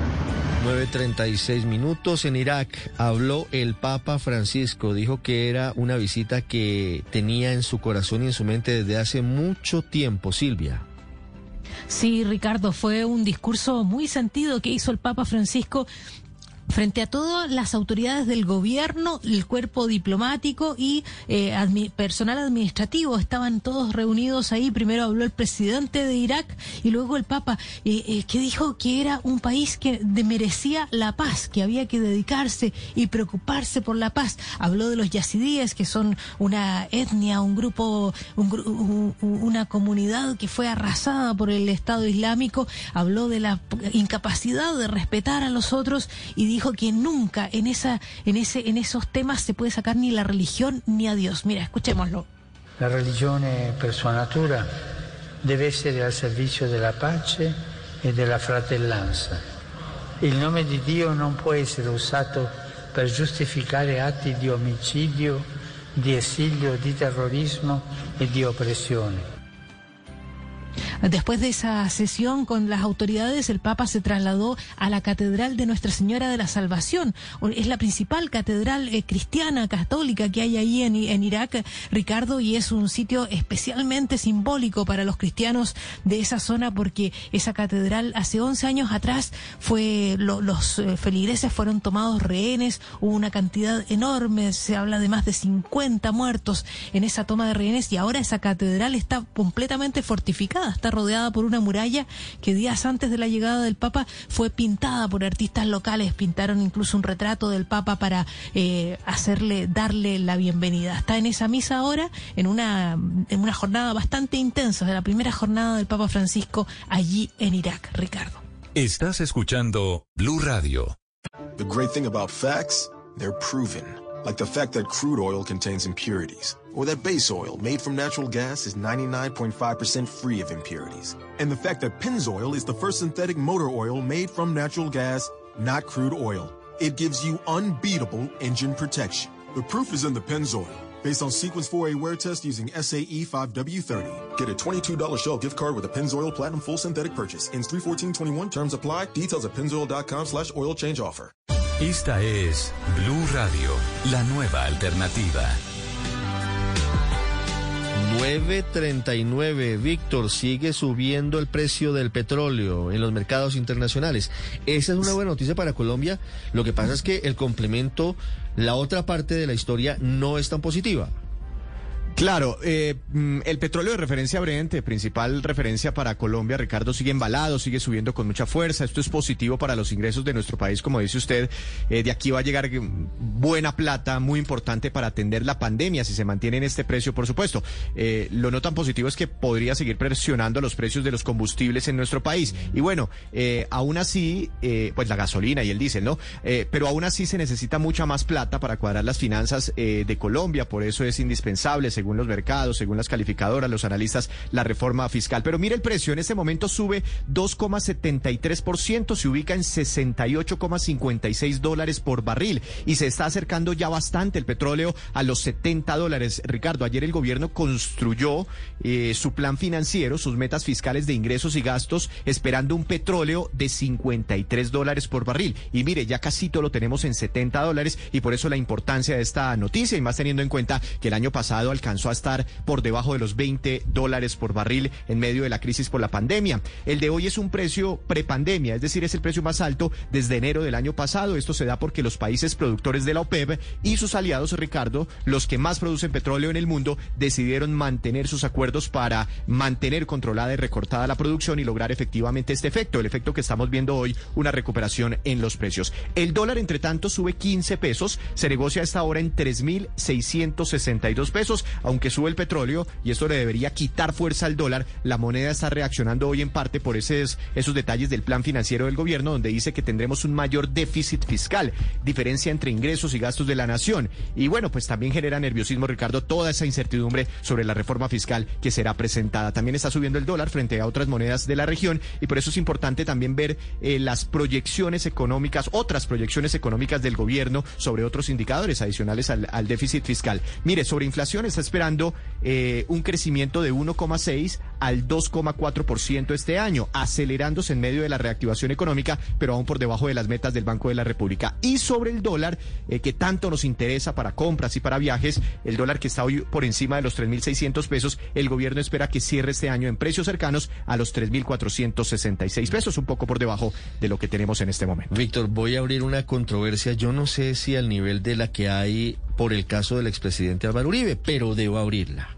9.36 minutos en Irak. Habló el Papa Francisco. Dijo que era una visita que tenía en su corazón y en su mente desde hace mucho tiempo, Silvia. Sí, Ricardo, fue un discurso muy sentido que hizo el Papa Francisco frente a todas las autoridades del gobierno, el cuerpo diplomático y eh, personal administrativo. Estaban todos reunidos ahí. Primero habló el presidente de Irak y luego el Papa, eh, eh, que dijo que era un país que merecía la paz, que había que dedicarse y preocuparse por la paz. Habló de los yazidíes, que son una etnia, un grupo, un, una comunidad que fue arrasada por el Estado Islámico. Habló de la incapacidad de respetar a los otros y dijo dijo que nunca en esa en ese en esos temas se puede sacar ni la religión ni a Dios. Mira, escuchémoslo. La religione per sua natura deve essere al servizio della pace e della fratellanza. Il nome di Dio non può essere usato per giustificare atti di omicidio, di esilio, di terrorismo e di oppressione. Después de esa sesión con las autoridades, el Papa se trasladó a la Catedral de Nuestra Señora de la Salvación. Es la principal catedral eh, cristiana, católica que hay ahí en, Irak, Ricardo, y es un sitio especialmente simbólico para los cristianos de esa zona porque esa catedral hace 11 años atrás fue, los eh, feligreses fueron tomados rehenes, hubo una cantidad enorme, se habla de más de 50 muertos en esa toma de rehenes y ahora esa catedral está completamente fortificada, rodeada por una muralla que días antes de la llegada del Papa fue pintada por artistas locales, pintaron incluso un retrato del Papa para eh, hacerle, darle la bienvenida. Está en esa misa ahora, en una, en una jornada bastante intensa, de la primera jornada del Papa Francisco allí en Irak, Ricardo. Estás escuchando Blue Radio. The great thing about facts, they're proven. Like the fact that crude oil contains impurities. Or that base oil made from natural gas is 99.5% free of impurities. And the fact that Pennzoil is the first synthetic motor oil made from natural gas, not crude oil. It gives you unbeatable engine protection. The proof is in the Pennzoil. Based on Sequence 4A wear test using SAE 5W30. Get a $22 Shell gift card with a Pennzoil Platinum Full Synthetic purchase. Ends 31421. Terms apply. Details at pennzoil.com slash oil change offer. Esta es Blue Radio, la nueva alternativa. 9.39, Víctor, sigue subiendo el precio del petróleo en los mercados internacionales. Esa es una buena noticia para Colombia. Lo que pasa es que el complemento, la otra parte de la historia no es tan positiva. Claro, eh, mm, el petróleo de referencia Brent, eh, principal referencia para Colombia, Ricardo, sigue embalado, sigue subiendo con mucha fuerza. Esto es positivo para los ingresos de nuestro país, como dice usted. Eh, de aquí va a llegar eh, buena plata, muy importante para atender la pandemia, si se mantiene en este precio, por supuesto. Eh, lo no tan positivo es que podría seguir presionando los precios de los combustibles en nuestro país. Y bueno, aún así, pues la gasolina y el diésel, ¿no? Pero aún así se necesita mucha más plata para cuadrar las finanzas de Colombia, por eso es indispensable, según los mercados, según las calificadoras, los analistas, la reforma fiscal. Pero mire el precio, en este momento sube 2,73%, se ubica en 68,56 dólares por barril y se está acercando ya bastante el petróleo a los 70 dólares. Ricardo, ayer el gobierno construyó eh, su plan financiero, sus metas fiscales de ingresos y gastos, esperando un petróleo de 53 dólares por barril. Y mire, ya casi todo lo tenemos en 70 dólares y por eso la importancia de esta noticia y más teniendo en cuenta que el año pasado alcanzó a estar por debajo de los 20 dólares por barril en medio de la crisis por la pandemia. El de hoy es un precio prepandemia, es decir, es el precio más alto desde enero del año pasado. Esto se da porque los países productores de la OPEP y sus aliados, Ricardo, los que más producen petróleo en el mundo, decidieron mantener sus acuerdos para mantener controlada y recortada la producción y lograr efectivamente este efecto, el efecto que estamos viendo hoy, una recuperación en los precios. El dólar, entre tanto, sube 15 pesos, se negocia a esta hora en 3.662 pesos, aunque sube el petróleo y esto le debería quitar fuerza al dólar, la moneda está reaccionando hoy en parte por esos, esos detalles del plan financiero del gobierno, donde dice que tendremos un mayor déficit fiscal, diferencia entre ingresos y gastos de la nación. Y bueno, pues también genera nerviosismo, Ricardo, toda esa incertidumbre sobre la reforma fiscal que será presentada. También está subiendo el dólar frente a otras monedas de la región y por eso es importante también ver eh, las proyecciones económicas, otras proyecciones económicas del gobierno sobre otros indicadores adicionales al, déficit fiscal. Mire, sobre inflación está esperando eh, un crecimiento de 1,6 al 2,4% este año, acelerándose en medio de la reactivación económica, pero aún por debajo de las metas del Banco de la República. Y sobre el dólar, eh, que tanto nos interesa para compras y para viajes, el dólar que está hoy por encima de los 3.600 pesos, el gobierno espera que cierre este año en precios cercanos a los 3.466 pesos, un poco por debajo de lo que tenemos en este momento. Víctor, voy a abrir una controversia. Yo no sé si al nivel de la que hay por el caso del expresidente Álvaro Uribe, pero debo abrirla.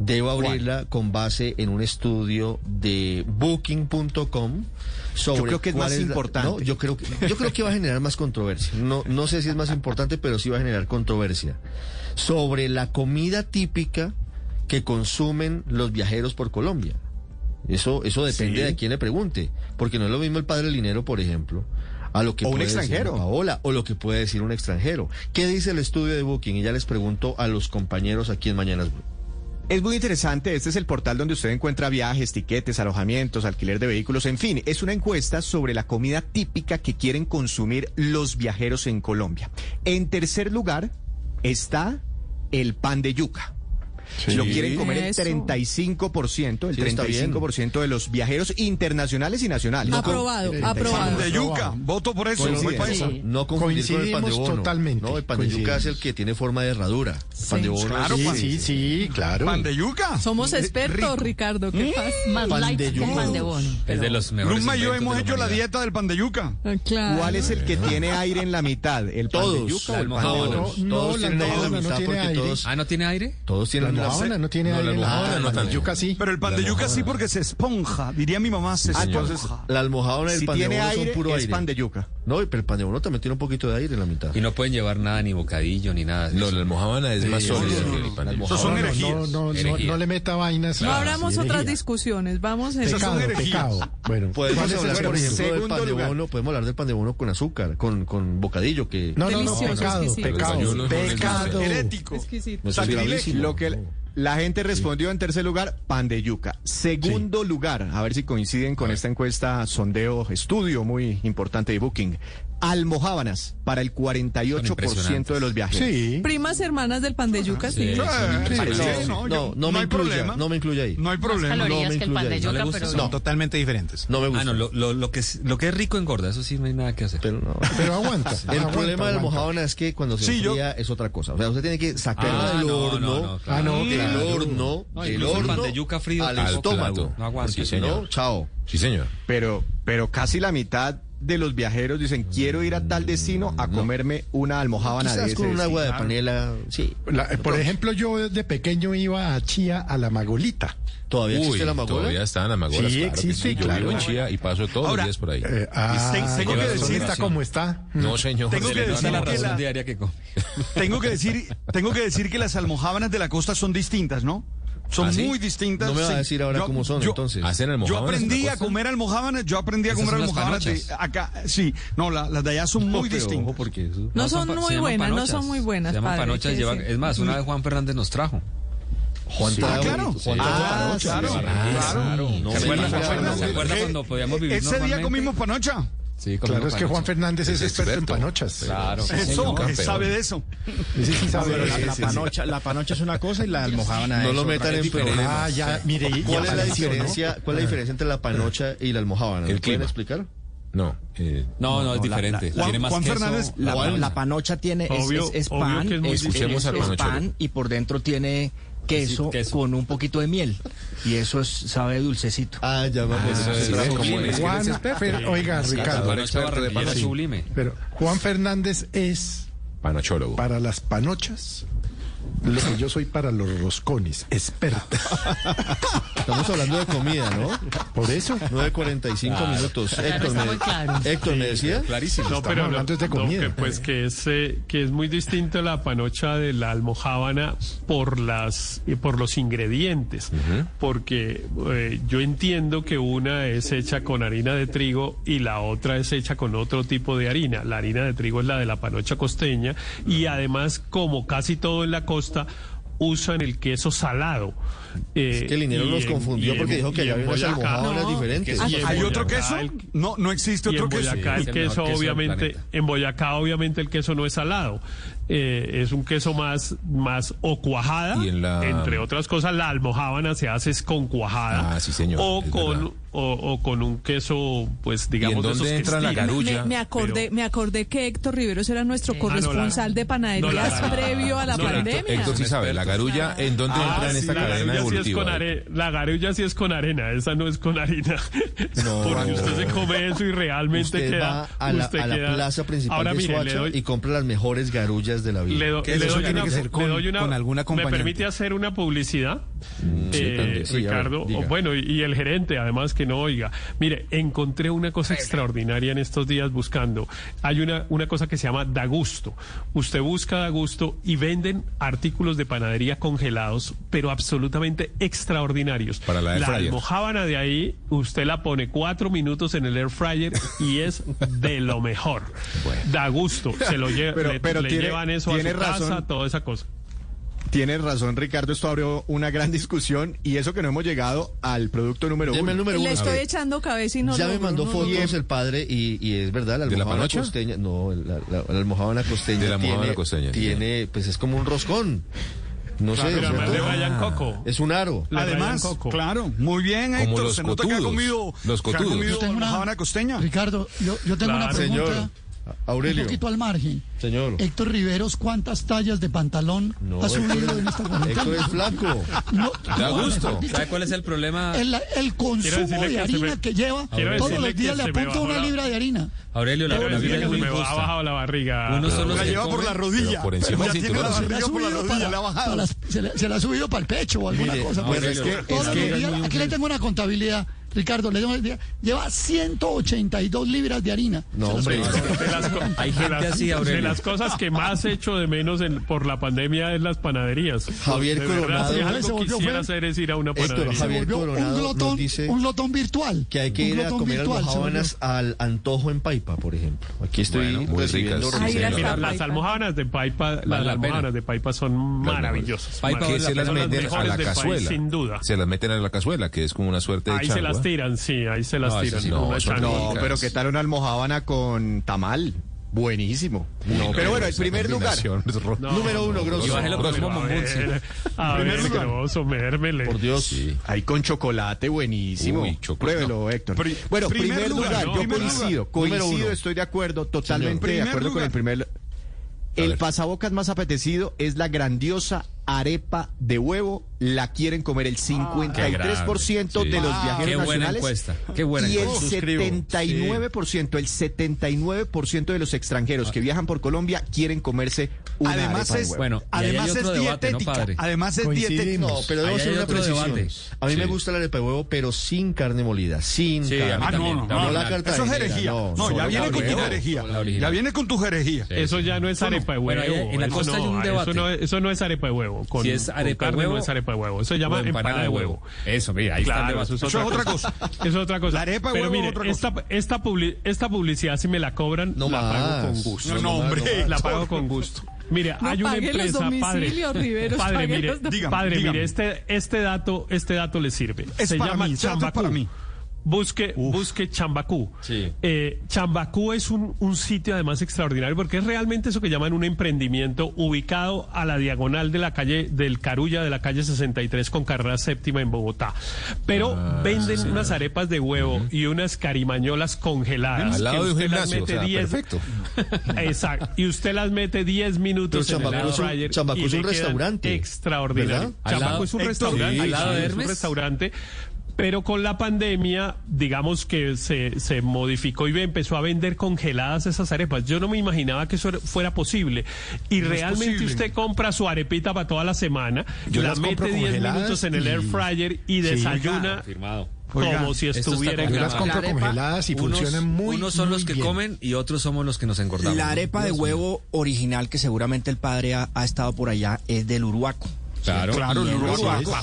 Debo abrirla con base en un estudio de booking.com sobre Yo creo que es más la- importante. no, yo creo que yo creo que va a generar más controversia. No no sé si es más importante, pero sí va a generar controversia sobre la comida típica que consumen los viajeros por Colombia. Eso eso depende Sí. de quién le pregunte, porque no es lo mismo el padre Linero, por ejemplo, a lo que O un puede decir extranjero. Paola o lo que puede decir un extranjero. ¿Qué dice el estudio de Booking? Y ya les pregunto a los compañeros aquí en Mañanas Blue. Es muy interesante, este es el portal donde usted encuentra viajes, tiquetes, alojamientos, alquiler de vehículos, en fin, es una encuesta sobre la comida típica que quieren consumir los viajeros en Colombia. En tercer lugar está el pan de yuca. Sí. Lo quieren comer el Eso. 35%, el Sí, está bien. 35% de los viajeros internacionales y nacionales. Aprobado, aprobado. Pan de yuca, voto por eso, Coincide. voy pa' eso. No confundir con el pan de bono. totalmente. No, el pan de yuca es el que tiene forma de herradura. Pan de bono Claro, pan- Sí, sí, claro. Pan de yuca. Somos expertos, Ricardo. ¿Qué pasa? Más Pan light de que yuca. pan de bono. Es de los mejores. Luzma y yo hemos de hecho la dieta del pan de yuca. Claro. ¿Cuál es el que tiene aire en la mitad? ¿El pan de Todos, yuca o el pan de bono? No, no, Todos la tienen aire en la almojábana no mitad tiene porque aire. todos, Ah, ¿no tiene aire? todos tienen mojadona no tiene no, aire. La almohadona no tan yuca sí. Pero el pan de yuca sí porque se esponja, diría mi mamá, se ah, esponja. Entonces, la almohadona y el si pan tiene de bono aire, son puro es aire. pan de yuca. No, pero el pan de bono también tiene un poquito de aire en la mitad. Y no pueden llevar nada, ni bocadillo, ni nada. No, la almohadona es sí, más sólida no, que el pan de yuca. son herejías. No, no, le meta vainas. No abramos sí, otras discusiones, vamos en pecado, pecado. Bueno, podemos hablar, por ejemplo, del pan de bono, podemos hablar del pan de bono con azúcar, con, con bocadillo que... No, no, no, pecado, pecado. Pecado. Herético. Lo que, la gente respondió en tercer lugar, pan de yuca. Segundo lugar, a ver si coinciden con esta encuesta, sondeo, estudio muy importante de Booking almojábanas para el 48% de los viajeros. Sí. Primas hermanas del pan de yuca, sí. sí. sí. No, no, no, me hay no me incluye ahí. No hay problema. Más calorías no me que el pan de yuca. Son totalmente diferentes. No me gusta. Ah, no, lo, lo, que es, lo que es rico engorda, eso sí no hay nada que hacer. Pero, no. *laughs* pero aguanta. el problema de la es que cuando se enfría yo... es otra cosa. O sea, usted tiene que sacarla ah, del horno, ah, no, del horno, del horno, pan de yuca frío al estómago. No aguanta. no, chao. Sí, señor. Pero, pero casi la mitad de los viajeros dicen, quiero ir a tal destino a comerme una almohábana de ese con un agua de panela. Sí. Eh, por ejemplo, yo desde pequeño iba a Chía a la Magolita. ¿Todavía existe la Magola? Todavía están las Magolas, sí, existe, Yo vivo en Chía y paso todos los días por ahí. Eh, ah, tengo que decir... ¿Está como está? No, mm. señor. Tengo que decir la razón diaria que come. Tengo que decir, tengo que decir que las almohábanas de la costa son distintas, ¿no? Son ¿Ah, sí? muy distintas. No me vas a decir ahora yo, cómo son, yo, entonces. Hacer yo aprendí a comer almojábanas, yo aprendí a comer almojábanas de acá. Sí, no, la, las de allá son *laughs* muy distintas. porque eso, no, son, muy buenas, no son muy buenas. Se llaman padre, panochas, sí, lleva, es más, una vez Juan Fernández nos trajo. Juan sí, ah, claro. Juan ah, claro. claro. ¿Se acuerda, ¿se acuerda cuando podíamos vivir Ese día comimos panocha. Claro, es que Juan Fernández es, experto, en panochas. Claro, sí, eso, sabe de eso. Sí, sí, sabe. La, la, panocha, la panocha es una cosa y la almojábana no es No lo metan en problemas. Ah, ya, mire, ¿Cuál, es la diferencia, ¿Cuál es la ah. diferencia entre la panocha y la almojábana? ¿Me pueden explicar? Eh, no, no, no, es diferente. Tiene más Juan Fernández, la, panocha tiene es, pan, obvio que es, muy es, pan y por dentro tiene queso, con un poquito de miel. Y eso es, sabe dulcecito. Ah, ya vamos. Pues, eso oiga, Ricardo. de sublime. Pero Juan Fernández es... Panochólogo. Para las panochas lo que yo soy para los roscones, experta. *laughs* Estamos hablando de comida, ¿no? Por eso. 9.45 ah, minutos. Héctor, me, claro. Héctor, ¿me decía? Clarísimo. No, pero hablando de comida. Pues que es, eh, que es muy distinto la panocha de la almojábana por, las, eh, por los ingredientes. Porque eh, yo entiendo que una es hecha con harina de trigo y la otra es hecha con otro tipo de harina. La harina de trigo es la de la panocha costeña y además, como casi todo en la costa, costa usan el queso salado. Es que el dinero eh, los confundió porque dijo que allá había almohadonas no, diferentes. Ah, ¿Hay otro queso? No, no existe otro en Boyacá, queso. El, queso, obviamente, en Boyacá, obviamente, el queso no es salado. Eh, es un queso más, más o cuajada. Entre otras cosas, la almohábana se hace con cuajada. Ah, o con o, con un queso, pues digamos, ¿Y en dónde entra la garulla? Me, me acordé, me acordé que Héctor Riveros era nuestro ah, corresponsal de panaderías previo a la pandemia. Héctor, Héctor sí sabe, la garulla, ¿en dónde ah, entra en esta cadena? Sí la garulla sí es con arena, esa no es con harina. *laughs* Porque usted se come eso y realmente queda... Va a la, plaza principal Ahora, de Soacha mire, doy... y compra las mejores garullas de la vida. Le, le eso doy tiene una, que ser con, una, con alguna compañía. ¿Me permite hacer una publicidad? Mm, eh, Ricardo, bueno, y el gerente, además que que no oiga. Mire, encontré una cosa extraordinaria en estos días buscando. Hay una, una cosa que se llama Da gusto Usted busca Da gusto y venden artículos de panadería congelados, pero absolutamente extraordinarios. Para la, air fryer. la de ahí, usted la pone cuatro minutos en el air fryer y es de lo mejor. Da gusto. Se lo pero, le, llevan eso a su razón. casa, toda esa cosa. Tienes razón, Ricardo. Esto abrió una gran discusión y eso que no hemos llegado al producto número uno. El número Le estoy echando cabeza y no Ya me mandó fotos el padre y, es verdad, la ¿De la costeña. No, la, la, la costeña. De la almohadona tiene, costeña, Tiene, pues es como un roscón. No sé. Pero además le rayan coco. Es un aro. Además, claro, muy bien, Como Héctor. los Se nota que ha comido, los que ha comido Yo tengo una- costeña. Ricardo, yo, yo tengo una pregunta. Aurelio. Un poquito al margen. Señor. Héctor Riveros, ¿cuántas tallas de pantalón no, ha subido Héctor, en esta cuarentena? Héctor es flaco. No, da gusto. ¿Sabe cuál es el problema? El, el consumo de harina que, me... que lleva. Todos los días le apunta una la... libra de harina. Aurelio, la, la vida es muy injusta. Ha bajado la barriga. Uno solo la lleva por la rodilla. Por encima del cinturón. Se la ha bajado. Se la ha subido para el pecho o alguna cosa. Pues es que... Aquí le tengo una contabilidad. Ricardo, le lleva 182 libras de harina. No, hombre. Las, *laughs* Hay gente así, Aurelio. De las cosas que más hecho de menos en, por la pandemia es las panaderías. Javier de Coronado. Verdad, si se volvió quisiera hacer es ir a una panadería. Javier un glotón, un glotón virtual. Que hay que ir a comer virtual, al antojo en Paipa, por ejemplo. Aquí estoy bueno, muy ricas. Las, Mira, las de Paipa, las, las de Paipa son maravillosas. Paipa se las meten a la cazuela. Sin duda. Se las meten a la cazuela, que es como una suerte de changua tiran, sí, ahí se las tiran. No, pero ¿qué tal una almohábana con tamal? Buenísimo. No, pero bueno, el primer lugar. Número uno, grosso. A ver, grosso, mérmele. Por Dios. Sí. Ahí con chocolate, buenísimo. Uy, chocolate. Pruébelo, Héctor. Bueno, primer, primer lugar, yo coincido. Coincido, estoy de acuerdo, totalmente de acuerdo con el primer. El pasabocas más apetecido es la grandiosa arepa de huevo la quieren comer el 53% ah, de los viajeros Qué buena nacionales encuesta. Qué buena y el 79%, sí. el 79% de los extranjeros que viajan por Colombia quieren comerse una además arepa es, de huevo. Bueno, además es dietética, además es dietética. No, pero debo hacer una precisión. A mí me gusta la arepa de huevo, pero sin carne molida, sin carne. Ah, no, no, Eso es herejía. No, ya viene con tu herejía. Ya viene con tu herejía. Eso ya no es arepa de huevo. En la costa hay un debate. Eso no es arepa de huevo. Con, si es arepa con carne, de huevo, no es arepa de huevo. Eso se llama empanada, empanada de huevo. Eso, mira, ahí claro, está. Eso, es otra cosa. eso es otra cosa. La arepa de Pero mire, otra cosa. Esta, esta, public esta, publicidad, si me la cobran, no la más. pago con gusto. No, no hombre. La pago con gusto. Mire, no hay una empresa, padre, Riveros, *laughs* padre, mire, dígame, padre, dígame. mire, este, este dato, este dato le sirve. Es se para llama mí, Chapa, para mí. Busque, busque Chambacú. Sí. Eh, Chambacú es un, un, sitio además extraordinario porque es realmente eso que llaman un emprendimiento ubicado a la diagonal de la calle del Carulla, de la calle 63 con carrera séptima en Bogotá. Pero ah, venden unas arepas de huevo y unas carimañolas congeladas. Al lado de un gimnasio, diez... perfecto. *laughs* Exacto. Y usted las mete 10 minutos en Chambacú el es un, Chambacú es un restaurante. Extraordinario. ¿verdad? Chambacú es un restaurante. Es un restaurante pero con la pandemia, digamos que se, se modificó y empezó a vender congeladas esas arepas. Yo no me imaginaba que eso fuera posible. Y realmente usted compra su arepita para toda la semana, Yo la mete 10 minutos en el air fryer y desayuna. Como si estuviera en las compro congeladas y unos, funcionan muy Unos son los que comen y otros somos los que nos engordamos. La arepa de huevo original que seguramente el padre ha, ha estado por allá es del Uruaco. Claro, claro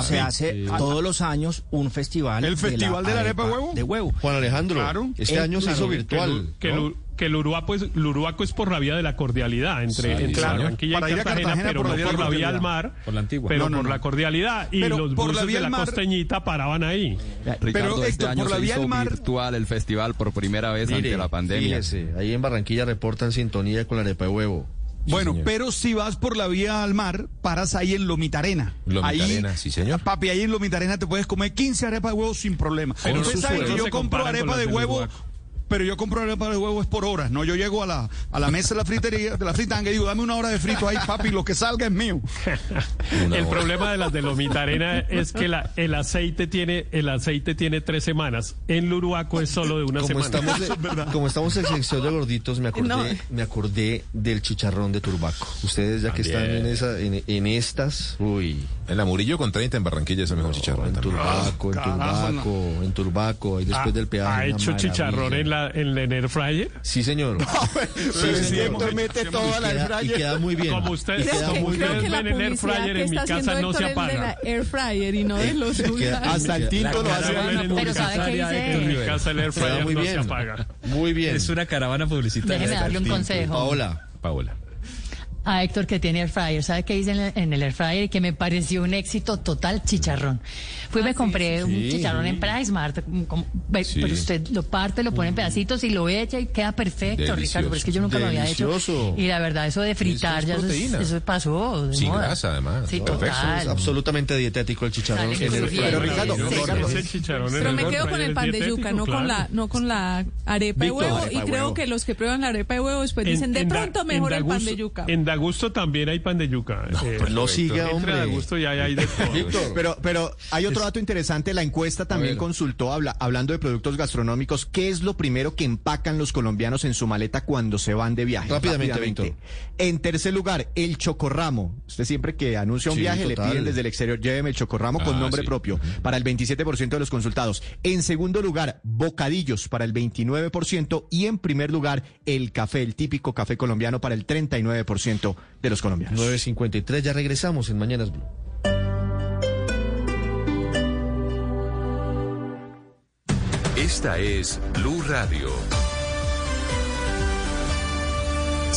se hace todos los años un festival. El festival de la, arepa, de huevo. De huevo. Juan Alejandro, claro. este eh, año se hizo virtual. Que, ¿no? que el Uruaco es, el Uruaco es por la vía de la cordialidad entre, entre. Barranquilla y Cartagena, pero por no por la vía al mar, por la antigua. pero por la cordialidad y los por la vía de la mar, costeñita paraban ahí. Ricardo, pero este año por se hizo virtual el festival por primera vez ante la pandemia. Fíjese, ahí en Barranquilla reportan sintonía con la arepa de huevo bueno, pero si vas por la vía al mar, paras ahí en Lomitarena. Lomitarena, sí, señor. Papi, ahí en Lomitarena te puedes comer 15 arepas de huevo sin problema. Pero Usted que yo compro arepa de huevo pero yo compro el para de huevo es por horas, ¿no? Yo llego a la, a la mesa de la fritería, de la fritanga y digo, dame una hora de frito ahí, papi, lo que salga es mío. *laughs* el problema de las de Lomitarena es que la, el aceite tiene, el aceite tiene tres semanas. En Luruaco es solo de una como semana. Estamos de, *laughs* como estamos en sección de gorditos, me acordé, no. me acordé del chicharrón de Turbaco. Ustedes ya también. que están en esa, en, en, estas. Uy. En la Murillo con 30 en Barranquilla es el mejor no, chicharrón. En. Turbaco, en ah, Turbaco, en Turbaco, ahí después ah, del peaje. Ha hecho chicharrón en la la, en, en air fryer? Sí, señor. No, sí, señor. Siempre mete todo a la air fryer. Y queda muy bien. Como ustedes, creo como que, ven el air fryer en mi casa no se apaga. Air fryer y no de eh, los queda, Hasta el tinto lo hace en Pero sabe dice. En mi casa el air fryer no se apaga. Muy bien. Es una caravana publicitaria. Déjeme darle un consejo. Paola. Paola a Héctor que tiene air fryer. ¿Sabe qué hice en el, air fryer? Que me pareció un éxito total chicharrón. Fui ah, me compré un chicharrón en Price Mart. Pero usted lo parte, lo pone en mm. pedacitos y lo echa y queda perfecto, Ricardo. Pero es que yo nunca Delicioso. lo había hecho. Y la verdad, eso de fritar, eso es ya eso, pasó. De Sin además. Sí. Perfecto. Es absolutamente dietético el chicharrón en el Pero Ricardo, pero me quedo con el pan de yuca, no con la, no con la arepa de huevo. Y creo que los que prueban la arepa de huevo después dicen, de pronto mejor el pan de yuca. En Agusto también hay pan de yuca. No, pues no siga, hombre. Entre ya hay de todo. Pero, pero hay otro dato interesante. La encuesta también consultó, habla, hablando de productos gastronómicos, ¿qué es lo primero que empacan los colombianos en su maleta cuando se van de viaje? Rápidamente, Víctor. En tercer lugar, el chocorramo. Usted siempre que anuncia un Sí, viaje le piden desde el exterior, lléveme el chocorramo con Ah, nombre sí. propio para el 27% de los consultados. En segundo lugar, bocadillos para el 29% y en primer lugar, el café, el típico café colombiano para el 39% de los colombianos. 9.53, ya regresamos en Mañanas Blue. Esta es Blue Radio.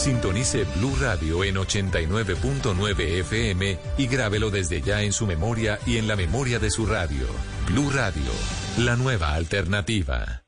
Sintonice Blue Radio en 89.9 FM y grábelo desde ya en su memoria y en la memoria de su radio. Blue Radio, la nueva alternativa.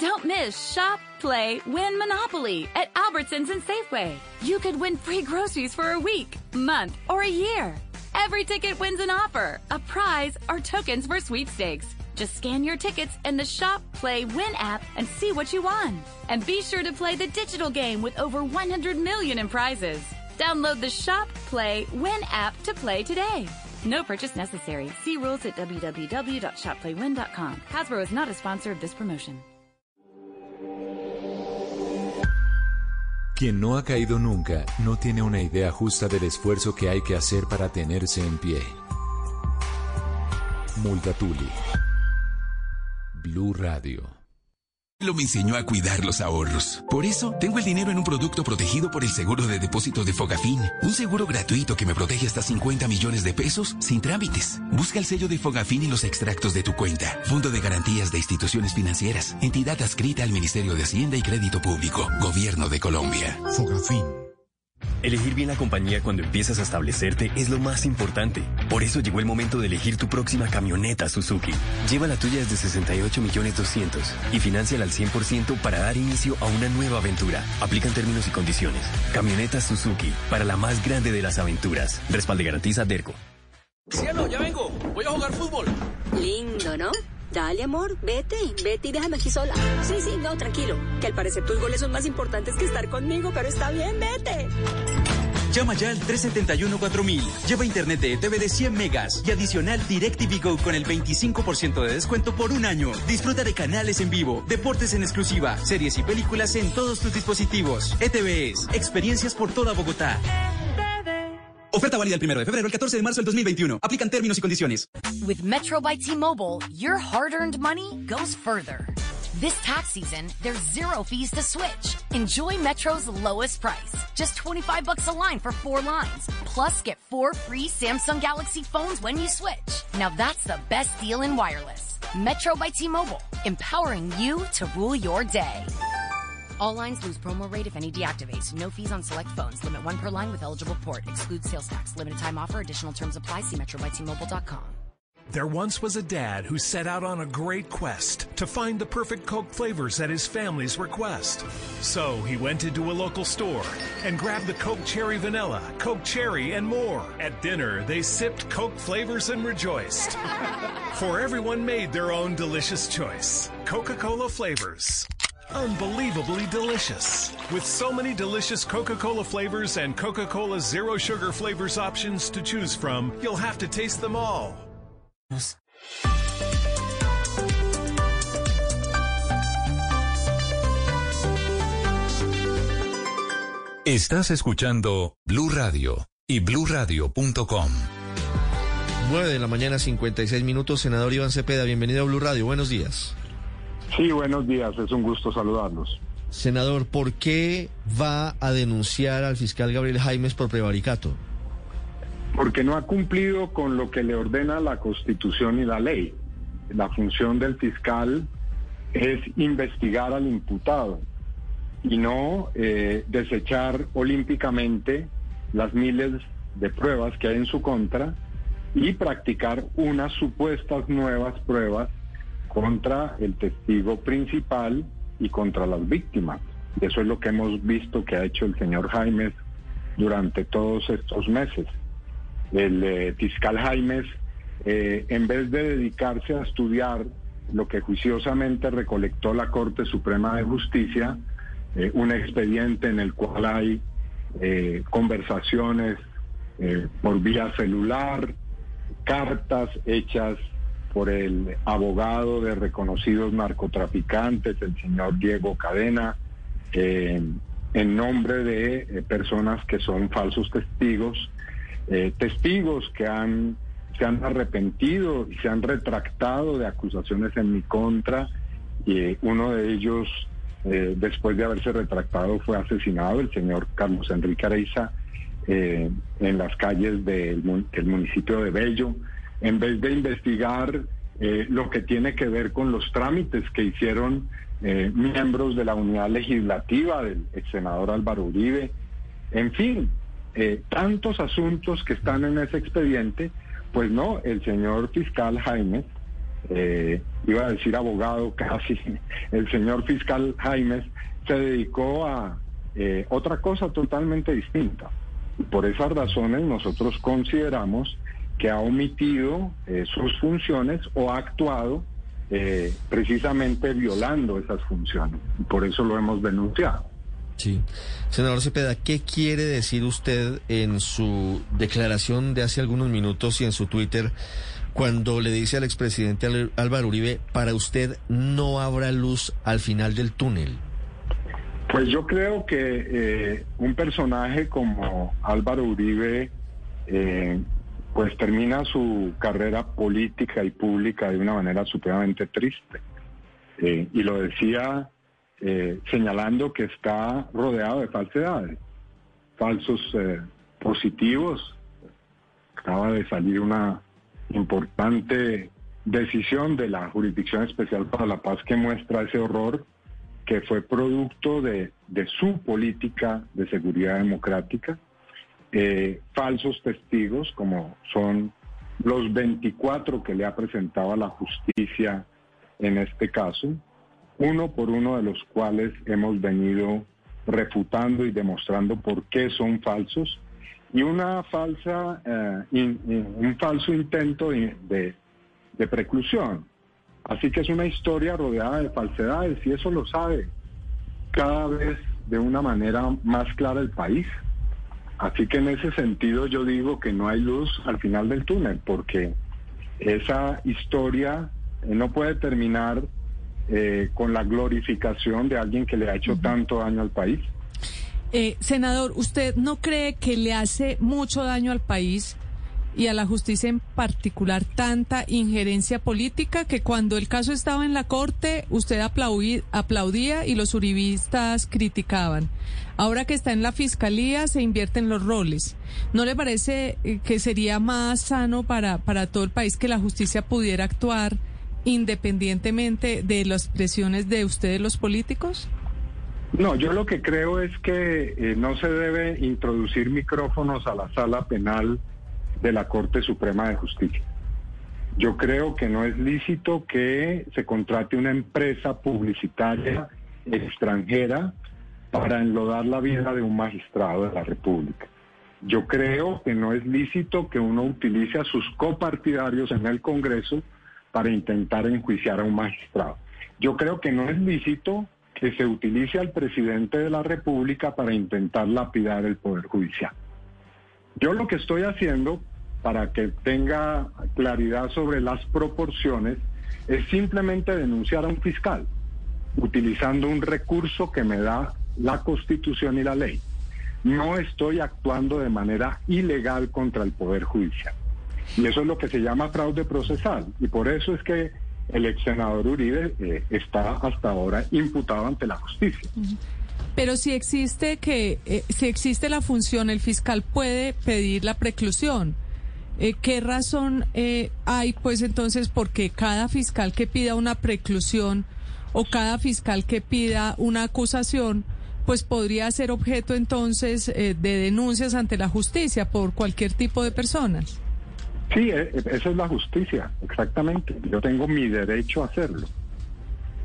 Don't miss Shop, Play, Win Monopoly at Albertsons and Safeway. You could win free groceries for a week, month, or a year. Every ticket wins an offer, a prize, or tokens for sweepstakes. Just scan your tickets in the Shop, Play, Win app and see what you won. And be sure to play the digital game with over 100 million in prizes. Download the Shop, Play, Win app to play today. No purchase necessary. See rules at www.shopplaywin.com. Hasbro is not a sponsor of this promotion. Quien no ha caído nunca no tiene una idea justa del esfuerzo que hay que hacer para tenerse en pie. Multatuli. Blue Radio. Lo me enseñó a cuidar los ahorros. Por eso, tengo el dinero en un producto protegido por el seguro de depósito de Fogafín. Un seguro gratuito que me protege hasta 50 millones de pesos sin trámites. Busca el sello de Fogafín y los extractos de tu cuenta. Fondo de Garantías de Instituciones Financieras. Entidad adscrita al Ministerio de Hacienda y Crédito Público. Gobierno de Colombia. Fogafín. Elegir bien la compañía cuando empiezas a establecerte es lo más importante. Por eso llegó el momento de elegir tu próxima camioneta Suzuki. Lleva la tuya desde 68 millones 200 y financiala al 100% para dar inicio a una nueva aventura. Aplican términos y condiciones. Camioneta Suzuki para la más grande de las aventuras. Respalde garantiza Derco. Cielo, ya vengo. Voy a jugar fútbol. Lindo, ¿no? Dale, amor, vete, vete y déjame aquí sola. Sí, sí, no, tranquilo. Que al parecer tus goles son más importantes que estar conmigo, pero está bien, vete. Llama ya al 371-4000. Lleva internet de ETV de 100 megas y adicional DirecTV Go con el 25% de descuento por un año. Disfruta de canales en vivo, deportes en exclusiva, series y películas en todos tus dispositivos. ETVs, experiencias por toda Bogotá. Oferta válida el 1 de febrero al 14 de marzo del 2021. Aplican términos y condiciones. With Metro by T-Mobile, your hard-earned money goes further. This tax season, there's zero fees to switch. Enjoy Metro's lowest price, just 25 bucks a line for four lines. Plus, get four free Samsung Galaxy phones when you switch. Now that's the best deal in wireless. Metro by T-Mobile, empowering you to rule your day. All lines lose promo rate if any deactivates. No fees on select phones. Limit one per line with eligible port. Excludes sales tax. Limited time offer. Additional terms apply. See metrobytmobile.com. There once was a dad who set out on a great quest to find the perfect Coke flavors at his family's request. So he went into a local store and grabbed the Coke Cherry Vanilla, Coke Cherry, and more. At dinner, they sipped Coke flavors and rejoiced. *laughs* For everyone made their own delicious choice. Coca Cola flavors. Unbelievably delicious. With so many delicious Coca Cola flavors and Coca Cola Zero Sugar flavors options to choose from, you'll have to taste them all. Estás escuchando Blue Radio y bluradio.com. 9 de la mañana, 56 minutos. Senador Iván Cepeda, bienvenido a Blue Radio. Buenos días. Sí, buenos días. Es un gusto saludarlos. Senador, ¿por qué va a denunciar al fiscal Gabriel Jaimes por prevaricato? Porque no ha cumplido con lo que le ordena la Constitución y la ley. La función del fiscal es investigar al imputado y no eh, desechar olímpicamente las miles de pruebas que hay en su contra y practicar unas supuestas nuevas pruebas contra el testigo principal y contra las víctimas. Eso es lo que hemos visto que ha hecho el señor Jaimes durante todos estos meses. El eh, fiscal Jaimes, eh, en vez de dedicarse a estudiar lo que juiciosamente recolectó la Corte Suprema de Justicia, eh, un expediente en el cual hay conversaciones por vía celular, cartas hechas por el abogado de reconocidos narcotraficantes, el señor Diego Cadena, eh, en nombre de eh, personas que son falsos testigos, eh, testigos que han se han arrepentido y se han retractado de acusaciones en mi contra y uno de ellos después de haberse retractado fue asesinado el señor Carlos Enrique Areiza en las calles del municipio de Bello en vez de investigar eh, lo que tiene que ver con los trámites que hicieron eh, miembros de la unidad legislativa del senador Álvaro Uribe en fin, eh, tantos asuntos que están en ese expediente, pues no, el señor fiscal Jaime, eh, iba a decir abogado *laughs* casi, el señor fiscal Jaime se dedicó a eh, otra cosa totalmente distinta. Y por esas razones nosotros consideramos que ha omitido eh, sus funciones o ha actuado eh, precisamente violando esas funciones. Y por eso lo hemos denunciado. Sí. Senador Cepeda, ¿qué quiere decir usted en su declaración de hace algunos minutos y en su Twitter cuando le dice al expresidente Álvaro Uribe, para usted no habrá luz al final del túnel? Pues yo creo que eh, un personaje como Álvaro Uribe, eh, pues termina su carrera política y pública de una manera supremamente triste. Eh, y lo decía eh, señalando que está rodeado de falsedades, falsos eh, positivos. Acaba de salir una importante decisión de la Jurisdicción Especial para la Paz que muestra ese horror que fue producto de, de su política de seguridad democrática, eh, falsos testigos como son los 24 que le ha presentado a la justicia en este caso, uno por uno de los cuales hemos venido refutando y demostrando por qué son falsos, y una falsa, eh, un falso intento de- de preclusión. Así que es una historia rodeada de falsedades y eso lo sabe cada vez de una manera más clara el país. Así que en ese sentido yo digo que no hay luz al final del túnel porque esa historia eh, no puede terminar eh, con la glorificación de alguien que le ha hecho tanto daño al país. Eh, senador, ¿usted no cree que le hace mucho daño al país y a la justicia en particular tanta injerencia política que cuando el caso estaba en la corte usted aplaudí- aplaudía y los uribistas criticaban? Ahora que está en la fiscalía se invierten los roles. ¿No le parece eh, que sería más sano para, para todo el país que la justicia pudiera actuar independientemente de las presiones de ustedes los políticos? No, yo lo que creo es que eh, no se debe introducir micrófonos a la sala penal de la Corte Suprema de Justicia. Yo creo que no es lícito que se contrate una empresa publicitaria extranjera para enlodar la vida de un magistrado de la República. Yo creo que no es lícito que uno utilice a sus copartidarios en el Congreso para intentar enjuiciar a un magistrado. Yo creo que no es lícito que se utilice al presidente de la República para intentar lapidar el Poder Judicial. Yo lo que estoy haciendo, para que tenga claridad sobre las proporciones, es simplemente denunciar a un fiscal, utilizando un recurso que me da la Constitución y la ley. No estoy actuando de manera ilegal contra el Poder Judicial. Y eso es lo que se llama fraude procesal. Y por eso es que el ex senador Uribe eh, está hasta ahora imputado ante la justicia. Pero si existe que eh, si existe la función, el fiscal puede pedir la preclusión. Eh, ¿Qué razón eh, hay, pues entonces, porque cada fiscal que pida una preclusión o cada fiscal que pida una acusación, pues podría ser objeto entonces eh, de denuncias ante la justicia por cualquier tipo de personas? Sí, e- e- esa es la justicia, exactamente. Yo tengo mi derecho a hacerlo.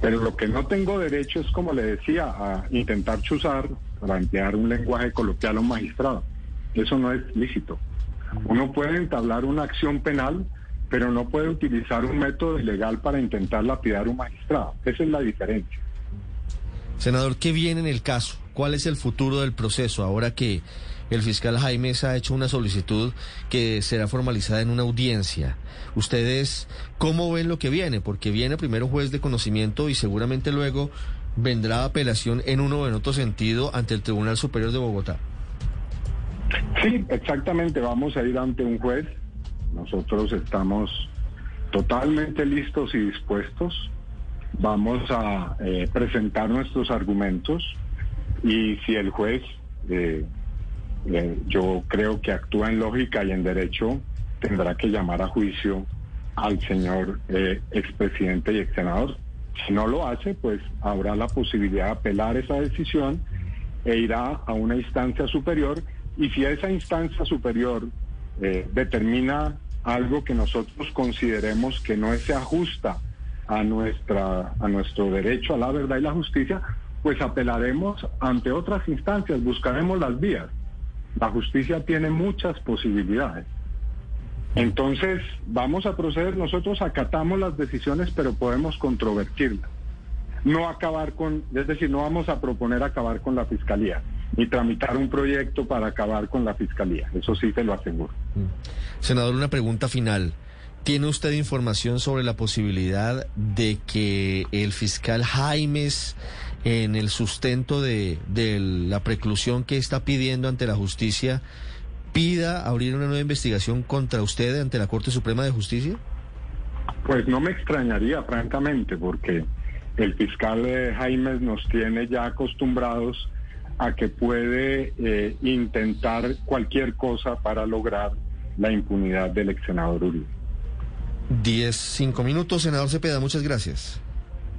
Pero lo que no tengo derecho es, como le decía, a intentar chuzar, para emplear un lenguaje coloquial a un magistrado. Eso no es lícito. Uno puede entablar una acción penal, pero no puede utilizar un método ilegal para intentar lapidar a un magistrado. Esa es la diferencia. Senador, ¿qué viene en el caso? ¿Cuál es el futuro del proceso ahora que el fiscal Jaimes ha hecho una solicitud que será formalizada en una audiencia? ¿Ustedes cómo ven lo que viene? Porque viene primero juez de conocimiento y seguramente luego vendrá apelación en uno o en otro sentido ante el Tribunal Superior de Bogotá. Sí, exactamente. Vamos a ir ante un juez. Nosotros estamos totalmente listos y dispuestos. Vamos a eh, presentar nuestros argumentos y si el juez, eh, eh, yo creo que actúa en lógica y en derecho, tendrá que llamar a juicio al señor expresidente y ex senador. Si no lo hace, pues habrá la posibilidad de apelar esa decisión e irá a una instancia superior y si esa instancia superior determina algo que nosotros consideremos que no se ajusta a nuestra a nuestro derecho a la verdad y la justicia, pues apelaremos ante otras instancias, buscaremos las vías. La justicia tiene muchas posibilidades. Entonces, vamos a proceder, nosotros acatamos las decisiones, pero podemos controvertirlas. No acabar con, es decir, no vamos a proponer acabar con la fiscalía ni tramitar un proyecto para acabar con la fiscalía. Eso sí se lo aseguro. Mm. Senador, una pregunta final. ¿Tiene usted información sobre la posibilidad de que el fiscal Jaimes, en el sustento de, de la preclusión que está pidiendo ante la justicia, pida abrir una nueva investigación contra usted ante la Corte Suprema de Justicia? Pues no me extrañaría, francamente, porque el fiscal eh, Jaimes nos tiene ya acostumbrados a que puede eh, intentar cualquier cosa para lograr la impunidad del ex senador Uribe. Diez, cinco minutos, senador Cepeda, muchas gracias.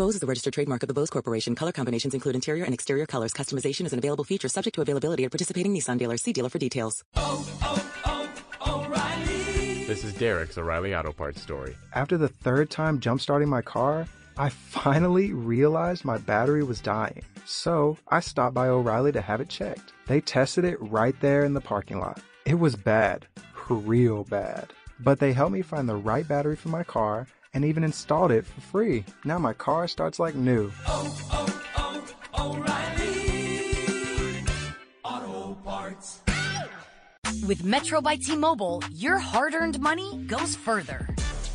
Bose is the registered trademark of the Bose Corporation. Color combinations include interior and exterior colors. Customization is an available feature subject to availability at participating Nissan dealers. See dealer for details. Oh, oh, oh, O'Reilly. This is Derek's O'Reilly Auto Parts story. After the third time jump starting my car, I *laughs* finally realized my battery was dying. So I stopped by O'Reilly to have it checked. They tested it right there in the parking lot. It was bad, real bad. But they helped me find the right battery for my car and even installed it for free. Now my car starts like new. Oh, oh, oh, O'Reilly Auto Parts. With Metro by T-Mobile, your hard-earned money goes further.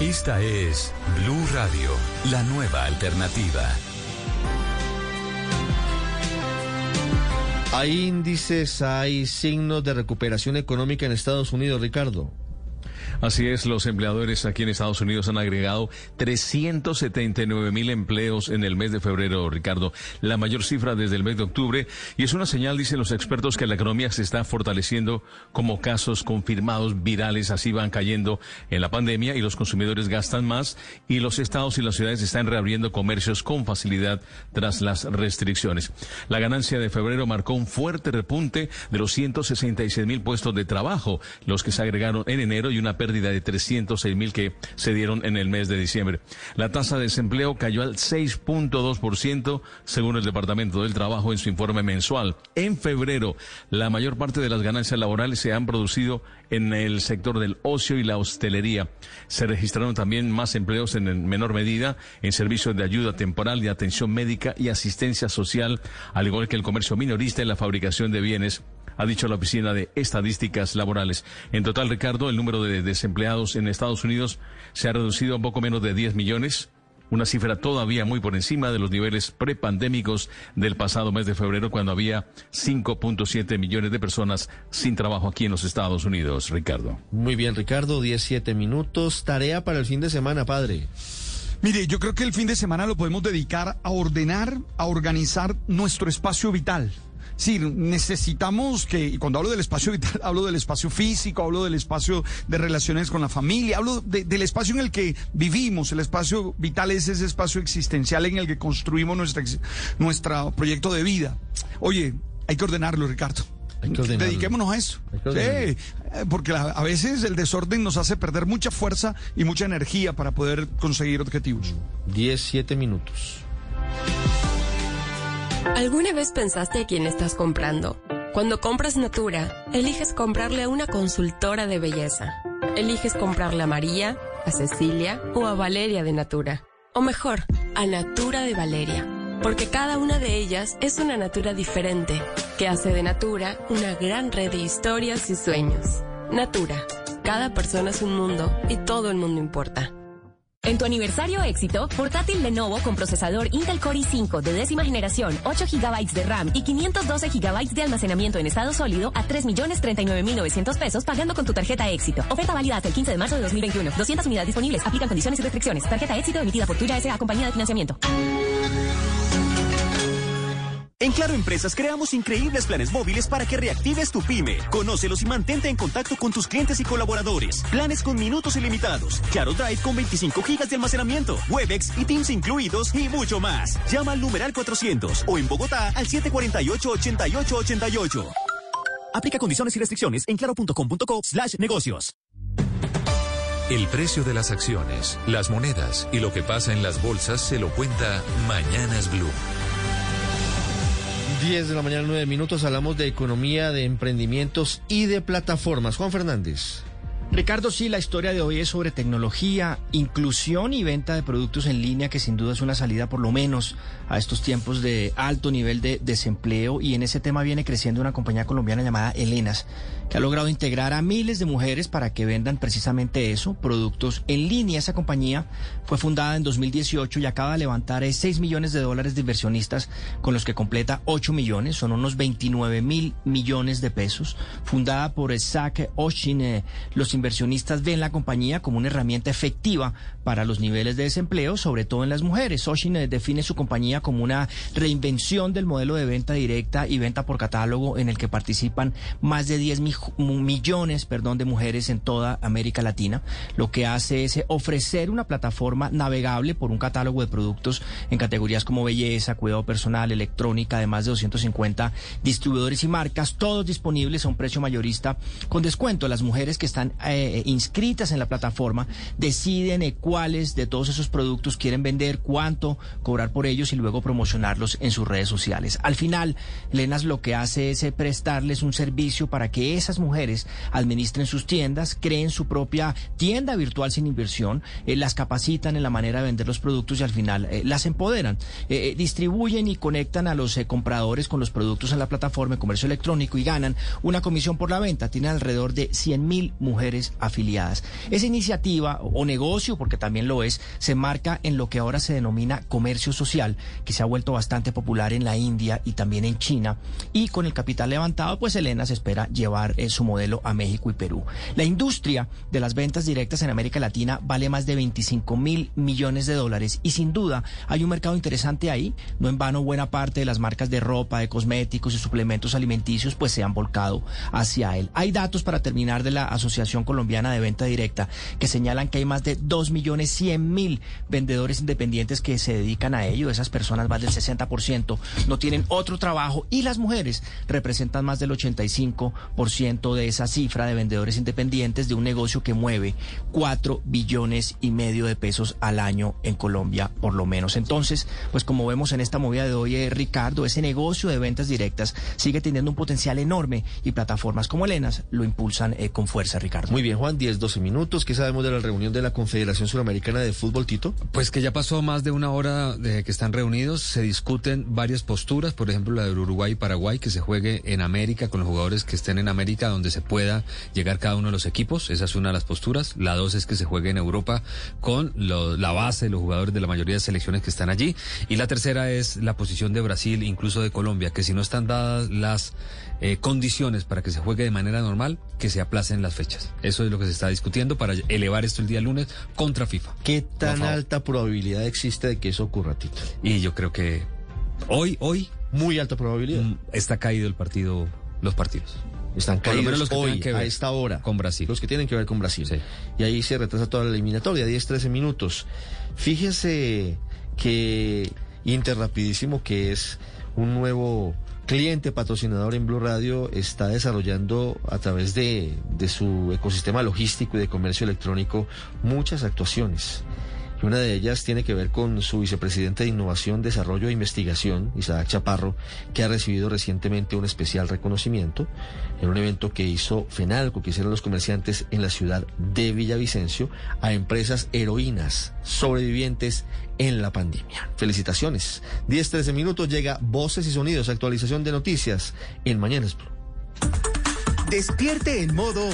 Esta es Blue Radio, la nueva alternativa. Hay índices, hay signos de recuperación económica en Estados Unidos, Ricardo. Así es, los empleadores aquí en Estados Unidos han agregado 379 mil empleos en el mes de febrero, Ricardo, la mayor cifra desde el mes de octubre, y es una señal, dicen los expertos, que la economía se está fortaleciendo como casos confirmados virales, así van cayendo en la pandemia y los consumidores gastan más y los estados y las ciudades están reabriendo comercios con facilidad tras las restricciones. La ganancia de febrero marcó un fuerte repunte de los 166 mil puestos de trabajo, los que se agregaron en enero y una pérdida de 306 mil que se dieron en el mes de diciembre. La tasa de desempleo cayó al 6.2% según el Departamento del Trabajo en su informe mensual. En febrero, la mayor parte de las ganancias laborales se han producido en el sector del ocio y la hostelería. Se registraron también más empleos en menor medida en servicios de ayuda temporal, de atención médica y asistencia social, al igual que el comercio minorista y la fabricación de bienes ha dicho la Oficina de Estadísticas Laborales. En total, Ricardo, el número de desempleados en Estados Unidos se ha reducido a un poco menos de 10 millones una cifra todavía muy por encima de los niveles prepandémicos del pasado mes de febrero, cuando había 5.7 millones de personas sin trabajo aquí en los Estados Unidos. Ricardo. Muy bien, Ricardo, 17 minutos. Tarea para el fin de semana, padre. Mire, yo creo que el fin de semana lo podemos dedicar a ordenar, a organizar nuestro espacio vital. Sí, necesitamos que, y cuando hablo del espacio vital, *laughs* hablo del espacio físico, hablo del espacio de relaciones con la familia, hablo de- del espacio en el que vivimos. El espacio vital es ese espacio existencial en el que construimos nuestra, nuestro proyecto de vida. Oye, hay que ordenarlo, Ricardo. Hay que ordenarlo. Dediquémonos a eso. Hay que Sí, ordenarlo. eh, porque la- a veces el desorden nos hace perder mucha fuerza y mucha energía para poder conseguir objetivos. 17 minutos. ¿Alguna vez pensaste a quién estás comprando? Cuando compras Natura, eliges comprarle a una consultora de belleza. Eliges comprarle a María, a Cecilia o a Valeria de Natura. O mejor, a Natura de Valeria. Porque cada una de ellas es una Natura diferente, que hace de Natura una gran red de historias y sueños. Natura. Cada persona es un mundo y todo el mundo importa. En tu aniversario éxito, portátil Lenovo con procesador Intel Core i5 de décima generación, 8 GB de RAM y 512 GB de almacenamiento en estado sólido a 3.039.900 pesos pagando con tu tarjeta éxito. Oferta válida hasta el 15 de marzo de 2021. 200 unidades disponibles. Aplican condiciones y restricciones. Tarjeta éxito emitida por Tuya S.A. Compañía de Financiamiento. En Claro Empresas creamos increíbles planes móviles para que reactives tu pyme. Conócelos y mantente en contacto con tus clientes y colaboradores. Planes con minutos ilimitados. Claro Drive con 25 gigas de almacenamiento. Webex y Teams incluidos y mucho más. Llama al numeral 400 o en Bogotá al 748-8888. Aplica condiciones y restricciones en claro.com.co slash negocios. El precio de las acciones, las monedas y lo que pasa en las bolsas se lo cuenta Mañanas Blue. 10 de la mañana, 9 minutos. Hablamos de economía, de emprendimientos y de plataformas. Juan Fernández. Ricardo, sí, la historia de hoy es sobre tecnología, inclusión y venta de productos en línea, que sin duda es una salida por lo menos a estos tiempos de alto nivel de desempleo. Y en ese tema viene creciendo una compañía colombiana llamada Elenas, que ha logrado integrar a miles de mujeres para que vendan precisamente eso, productos en línea. Esa compañía fue fundada en 2018 y acaba de levantar eh, 6 millones de dólares de inversionistas, con los que completa 8 millones, son unos 29 mil millones de pesos. Fundada por eh, Zach Oshin, eh, los inversionistas ven la compañía como una herramienta efectiva para los niveles de desempleo, sobre todo en las mujeres. Oshin eh, define su compañía como una reinvención del modelo de venta directa y venta por catálogo en el que participan más de 10 mi- millones perdón, de mujeres en toda América Latina. Lo que hace es eh, ofrecer una plataforma navegable por un catálogo de productos en categorías como belleza, cuidado personal, electrónica, además de 250 distribuidores y marcas, todos disponibles a un precio mayorista con descuento. Las mujeres que están eh, inscritas en la plataforma deciden eh, cuáles de todos esos productos quieren vender, cuánto cobrar por ellos y luego promocionarlos en sus redes sociales. Al final, Lenas lo que hace es eh, prestarles un servicio para que esas mujeres administren sus tiendas, creen su propia tienda virtual sin inversión, eh, las capacitan en la manera de vender los productos y al final eh, las empoderan. Distribuyen y conectan a los compradores con los productos en la plataforma de comercio electrónico y ganan una comisión por la venta. Tienen alrededor de 100 mil mujeres afiliadas. Esa iniciativa o negocio, porque también lo es, se marca en lo que ahora se denomina comercio social, que se ha vuelto bastante popular en la India y también en China. Y con el capital levantado, pues Elena se espera llevar eh, su modelo a México y Perú. La industria de las ventas directas en América Latina vale más de 25 mil millones de dólares y sin duda hay un mercado interesante ahí. No en vano buena parte de las marcas de ropa, de cosméticos y suplementos alimenticios pues se han volcado hacia él. Hay datos para terminar de la Asociación Colombiana de Venta Directa que señalan que hay más de 2 millones 100 mil vendedores independientes que se dedican a ello. Esas personas, más del 60%, no tienen otro trabajo y las mujeres representan más del 85% de esa cifra de vendedores independientes de un negocio que mueve 4 billones y medio de pesos al año en Colombia, por lo menos. Entonces, pues como vemos en esta movida de hoy, eh, Ricardo, ese negocio de ventas directas sigue teniendo un potencial enorme y plataformas como Elenas lo impulsan eh, con fuerza, Ricardo. Muy bien, Juan, 10, 12 minutos. ¿Qué sabemos de la reunión de la Confederación Suramericana de Fútbol, Tito? Pues que ya pasó más de una hora de que están reunidos. Se discuten varias posturas, por ejemplo, la de Uruguay y Paraguay, que se juegue en América con los jugadores que estén en América, donde se pueda llegar cada uno de los equipos. Esa es una de las posturas. La dos es que se juegue en Europa con lo- la base de los jugadores de la mayoría de selecciones que están allí. Y la tercera es la posición de Brasil, incluso de Colombia, que si no están dadas las eh, condiciones para que se juegue de manera normal, que se aplacen las fechas. Eso es lo que se está discutiendo para elevar esto el día lunes contra FIFA. ¿Qué tan alta probabilidad existe de que eso ocurra, Tito? Y yo creo que hoy, hoy... Muy alta probabilidad. Está caído el partido, los partidos. Están caídos los que hoy, que a ver esta hora. Con Brasil. Los que tienen que ver con Brasil. Y ahí se retrasa toda la eliminatoria, 10, 13 minutos. Fíjese que Interrapidísimo, que es un nuevo cliente patrocinador en Blue Radio, está desarrollando a través de, de su ecosistema logístico y de comercio electrónico muchas actuaciones. Y una de ellas tiene que ver con su vicepresidente de Innovación, Desarrollo e Investigación, Isaac Chaparro, que ha recibido recientemente un especial reconocimiento en un evento que hizo FENALCO, que hicieron los comerciantes en la ciudad de Villavicencio, a empresas heroínas sobrevivientes en la pandemia. Felicitaciones. 10-13 minutos llega Voces y Sonidos, actualización de noticias en Mañanas Blue. Despierte en modo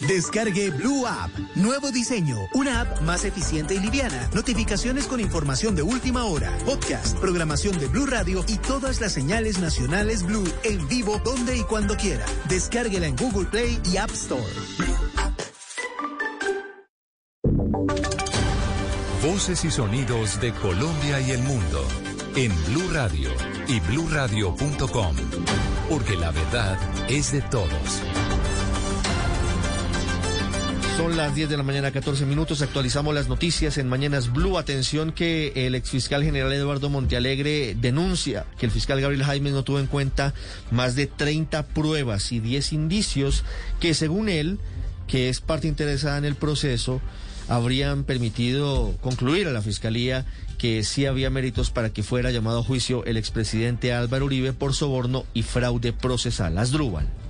Descargue Blue App. Nuevo diseño. Una app más eficiente y liviana. Notificaciones con información de última hora. Podcast, programación de Blue Radio y todas las señales nacionales Blue en vivo donde y cuando quiera. Descárguela en Google Play y App Store. Voces y sonidos de Colombia y el mundo en Blue Radio y bluradio.com, porque la verdad es de todos. Son las 10 de la mañana, 14 minutos. Actualizamos las noticias en Mañanas Blue. Atención que el exfiscal general Eduardo Montealegre denuncia que el fiscal Gabriel Jaime no tuvo en cuenta más de 30 pruebas y 10 indicios que según él, que es parte interesada en el proceso, habrían permitido concluir a la fiscalía que sí había méritos para que fuera llamado a juicio el expresidente Álvaro Uribe por soborno y fraude procesal. Asdrúbal.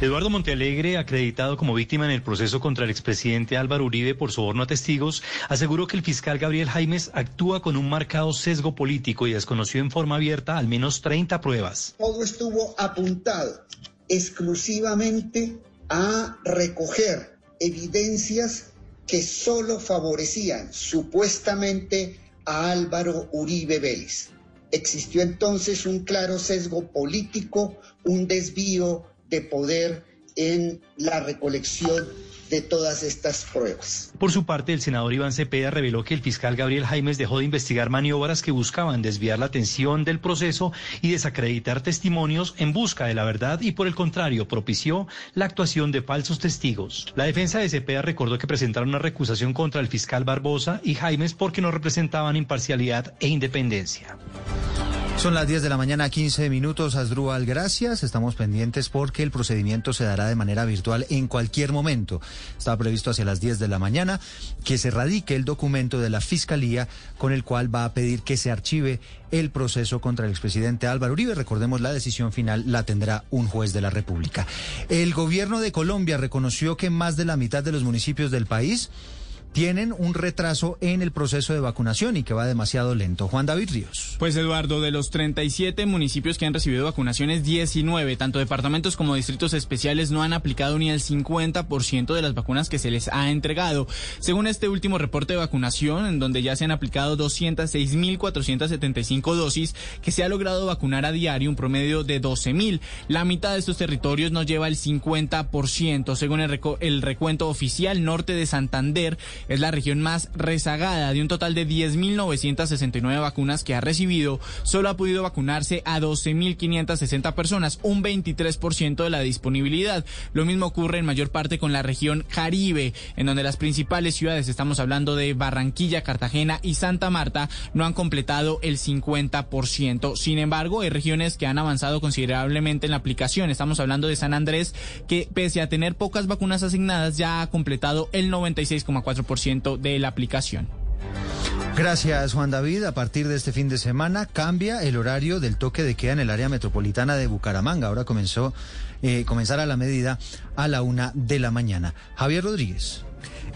Eduardo Montealegre, acreditado como víctima en el proceso contra el expresidente Álvaro Uribe por soborno a testigos, aseguró que el fiscal Gabriel Jaimes actúa con un marcado sesgo político y desconoció en forma abierta al menos 30 pruebas. Todo estuvo apuntado exclusivamente a recoger evidencias que solo favorecían supuestamente a Álvaro Uribe Vélez. Existió entonces un claro sesgo político, un desvío de poder en la recolección de todas estas pruebas. Por su parte, el senador Iván Cepeda reveló que el fiscal Gabriel Jaimes dejó de investigar maniobras que buscaban desviar la atención del proceso y desacreditar testimonios en busca de la verdad y por el contrario propició la actuación de falsos testigos. La defensa de Cepeda recordó que presentaron una recusación contra el fiscal Barbosa y Jaimes porque no representaban imparcialidad e independencia. Son las 10 de la mañana, 15 minutos. Asdrúbal, gracias. Estamos pendientes porque el procedimiento se dará de manera virtual en cualquier momento. Estaba previsto hacia las 10 de la mañana que se radique el documento de la Fiscalía con el cual va a pedir que se archive el proceso contra el expresidente Álvaro Uribe. Recordemos, la decisión final la tendrá un juez de la República. El gobierno de Colombia reconoció que más de la mitad de los municipios del país tienen un retraso en el proceso de vacunación y que va demasiado lento. Juan David Ríos. Pues Eduardo, de los 37 municipios que han recibido vacunaciones, 19, tanto departamentos como distritos especiales, no han aplicado ni el 50% de las vacunas que se les ha entregado. Según este último reporte de vacunación, en donde ya se han aplicado 206.475 dosis, que se ha logrado vacunar a diario un promedio de 12.000. La mitad de estos territorios no lleva el 50%. Según el, recuento oficial, norte de Santander es la región más rezagada. De un total de 10.969 vacunas que ha recibido, solo ha podido vacunarse a 12.560 personas, un 23% de la disponibilidad. Lo mismo ocurre en mayor parte con la región Caribe, en donde las principales ciudades, estamos hablando de Barranquilla, Cartagena y Santa Marta, no han completado el 50%. Sin embargo, hay regiones que han avanzado considerablemente en la aplicación. Estamos hablando de San Andrés, que pese a tener pocas vacunas asignadas, ya ha completado el 96,4% de la aplicación. Gracias, Juan David. A partir de este fin de semana cambia el horario del toque de queda en el área metropolitana de Bucaramanga. Ahora comenzó, eh, comenzará la medida a la una de la mañana. Javier Rodríguez.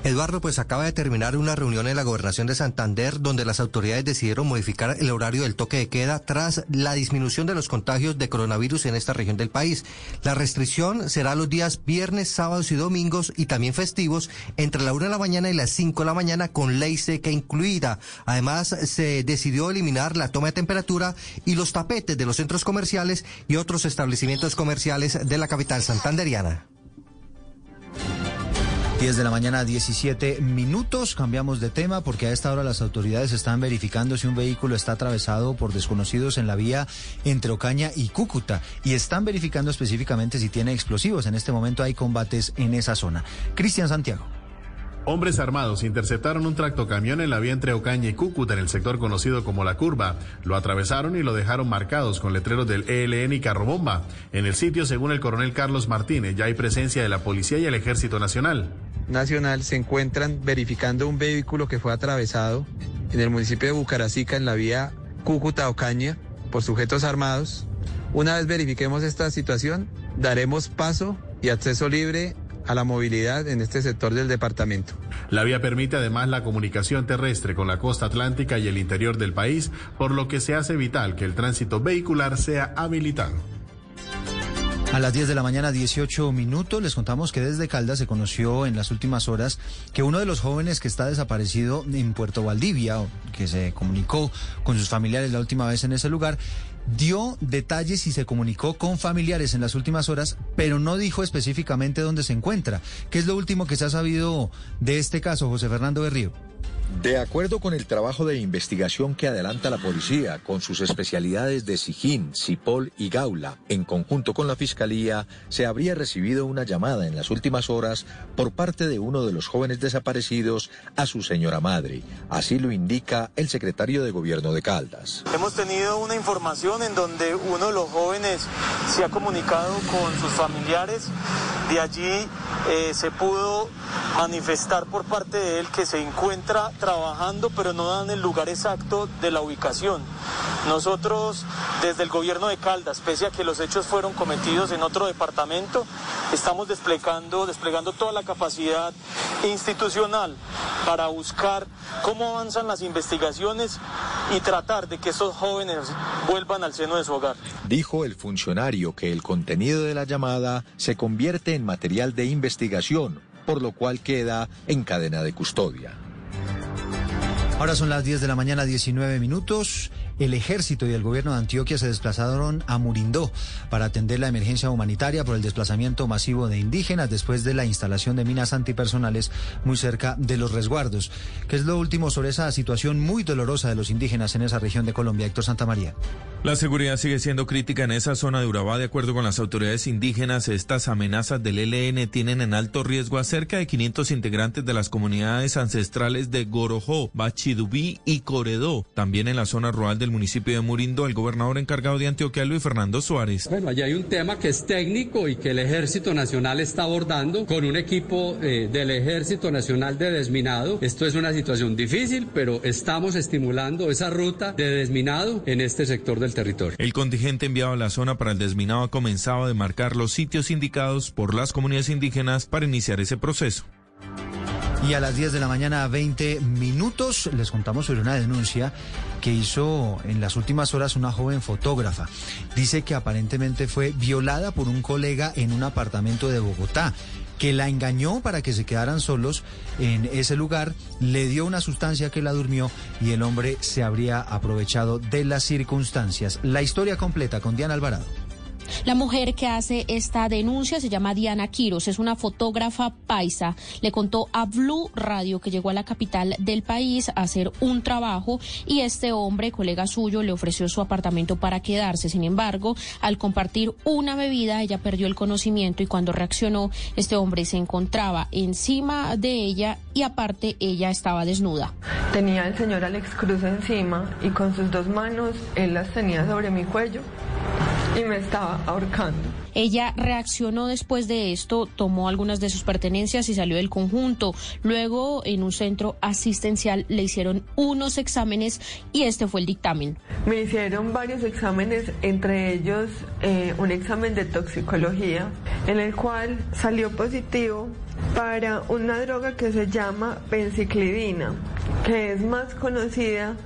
Eduardo, pues acaba de terminar una reunión en la gobernación de Santander donde las autoridades decidieron modificar el horario del toque de queda tras la disminución de los contagios de coronavirus en esta región del país. La restricción será los días viernes, sábados y domingos y también festivos entre la una de la mañana y las cinco de la mañana con ley seca incluida. Además, se decidió eliminar la toma de temperatura y los tapetes de los centros comerciales y otros establecimientos comerciales de la capital santanderiana. 10 de la mañana, 17 minutos. Cambiamos de tema porque a esta hora las autoridades están verificando si un vehículo está atravesado por desconocidos en la vía entre Ocaña y Cúcuta y están verificando específicamente si tiene explosivos. En este momento hay combates en esa zona. Cristian Santiago. Hombres armados interceptaron un tractocamión en la vía entre Ocaña y Cúcuta, en el sector conocido como La Curva. Lo atravesaron y lo dejaron marcados con letreros del ELN y Carrobomba. En el sitio, según el coronel Carlos Martínez, ya hay presencia de la Policía y el Ejército Nacional. Nacional se encuentran verificando un vehículo que fue atravesado en el municipio de Bucaracica, en la vía Cúcuta-Ocaña, por sujetos armados. Una vez verifiquemos esta situación, daremos paso y acceso libre a la movilidad en este sector del departamento. La vía permite además la comunicación terrestre con la costa atlántica y el interior del país, por lo que se hace vital que el tránsito vehicular sea habilitado. A las 10 de la mañana, 18 minutos, les contamos que desde Caldas se conoció en las últimas horas que uno de los jóvenes que está desaparecido en Puerto Valdivia, que se comunicó con sus familiares la última vez en ese lugar, dio detalles y se comunicó con familiares en las últimas horas, pero no dijo específicamente dónde se encuentra. ¿Qué es lo último que se ha sabido de este caso, José Fernando Berrío? De acuerdo con el trabajo de investigación que adelanta la policía con sus especialidades de Sijín, Cipol y Gaula, en conjunto con la Fiscalía, se habría recibido una llamada en las últimas horas por parte de uno de los jóvenes desaparecidos a su señora madre. Así lo indica el secretario de Gobierno de Caldas. Hemos tenido una información en donde uno de los jóvenes se ha comunicado con sus familiares. De allí eh, se pudo manifestar por parte de él que se encuentra trabajando, pero no dan el lugar exacto de la ubicación. Nosotros, desde el gobierno de Caldas, pese a que los hechos fueron cometidos en otro departamento, estamos desplegando, desplegando toda la capacidad institucional para buscar cómo avanzan las investigaciones y tratar de que esos jóvenes vuelvan al seno de su hogar. Dijo el funcionario que el contenido de la llamada se convierte en material de investigación, por lo cual queda en cadena de custodia. Ahora son las 10 de la mañana, 19 minutos. El ejército y el gobierno de Antioquia se desplazaron a Murindó para atender la emergencia humanitaria por el desplazamiento masivo de indígenas después de la instalación de minas antipersonales muy cerca de los resguardos. ¿Qué es lo último sobre esa situación muy dolorosa de los indígenas en esa región de Colombia? Héctor Santamaría. La seguridad sigue siendo crítica en esa zona de Urabá. De acuerdo con las autoridades indígenas, estas amenazas del ELN tienen en alto riesgo a cerca de 500 integrantes de las comunidades ancestrales de Gorojó, Bachidubí y Coredó. También en la zona rural del municipio de Murindo, el gobernador encargado de Antioquia, Luis Fernando Suárez. Bueno, allá hay un tema que es técnico y que el Ejército Nacional está abordando con un equipo eh, del Ejército Nacional de Desminado. Esto es una situación difícil, pero estamos estimulando esa ruta de desminado en este sector del territorio. El contingente enviado a la zona para el desminado ha comenzado a demarcar los sitios indicados por las comunidades indígenas para iniciar ese proceso. Y a las 10 de la mañana, 20 minutos, les contamos sobre una denuncia que hizo en las últimas horas una joven fotógrafa. Dice que aparentemente fue violada por un colega en un apartamento de Bogotá que la engañó para que se quedaran solos en ese lugar, le dio una sustancia que la durmió y el hombre se habría aprovechado de las circunstancias. La historia completa con Diana Alvarado. La mujer que hace esta denuncia se llama Diana Quiros, es una fotógrafa paisa. Le contó a Blue Radio que llegó a la capital del país a hacer un trabajo y este hombre, colega suyo, le ofreció su apartamento para quedarse. Sin embargo, al compartir una bebida, ella perdió el conocimiento y cuando reaccionó, este hombre se encontraba encima de ella y aparte ella estaba desnuda. Tenía el señor Alex Cruz encima y con sus dos manos él las tenía sobre mi cuello y me estaba ahorcando. Ella reaccionó después de esto, tomó algunas de sus pertenencias y salió del conjunto. Luego, en un centro asistencial, le hicieron unos exámenes y este fue el dictamen. Me hicieron varios exámenes, entre ellos eh, un examen de toxicología, en el cual salió positivo para una droga que se llama penciclidina, que es más conocida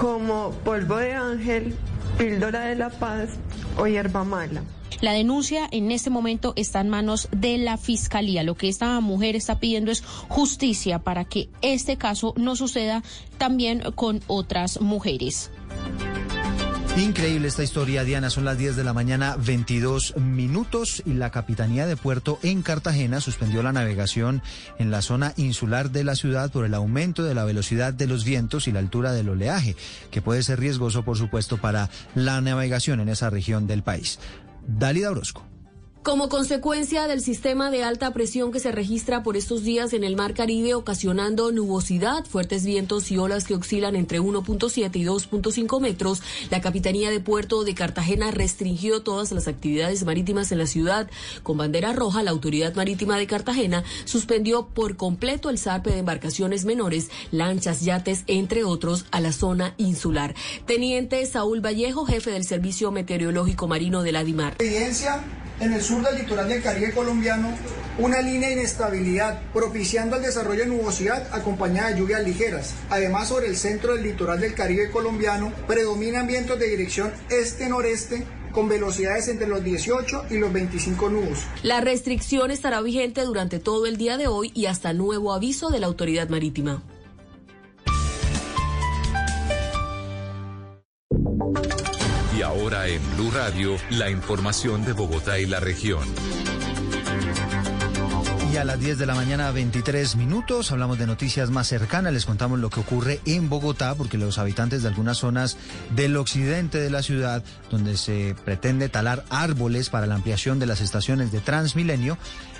como polvo de ángel, píldora de la paz o hierba mala. La denuncia en este momento está en manos de la Fiscalía. Lo que esta mujer está pidiendo es justicia para que este caso no suceda también con otras mujeres. Increíble esta historia, Diana. Son las 10 de la mañana, 22 minutos, y la Capitanía de Puerto en Cartagena suspendió la navegación en la zona insular de la ciudad por el aumento de la velocidad de los vientos y la altura del oleaje, que puede ser riesgoso, por supuesto, para la navegación en esa región del país. Dalida Orozco. Como consecuencia del sistema de alta presión que se registra por estos días en el Mar Caribe, ocasionando nubosidad, fuertes vientos y olas que oscilan entre 1.7 y 2.5 metros, la Capitanía de Puerto de Cartagena restringió todas las actividades marítimas en la ciudad. Con bandera roja, la Autoridad Marítima de Cartagena suspendió por completo el zarpe de embarcaciones menores, lanchas, yates, entre otros, a la zona insular. Teniente Saúl Vallejo, jefe del Servicio Meteorológico Marino de la DIMAR en el sur del litoral del Caribe colombiano una línea de inestabilidad, propiciando el desarrollo de nubosidad acompañada de lluvias ligeras. Además, sobre el centro del litoral del Caribe colombiano predominan vientos de dirección este-noreste con velocidades entre los 18 y los 25 nudos. La restricción estará vigente durante todo el día de hoy y hasta nuevo aviso de la autoridad marítima. Y ahora en Blue Radio, la información de Bogotá y la región. Y a las 10 de la mañana, 23 minutos, hablamos de noticias más cercanas. Les contamos lo que ocurre en Bogotá, porque los habitantes de algunas zonas del occidente de la ciudad, donde se pretende talar árboles para la ampliación de las estaciones de Transmilenio,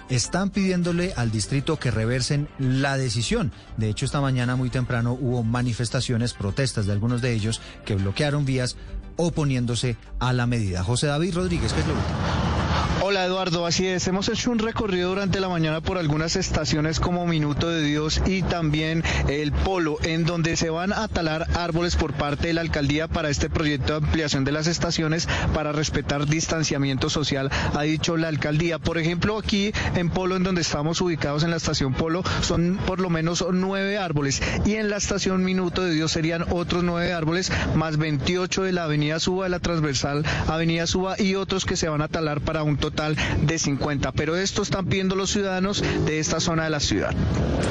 están pidiéndole al distrito que reversen la decisión. De hecho, esta mañana muy temprano hubo manifestaciones, protestas de algunos de ellos que bloquearon vías oponiéndose a la medida. José David Rodríguez, ¿qué es lo último? Hola Eduardo, así es. Hemos hecho un recorrido durante la mañana por algunas estaciones como Minuto de Dios y también el Polo, en donde se van a talar árboles por parte de la alcaldía para este proyecto de ampliación de las estaciones para respetar distanciamiento social, ha dicho la alcaldía. Por ejemplo, aquí en Polo, en donde estamos ubicados en la estación Polo, son por lo menos nueve árboles y en la estación Minuto de Dios serían otros nueve árboles más 28 de la avenida Suba, de la transversal Avenida Suba y otros que se van a talar para un total de 50. Pero esto están pidiendo los ciudadanos de esta zona de la ciudad.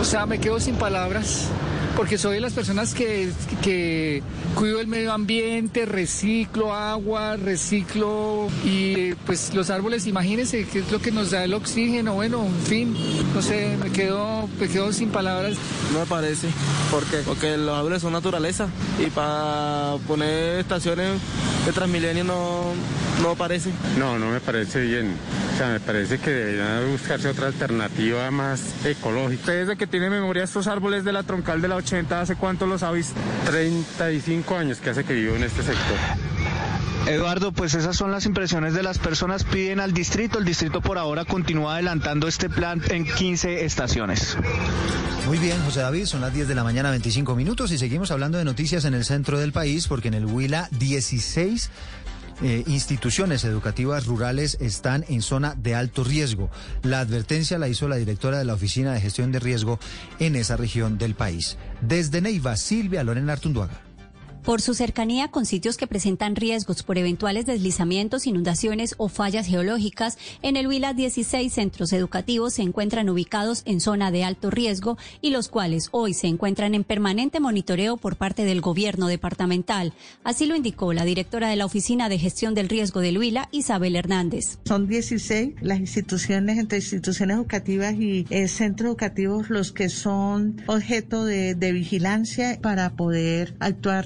O sea, me quedo sin palabras porque soy de las personas que, que cuido el medio ambiente, reciclo agua, reciclo y pues los árboles, imagínense que es lo que nos da el oxígeno, bueno, en fin, no sé, me quedo, me quedo sin palabras. No me parece, ¿por qué? Porque los árboles son naturaleza y para poner estaciones de Transmilenio no, no parece. No, no me parece bien. O sea, me parece que debería buscarse otra alternativa más ecológica. ¿Ustedes desde que tiene memoria estos árboles de la troncal de la 80, hace cuánto los ha visto? 35 años que hace que vivo en este sector. Eduardo, pues esas son las impresiones de las personas. Piden al distrito. El distrito por ahora continúa adelantando este plan en 15 estaciones. Muy bien, José David, son las 10 de la mañana, 25 minutos y seguimos hablando de noticias en el centro del país porque en el Huila 16 eh, instituciones educativas rurales están en zona de alto riesgo. La advertencia la hizo la directora de la Oficina de Gestión de Riesgo en esa región del país. Desde Neiva, Silvia Lorena Artunduaga. Por su cercanía con sitios que presentan riesgos por eventuales deslizamientos, inundaciones o fallas geológicas, en el Huila 16 centros educativos se encuentran ubicados en zona de alto riesgo y los cuales hoy se encuentran en permanente monitoreo por parte del gobierno departamental. Así lo indicó la directora de la Oficina de Gestión del Riesgo del Huila, Isabel Hernández. Son 16 las instituciones, entre instituciones educativas y eh, centros educativos, los que son objeto de, de vigilancia para poder actuar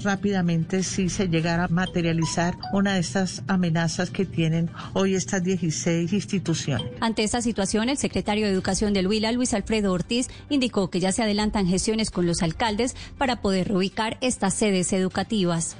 si se llegara a materializar una de estas amenazas que tienen hoy estas 16 instituciones. Ante esta situación, el secretario de Educación del Huila, Luis Alfredo Ortiz, indicó que ya se adelantan gestiones con los alcaldes para poder reubicar estas sedes educativas.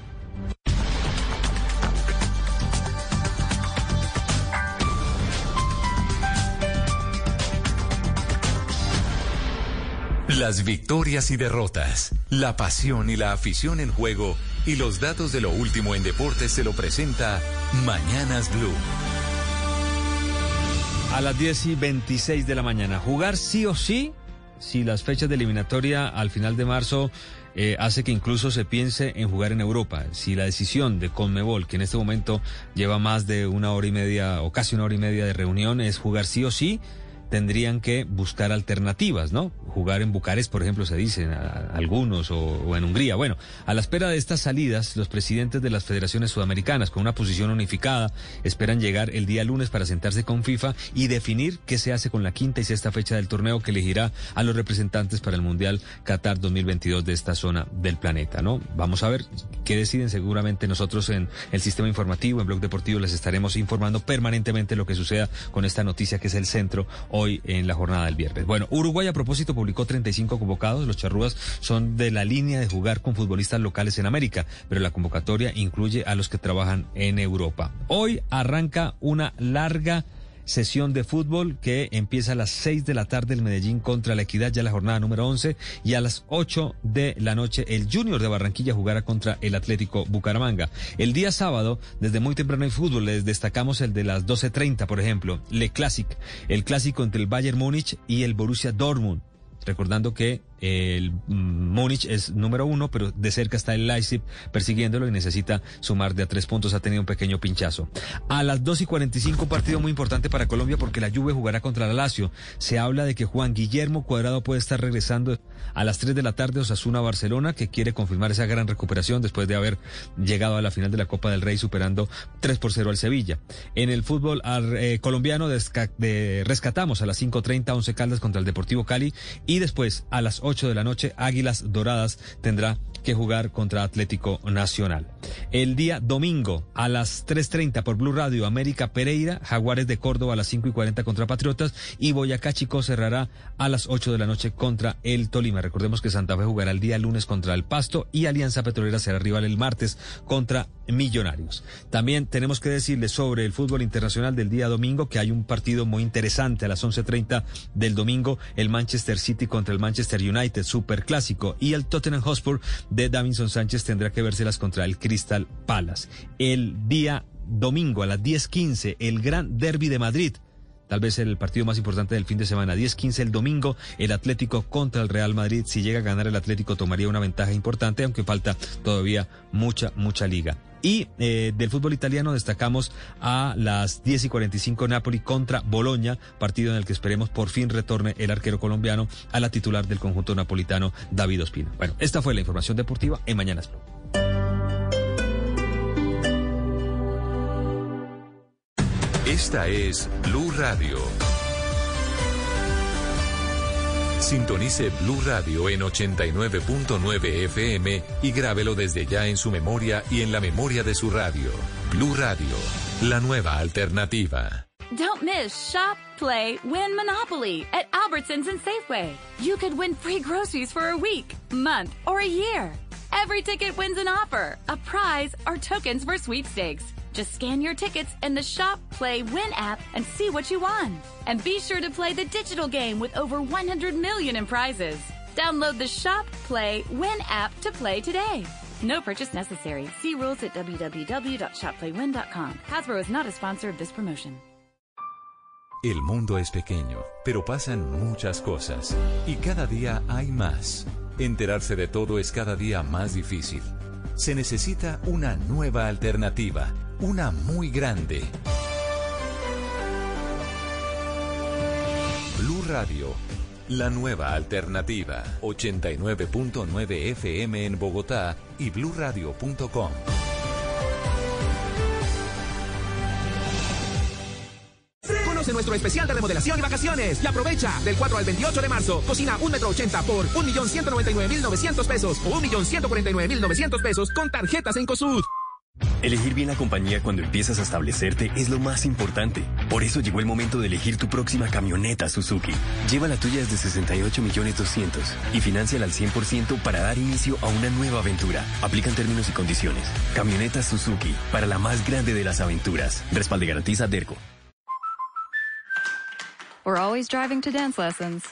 Las victorias y derrotas la pasión y la afición en juego y los datos de lo último en deportes se lo presenta Mañanas Blue. A las 10 y 26 de la mañana, jugar sí o sí si las fechas de eliminatoria al final de marzo eh, hace que incluso se piense en jugar en Europa. Si la decisión de Conmebol, que en este momento lleva más de una hora y media o casi una hora y media de reunión, es jugar sí o sí, tendrían que buscar alternativas, ¿no? Jugar en Bucarest, por ejemplo, se dicen algunos, o, en Hungría. Bueno, a la espera de estas salidas, los presidentes de las federaciones sudamericanas, con una posición unificada, esperan llegar el día lunes para sentarse con FIFA y definir qué se hace con la quinta y sexta fecha del torneo que elegirá a los representantes para el Mundial Qatar 2022 de esta zona del planeta, ¿no? Vamos a ver qué deciden. Seguramente nosotros en el sistema informativo, en Blog Deportivo, les estaremos informando permanentemente lo que suceda con esta noticia que es el centro hoy en la jornada del viernes. Bueno, Uruguay a propósito publicó 35 convocados. Los charrúas son de la línea de jugar con futbolistas locales en América, pero la convocatoria incluye a los que trabajan en Europa. Hoy arranca una larga sesión de fútbol que empieza a las 6 de la tarde el Medellín contra la Equidad, ya la jornada número 11, y a las 8 de la noche el Junior de Barranquilla jugará contra el Atlético Bucaramanga. El día sábado, desde muy temprano en fútbol, les destacamos el de las 12.30, por ejemplo, Le Classic, el clásico entre el Bayern Múnich y el Borussia Dortmund. Recordando que el Múnich es número uno, pero de cerca está el Leipzig persiguiéndolo y necesita sumar de a tres puntos. Ha tenido un pequeño pinchazo. A las 2 y 45, un partido muy importante para Colombia porque la Juve jugará contra la Lazio. Se habla de que Juan Guillermo Cuadrado puede estar regresando a las 3 de la tarde Osasuna Barcelona, que quiere confirmar esa gran recuperación después de haber llegado a la final de la Copa del Rey superando 3 por 0 al Sevilla. En el fútbol eh, colombiano rescatamos a las 5.30 11 Caldas contra el Deportivo Cali y después a las 8 de la noche, Águilas Doradas tendrá que jugar contra Atlético Nacional. El día domingo a las 3.30 por Blue Radio, América Pereira, Jaguares de Córdoba a las 5 y 40 contra Patriotas y Boyacá Chico cerrará a las 8 de la noche contra el Tolima. Recordemos que Santa Fe jugará el día lunes contra el Pasto y Alianza Petrolera será rival el martes contra Millonarios. También tenemos que decirles sobre el fútbol internacional del día domingo que hay un partido muy interesante a las 11.30 del domingo, el Manchester City contra el Manchester United, super clásico, y el Tottenham Hotspur de Davinson Sánchez tendrá que vérselas contra el Crystal Palace. El día domingo a las 10.15, el Gran Derby de Madrid tal vez el partido más importante del fin de semana. 10-15 el domingo, el Atlético contra el Real Madrid. Si llega a ganar el Atlético tomaría una ventaja importante, aunque falta todavía mucha, mucha liga. Y eh, del fútbol italiano destacamos a las 10 y 45 Napoli contra Boloña, partido en el que esperemos por fin retorne el arquero colombiano a la titular del conjunto napolitano, David Ospina. Bueno, esta fue la información deportiva en Mañanas Blue. Esta es Blue Radio. Sintonice Blue Radio en 89.9 FM y grábelo desde ya en su memoria y en la memoria de su radio. Blue Radio, la nueva alternativa. Don't miss Shop, Play, Win Monopoly at Albertsons and Safeway. You could win free groceries for a week, month, or a year. Every ticket wins an offer, a prize, or tokens for sweepstakes. Just scan your tickets in the Shop, Play, Win app and see what you won. And be sure to play the digital game with over 100 million in prizes. Download the Shop, Play, Win app to play today. No purchase necessary. See rules at www.shopplaywin.com. Hasbro is not a sponsor of this promotion. El mundo es pequeño, pero pasan muchas cosas. Y cada día hay más. Enterarse de todo es cada día más difícil. Se necesita una nueva alternativa una muy grande. Blue Radio, la nueva alternativa. 89.9 FM en Bogotá y bluradio.com. Conoce nuestro especial de remodelación y vacaciones y aprovecha del 4 al 28 de marzo. Cocina 1 metro 80 por 1.199.900 pesos o 1.149.900 pesos con tarjetas en COSUD. Elegir bien la compañía cuando empiezas a establecerte es lo más importante. Por eso llegó el momento de elegir tu próxima camioneta Suzuki. Lleva la tuya desde 68 millones 200 y financiala al 100% para dar inicio a una nueva aventura. Aplican términos y condiciones. Camioneta Suzuki para la más grande de las aventuras. Respalde garantiza Derco. We're always driving to dance lessons.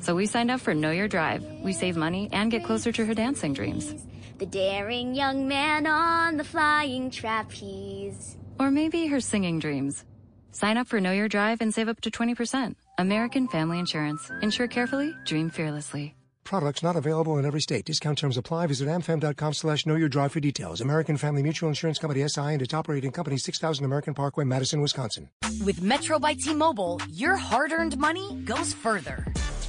So we signed up for Know Your Drive. We save money and get closer to her dancing dreams. The daring young man on the flying trapeze. Or maybe her singing dreams. Sign up for Know Your Drive and save up to 20%. American Family Insurance. Insure carefully, dream fearlessly. Products not available in every state. Discount terms apply. Visit amfam.com slash know your drive for details. American Family Mutual Insurance Company SI and its operating company 6000 American Parkway, Madison, Wisconsin. With Metro by T-Mobile, your hard-earned money goes further.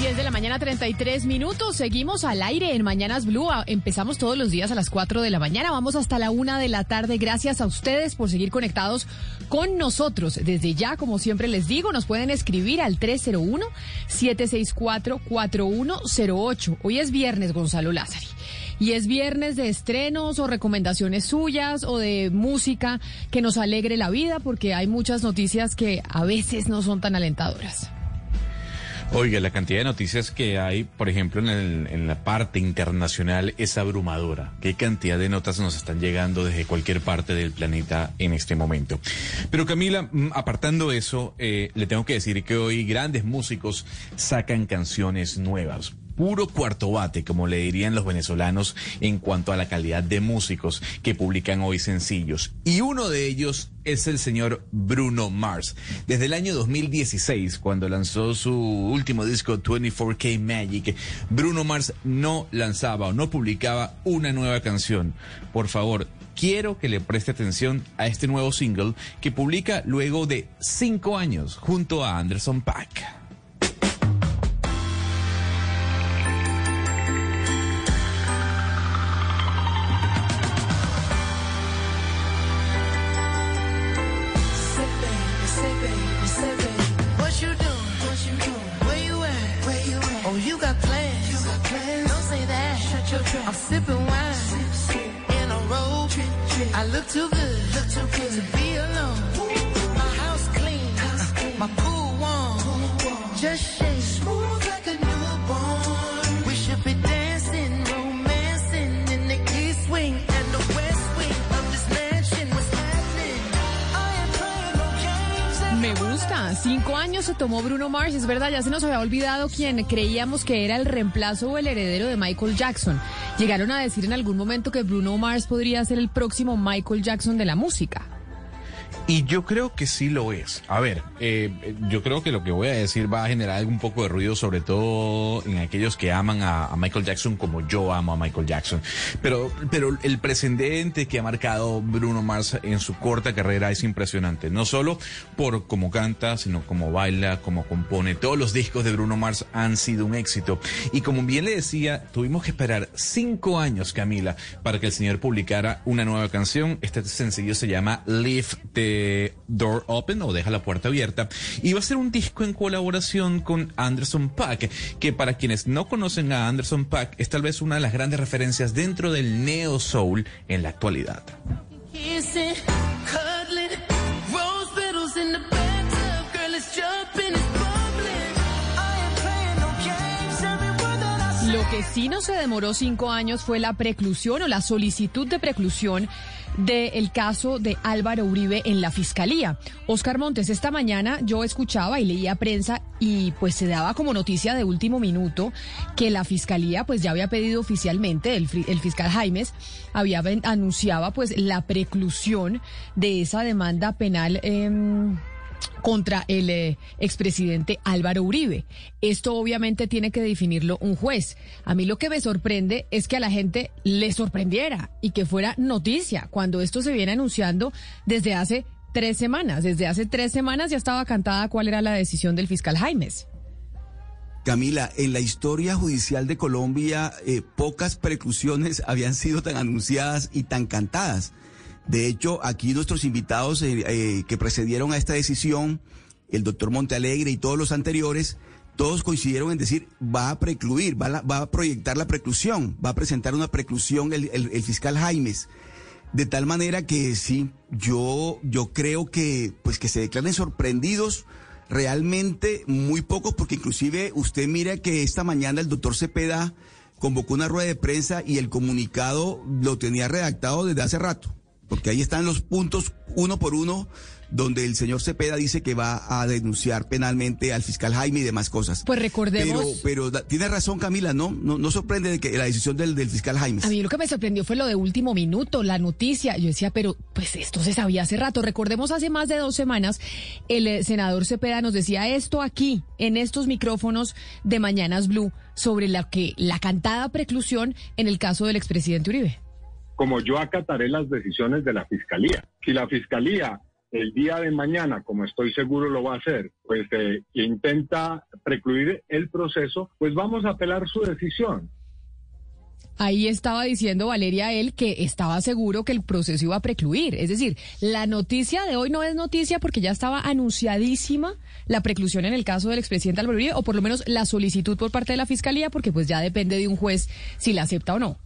10 de la mañana, 33 minutos. Seguimos al aire en Mañanas Blue. Ah, Empezamos todos los días a las 4 de la mañana. Vamos hasta la 1 de la tarde. Gracias a ustedes por seguir conectados con nosotros. Desde ya, como siempre les digo, nos pueden escribir al 301-764-4108. Hoy es viernes, Gonzalo Lázari. Y es viernes de estrenos o recomendaciones suyas o de música que nos alegre la vida porque hay muchas noticias que a veces no son tan alentadoras. Oiga, la cantidad de noticias que hay, por ejemplo, en, la parte internacional es abrumadora. ¿Qué cantidad de notas nos están llegando desde cualquier parte del planeta en este momento? Pero Camila, mm, apartando eso, eh, le tengo que decir que hoy grandes músicos sacan canciones nuevas. Puro cuarto bate, como le dirían los venezolanos, en cuanto a la calidad de músicos que publican hoy sencillos. Y uno de ellos es el señor Bruno Mars. Desde el año 2016, cuando lanzó su último disco 24K Magic, Bruno Mars no lanzaba o no publicaba una nueva canción. Por favor, quiero que le preste atención a este nuevo single que publica luego de cinco años junto a Anderson Paak. I'm sipping wine. Sip, sip. In a robe. I look too good. Look too good to be alone. My house clean. House clean. My pool warm. Pool warm. Just Cinco años se tomó Bruno Mars. Es verdad, ya se nos había olvidado quien creíamos que era el reemplazo o el heredero de Michael Jackson. Llegaron a decir en algún momento que Bruno Mars podría ser el próximo Michael Jackson de la música. Y yo creo que sí lo es. A ver, eh, yo creo que lo que voy a decir va a generar un poco de ruido, sobre todo en aquellos que aman a, Michael Jackson como yo amo a Michael Jackson. Pero, pero el precedente que ha marcado Bruno Mars en su corta carrera es impresionante. No solo por cómo canta, sino como baila, como compone. Todos los discos de Bruno Mars han sido un éxito. Y como bien le decía, tuvimos que esperar cinco años, Camila, para que el señor publicara una nueva canción. Este sencillo se llama Leave the Door Open o Deja la Puerta Abierta. Y va a ser un disco en colaboración con Anderson Paak, que para quienes no conocen a Anderson Paak es tal vez una de las grandes referencias dentro del neo soul en la actualidad. Lo que sí no se demoró cinco años fue la preclusión o la solicitud de preclusión del caso de Álvaro Uribe en la fiscalía. Oscar Montes, esta mañana yo escuchaba y leía prensa y pues se daba como noticia de último minuto que la fiscalía pues ya había pedido oficialmente, el, fiscal Jaimes había anunciaba pues la preclusión de esa demanda penal. em, contra el eh, expresidente Álvaro Uribe. Esto obviamente tiene que definirlo un juez. A mí lo que me sorprende es que a la gente le sorprendiera y que fuera noticia cuando esto se viene anunciando desde hace tres semanas. Desde hace tres semanas ya estaba cantada cuál era la decisión del fiscal Jaimes. Camila, en la historia judicial de Colombia, eh, pocas preclusiones habían sido tan anunciadas y tan cantadas. De hecho, aquí nuestros invitados eh, eh, que precedieron a esta decisión, el doctor Montealegre y todos los anteriores, todos coincidieron en decir, va a precluir, va a, va a proyectar la preclusión, va a presentar una preclusión el, fiscal Jaimes. De tal manera que sí, yo, yo creo que, pues que se declaren sorprendidos realmente muy pocos, porque inclusive usted mira que esta mañana el doctor Cepeda convocó una rueda de prensa y el comunicado lo tenía redactado desde hace rato porque ahí están los puntos uno por uno donde el señor Cepeda dice que va a denunciar penalmente al fiscal Jaime y demás cosas. Pues recordemos. Pero, pero tiene razón Camila, ¿no? No, no sorprende de que la decisión del, del, fiscal Jaime. A mí lo que me sorprendió fue lo de último minuto, la noticia. Yo decía, pero pues esto se sabía hace rato. Recordemos hace más de dos semanas, el eh, senador Cepeda nos decía esto aquí, en estos micrófonos de Mañanas Blue, sobre la que la cantada preclusión en el caso del expresidente Uribe como yo acataré las decisiones de la Fiscalía. Si la Fiscalía el día de mañana, como estoy seguro lo va a hacer, pues eh, intenta precluir el proceso, pues vamos a apelar su decisión. Ahí estaba diciendo Valeria él que estaba seguro que el proceso iba a precluir. Es decir, la noticia de hoy no es noticia porque ya estaba anunciadísima la preclusión en el caso del expresidente Álvaro Uribe, o por lo menos la solicitud por parte de la Fiscalía, porque pues ya depende de un juez si la acepta o no.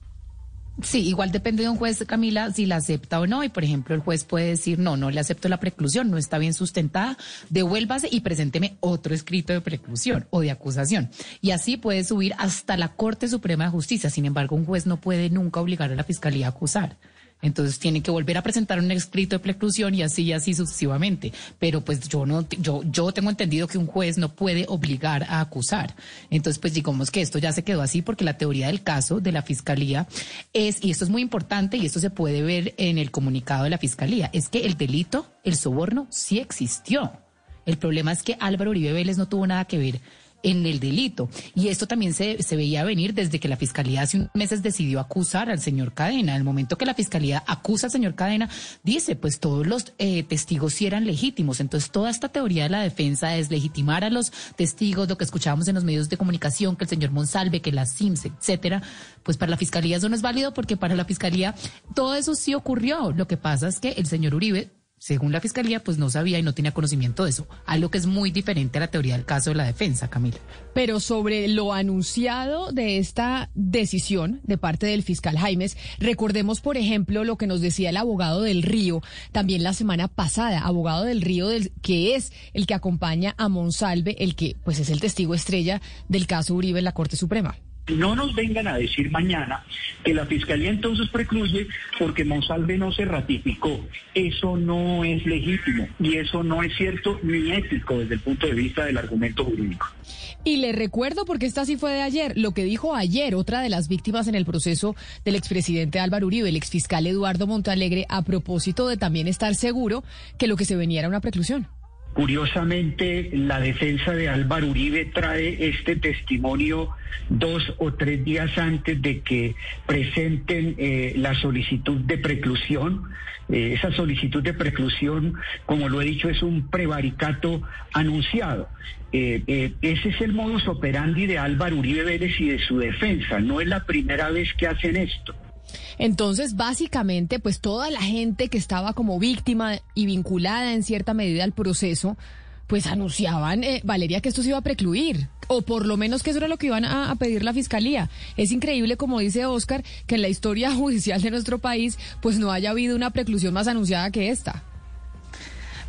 Sí, igual depende de un juez, Camila, si la acepta o no. Y por ejemplo, el juez puede decir, no, no le acepto la preclusión, no está bien sustentada, devuélvase y presénteme otro escrito de preclusión o de acusación. Y así puede subir hasta la Corte Suprema de Justicia. Sin embargo, un juez no puede nunca obligar a la fiscalía a acusar. Entonces tiene que volver a presentar un escrito de preclusión y así y así sucesivamente. Pero pues yo no, yo, yo tengo entendido que un juez no puede obligar a acusar. Entonces, pues digamos que esto ya se quedó así porque la teoría del caso de la fiscalía es, y esto es muy importante y esto se puede ver en el comunicado de la fiscalía, es que el delito, el soborno, sí existió. El problema es que Álvaro Uribe Vélez no tuvo nada que ver en el delito. Y esto también se, se veía venir desde que la Fiscalía hace unos meses decidió acusar al señor Cadena. En el momento que la Fiscalía acusa al señor Cadena, dice, pues todos los eh, testigos sí eran legítimos. Entonces, toda esta teoría de la defensa es legitimar a los testigos, lo que escuchábamos en los medios de comunicación, que el señor Monsalve, que la SIMS, etcétera, pues para la Fiscalía eso no es válido porque para la Fiscalía todo eso sí ocurrió. Lo que pasa es que el señor Uribe según la fiscalía, pues no sabía y no tenía conocimiento de eso, algo que es muy diferente a la teoría del caso de la defensa, Camila. Pero sobre lo anunciado de esta decisión de parte del fiscal Jaimes, recordemos, por ejemplo, lo que nos decía el abogado del Río también la semana pasada, abogado del Río, del, que es el que acompaña a Monsalve, el que pues es el testigo estrella del caso Uribe en la Corte Suprema. No nos vengan a decir mañana que la Fiscalía entonces precluye porque Monsalve no se ratificó. Eso no es legítimo y eso no es cierto ni ético desde el punto de vista del argumento jurídico. Y le recuerdo, porque esta sí fue de ayer, lo que dijo ayer otra de las víctimas en el proceso del expresidente Álvaro Uribe, el exfiscal Eduardo Montalegre, a propósito de también estar seguro que lo que se venía era una preclusión. Curiosamente, la defensa de Álvaro Uribe trae este testimonio dos o tres días antes de que presenten eh, la solicitud de preclusión. Eh, esa solicitud de preclusión, como lo he dicho, es un prevaricato anunciado. Eh, ese es el modus operandi de Álvaro Uribe Vélez y de su defensa. No es la primera vez que hacen esto. Entonces, básicamente, pues toda la gente que estaba como víctima y vinculada en cierta medida al proceso, pues anunciaban, eh, Valeria, que esto se iba a precluir, o por lo menos que eso era lo que iban a, a, pedir la fiscalía. Es increíble, como dice Oscar, que en la historia *laughs* judicial de nuestro país, pues no haya habido una preclusión más anunciada que esta.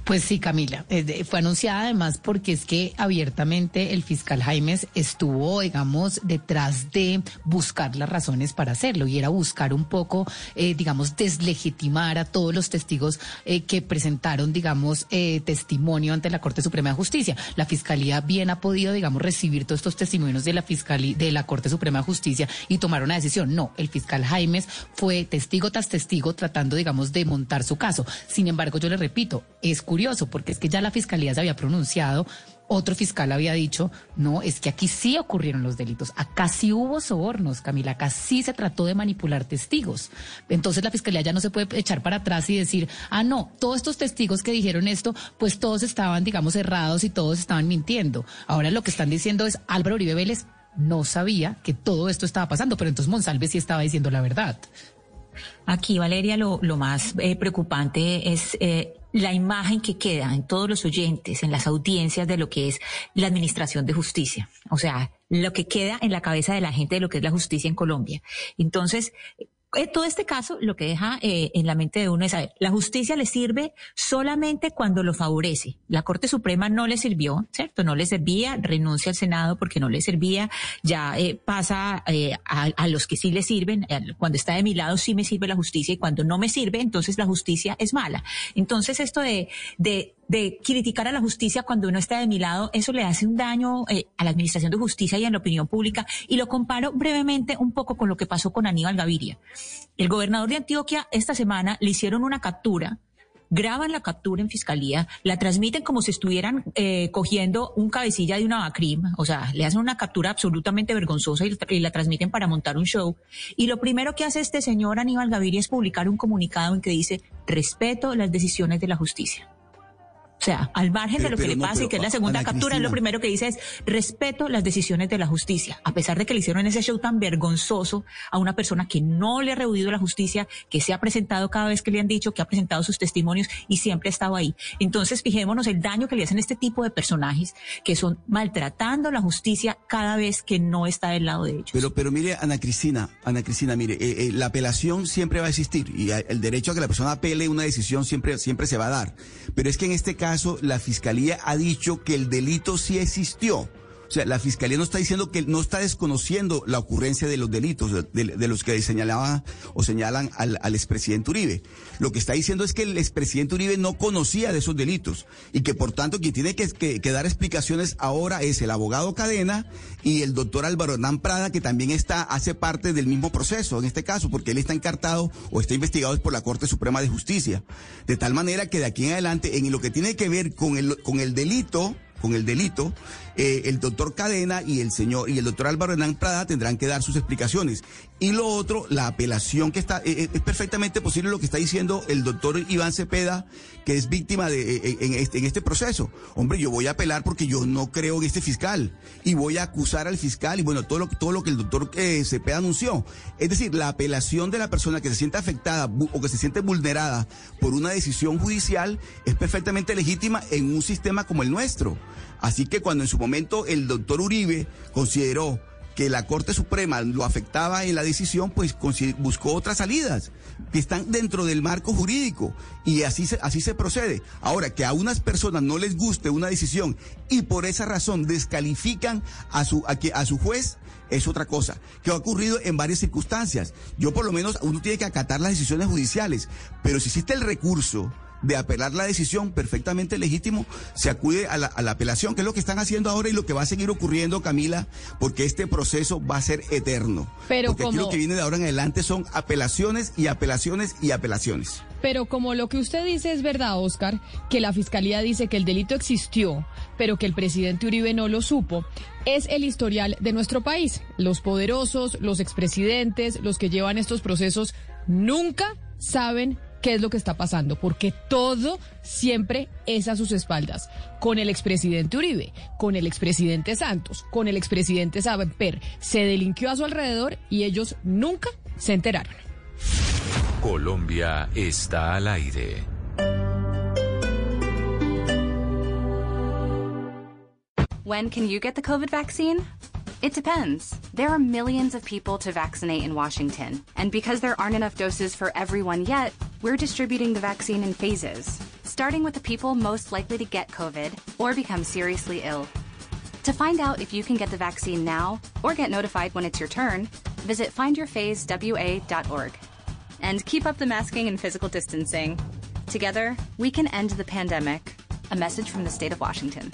Pues sí, Camila, fue anunciada además porque es que abiertamente el fiscal Jaimes estuvo, digamos, detrás de buscar las razones para hacerlo y era buscar un poco, eh, digamos, deslegitimar a todos los testigos eh, que presentaron, digamos, eh, testimonio ante la Corte Suprema de Justicia. La fiscalía bien ha podido, digamos, recibir todos estos testimonios de la fiscalía, de la Corte Suprema de Justicia y tomar una decisión. No, el fiscal Jaimes fue testigo tras testigo tratando, digamos, de montar su caso. Sin embargo, yo le repito, es curioso, porque es que ya la fiscalía se había pronunciado otro fiscal había dicho, no, es que aquí sí ocurrieron los delitos, acá sí hubo sobornos, Camila, acá sí se trató de manipular testigos. Entonces la fiscalía ya no se puede echar para atrás y decir, ah, no, todos estos testigos que dijeron esto, pues todos estaban, digamos, errados y todos estaban mintiendo. Ahora lo que están diciendo es, Álvaro Uribe Vélez no sabía que todo esto estaba pasando, pero entonces Monsalve sí estaba diciendo la verdad. Aquí, Valeria, lo, más eh, preocupante es eh, la imagen que queda en todos los oyentes, en las audiencias de lo que es la administración de justicia. O sea, lo que queda en la cabeza de la gente de lo que es la justicia en Colombia. Entonces, eh, todo este caso lo que deja eh, en la mente de uno es saber, la justicia le sirve solamente cuando lo favorece. La Corte Suprema no le sirvió, ¿cierto? No le servía, renuncia al Senado porque no le servía, ya eh, pasa a, los que sí le sirven. Cuando está de mi lado sí me sirve la justicia y cuando no me sirve, entonces la justicia es mala. Entonces esto de, de de criticar a la justicia cuando uno está de mi lado, eso le hace un daño a la administración de justicia y a la opinión pública. Y lo comparo brevemente un poco con lo que pasó con Aníbal Gaviria. El gobernador de Antioquia esta semana le hicieron una captura graban la captura en fiscalía, la transmiten como si estuvieran eh, cogiendo un cabecilla de una BACRIM, o sea, le hacen una captura absolutamente vergonzosa y, y, la transmiten para montar un show. Y lo primero que hace este señor Aníbal Gaviria es publicar un comunicado en que dice, respeto las decisiones de la justicia. O sea, al margen de lo que le pase, que es la segunda captura, lo primero que dice es respeto las decisiones de la justicia, a pesar de que le hicieron ese show tan vergonzoso a una persona que no le ha rehuido la justicia, que se ha presentado cada vez que le han dicho, que ha presentado sus testimonios y siempre ha estado ahí. Entonces, fijémonos el daño que le hacen este tipo de personajes que son maltratando la justicia cada vez que no está del lado de ellos. Pero, pero mire, Ana Cristina, Ana Cristina, mire, eh, eh, la apelación siempre va a existir y el derecho a que la persona apele una decisión siempre, siempre se va a dar. Pero es que en este caso caso, la fiscalía ha dicho que el delito sí existió. O sea, la fiscalía no está diciendo que no está desconociendo la ocurrencia de los delitos, de, los que señalaba o señalan al, expresidente Uribe. Lo que está diciendo es que el expresidente Uribe no conocía de esos delitos y que por tanto quien tiene que, que, dar explicaciones ahora es el abogado Cadena y el doctor Álvaro Hernán Prada, que también está, hace parte del mismo proceso en este caso, porque él está encartado o está investigado por la Corte Suprema de Justicia. De tal manera que de aquí en adelante, en lo que tiene que ver con el, con el delito, con el delito, eh, el doctor Cadena y el señor y el doctor Álvaro Hernán Prada tendrán que dar sus explicaciones. Y lo otro, la apelación que está, eh, eh, es perfectamente posible lo que está diciendo el doctor Iván Cepeda, que es víctima de, en, este, en este proceso. Hombre, yo voy a apelar porque yo no creo en este fiscal y voy a acusar al fiscal y bueno, todo lo, todo lo que el doctor Cepeda anunció. Es decir, la apelación de la persona que se siente afectada o que se siente vulnerada por una decisión judicial es perfectamente legítima en un sistema como el nuestro. Así que cuando en su momento el doctor Uribe consideró que la Corte Suprema lo afectaba en la decisión, pues buscó otras salidas que están dentro del marco jurídico y así se, así se procede. Ahora, que a unas personas no les guste una decisión y por esa razón descalifican a su, a, a su juez, es otra cosa, que ha ocurrido en varias circunstancias. Yo por lo menos, uno tiene que acatar las decisiones judiciales, pero si existe el recurso, de apelar la decisión perfectamente legítimo, se acude a la, apelación, que es lo que están haciendo ahora y lo que va a seguir ocurriendo, Camila, porque este proceso va a ser eterno. Pero porque aquí lo que viene de ahora en adelante son apelaciones y apelaciones y apelaciones. Pero como lo que usted dice es verdad, Oscar, que la fiscalía dice que el delito existió, pero que el presidente Uribe no lo supo, es el historial de nuestro país. Los poderosos, los expresidentes, los que llevan estos procesos, nunca saben qué es lo que está pasando, porque todo siempre es a sus espaldas. Con el expresidente Uribe, con el expresidente Santos, con el expresidente Saber, se delinquió a su alrededor y ellos nunca se enteraron. Colombia está al aire. When can you get the COVID vaccine? It depends. There are millions of people to vaccinate in Washington, and because there aren't enough doses for everyone yet, we're distributing the vaccine in phases, starting with the people most likely to get COVID or become seriously ill. To find out if you can get the vaccine now or get notified when it's your turn, visit findyourphasewa.org. And keep up the masking and physical distancing. Together, we can end the pandemic. A message from the state of Washington.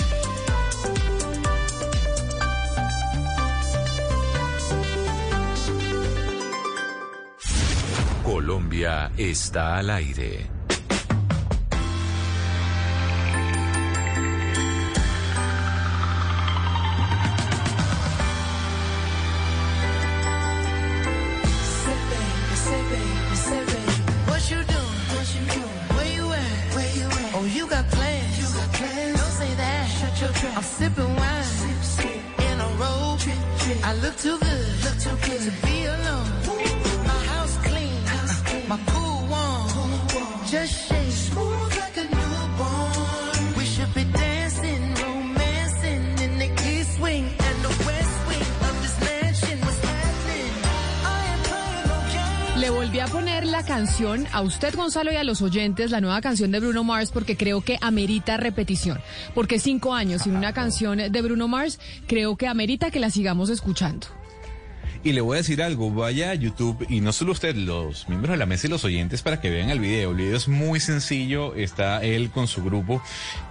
A robe. Trip, trip. I look too good, look too good to be alone. Le volví a poner la canción a usted, Gonzalo, y a los oyentes, la nueva canción de Bruno Mars, porque creo que amerita repetición. Porque cinco años sin una canción de Bruno Mars, creo que amerita que la sigamos escuchando. Y le voy a decir algo, vaya a YouTube y no solo usted, los miembros de la mesa y los oyentes para que vean el video. El video es muy sencillo, está él con su grupo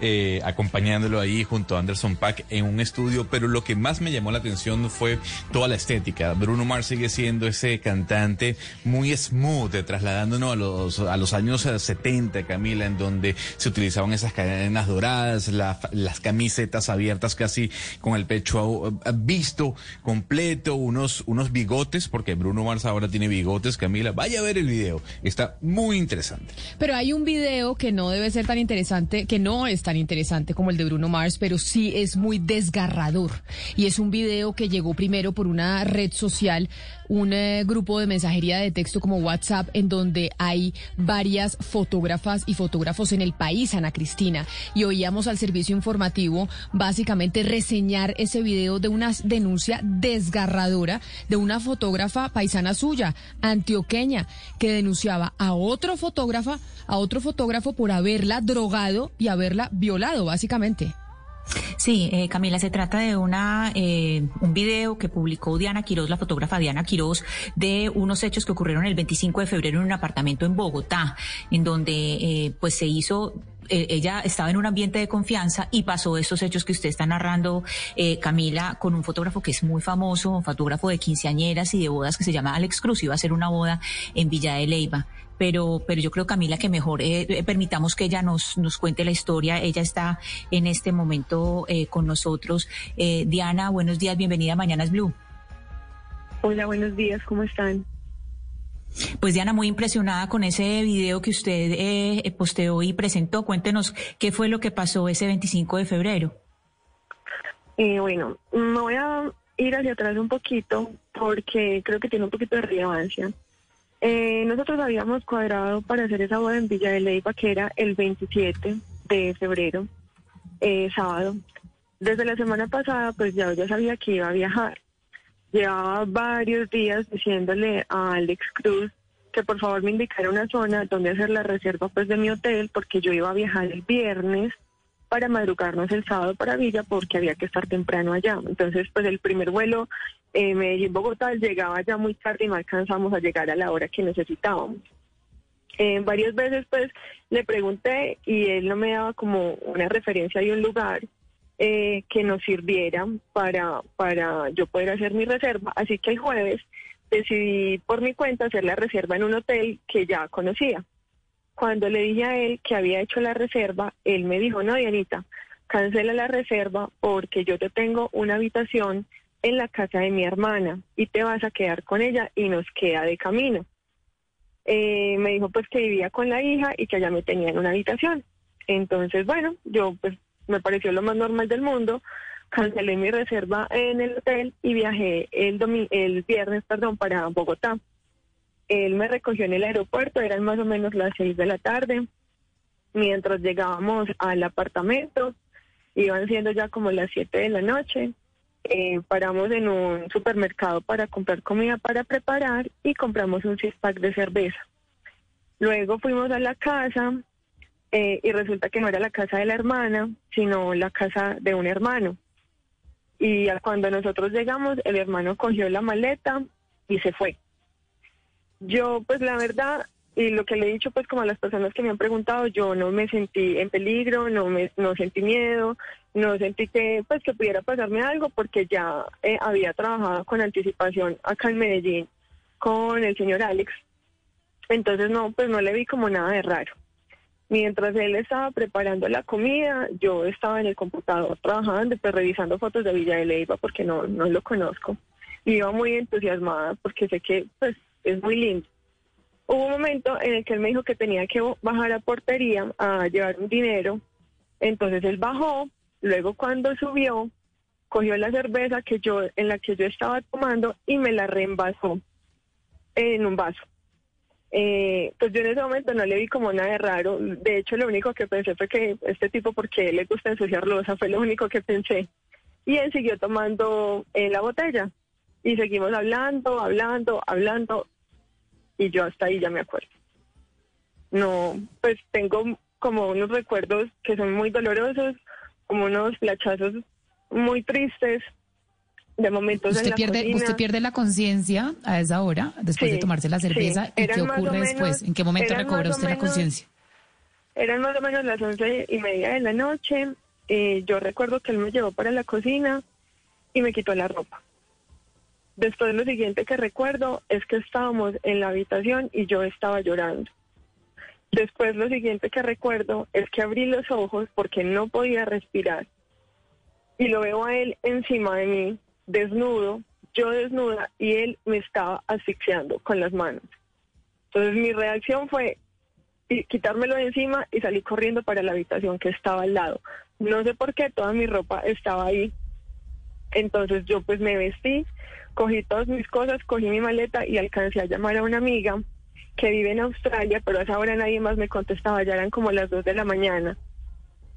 eh, acompañándolo ahí junto a Anderson Pack en un estudio, pero lo que más me llamó la atención fue toda la estética. Bruno Mars sigue siendo ese cantante muy smooth, eh, trasladándonos a los, a los años eh, 70, Camila, en donde se utilizaban esas cadenas doradas, la- las camisetas abiertas casi con el pecho eh, visto completo, unos, unos bigotes, porque Bruno Mars ahora tiene bigotes, Camila. Vaya a ver el video, está muy interesante. Pero hay un video que no debe ser tan interesante, que no es tan interesante como el de Bruno Mars, pero sí es muy desgarrador. Y es un video que llegó primero por una red social, un eh, grupo de mensajería de texto como WhatsApp, en donde hay varias fotógrafas y fotógrafos en el país, Ana Cristina. Y oíamos al servicio informativo básicamente reseñar ese video de una denuncia desgarradora de una fotógrafa paisana suya, antioqueña, que denunciaba a otro fotógrafa, a otro fotógrafo por haberla drogado y haberla violado, básicamente. Sí, eh, Camila, se trata de una eh, un video que publicó Diana Quiroz, la fotógrafa Diana Quiroz, de unos hechos que ocurrieron el 25 de febrero en un apartamento en Bogotá, en donde eh, pues se hizo eh, ella estaba en un ambiente de confianza y pasó estos hechos que usted está narrando, eh, Camila, con un fotógrafo que es muy famoso, un fotógrafo de quinceañeras y de bodas que se llama Alex Cruz. Iba a hacer una boda en Villa de Leyva. Pero, pero yo creo, Camila, que mejor eh, eh, permitamos que ella nos, nos cuente la historia. Ella está en este momento con nosotros. Diana, buenos días, bienvenida a Mañanas Blue. Hola, buenos días, ¿cómo están? Pues Diana, muy impresionada con ese video que usted eh, posteó y presentó. Cuéntenos qué fue lo que pasó ese 25 de febrero. Eh, bueno, me voy a ir hacia atrás un poquito porque creo que tiene un poquito de relevancia. Eh, nosotros habíamos cuadrado para hacer esa boda en Villa de Leyva, que era el 27 de febrero, eh, sábado. Desde la semana pasada, pues ya sabía que iba a viajar. Llevaba varios días diciéndole a Alex Cruz que por favor me indicara una zona donde hacer la reserva pues de mi hotel porque yo iba a viajar el viernes para madrugarnos el sábado para Villa porque había que estar temprano allá. Entonces, pues el primer vuelo eh, Medellín-Bogotá llegaba ya muy tarde y no alcanzamos a llegar a la hora que necesitábamos. Eh, varias veces pues le pregunté y él no me daba como una referencia de un lugar eh, que nos sirviera para, para yo poder hacer mi reserva. Así que el jueves decidí por mi cuenta hacer la reserva en un hotel que ya conocía. Cuando le dije a él que había hecho la reserva, él me dijo, no, Dianita, cancela la reserva porque yo te tengo una habitación en la casa de mi hermana y te vas a quedar con ella y nos queda de camino. Eh, me dijo pues que vivía con la hija y que allá me tenía en una habitación. Entonces, bueno, yo pues me pareció lo más normal del mundo, cancelé mi reserva en el hotel y viajé el, domi el viernes perdón, para Bogotá. Él me recogió en el aeropuerto, eran más o menos las seis de la tarde. Mientras llegábamos al apartamento, iban siendo ya como las siete de la noche. eh, paramos en un supermercado para comprar comida para preparar y compramos un six pack de cerveza. Luego fuimos a la casa eh, y resulta que no era la casa de la hermana, sino la casa de un hermano. Y cuando nosotros llegamos, el hermano cogió la maleta y se fue. Yo, pues la verdad, y lo que le he dicho, pues como a las personas que me han preguntado, yo no me sentí en peligro, no me, no sentí miedo, no sentí que, pues que pudiera pasarme algo, porque ya eh, había trabajado con anticipación acá en Medellín con el señor Alex. Entonces no, pues no le vi como nada de raro. Mientras él estaba preparando la comida, yo estaba en el computador trabajando, pues revisando fotos de Villa de Leyva porque no, no lo conozco. Y iba muy entusiasmada porque sé que pues es muy lindo. Hubo un momento en el que él me dijo que tenía que bajar a portería a llevar un dinero. Entonces él bajó, luego cuando subió, cogió la cerveza que yo en la que yo estaba tomando y me la reembasó en un vaso. Eh, pues yo en ese momento no le vi como nada de raro. De hecho, lo único que pensé fue que este tipo, porque le gusta ensuciar losa, fue lo único que pensé. Y él siguió tomando eh, la botella. Y seguimos hablando, hablando, hablando. Y yo hasta ahí ya me acuerdo. No, pues tengo como unos recuerdos que son muy dolorosos, como unos flachazos muy tristes de momentos en Usted la pierde, cocina. usted pierde la conciencia a esa hora, después Sí, de tomarse la cerveza. sí. ¿Y Eran qué ocurre menos- después? ¿En qué momento recobra usted la conciencia? Eran más o menos las once y media de la noche. eh, yo recuerdo que él me llevó para la cocina y me quitó la ropa. Después lo siguiente que recuerdo es que estábamos en la habitación y yo estaba llorando. Después lo siguiente que recuerdo es que abrí los ojos porque no podía respirar y lo veo a él encima de mí, desnudo, yo desnuda y él me estaba asfixiando con las manos. Entonces mi reacción fue quitármelo de encima y salí corriendo para la habitación que estaba al lado. No sé por qué toda mi ropa estaba ahí. Entonces yo pues me vestí, cogí todas mis cosas, cogí mi maleta y alcancé a llamar a una amiga que vive en Australia, pero a esa hora nadie más me contestaba, ya eran como las dos de la mañana.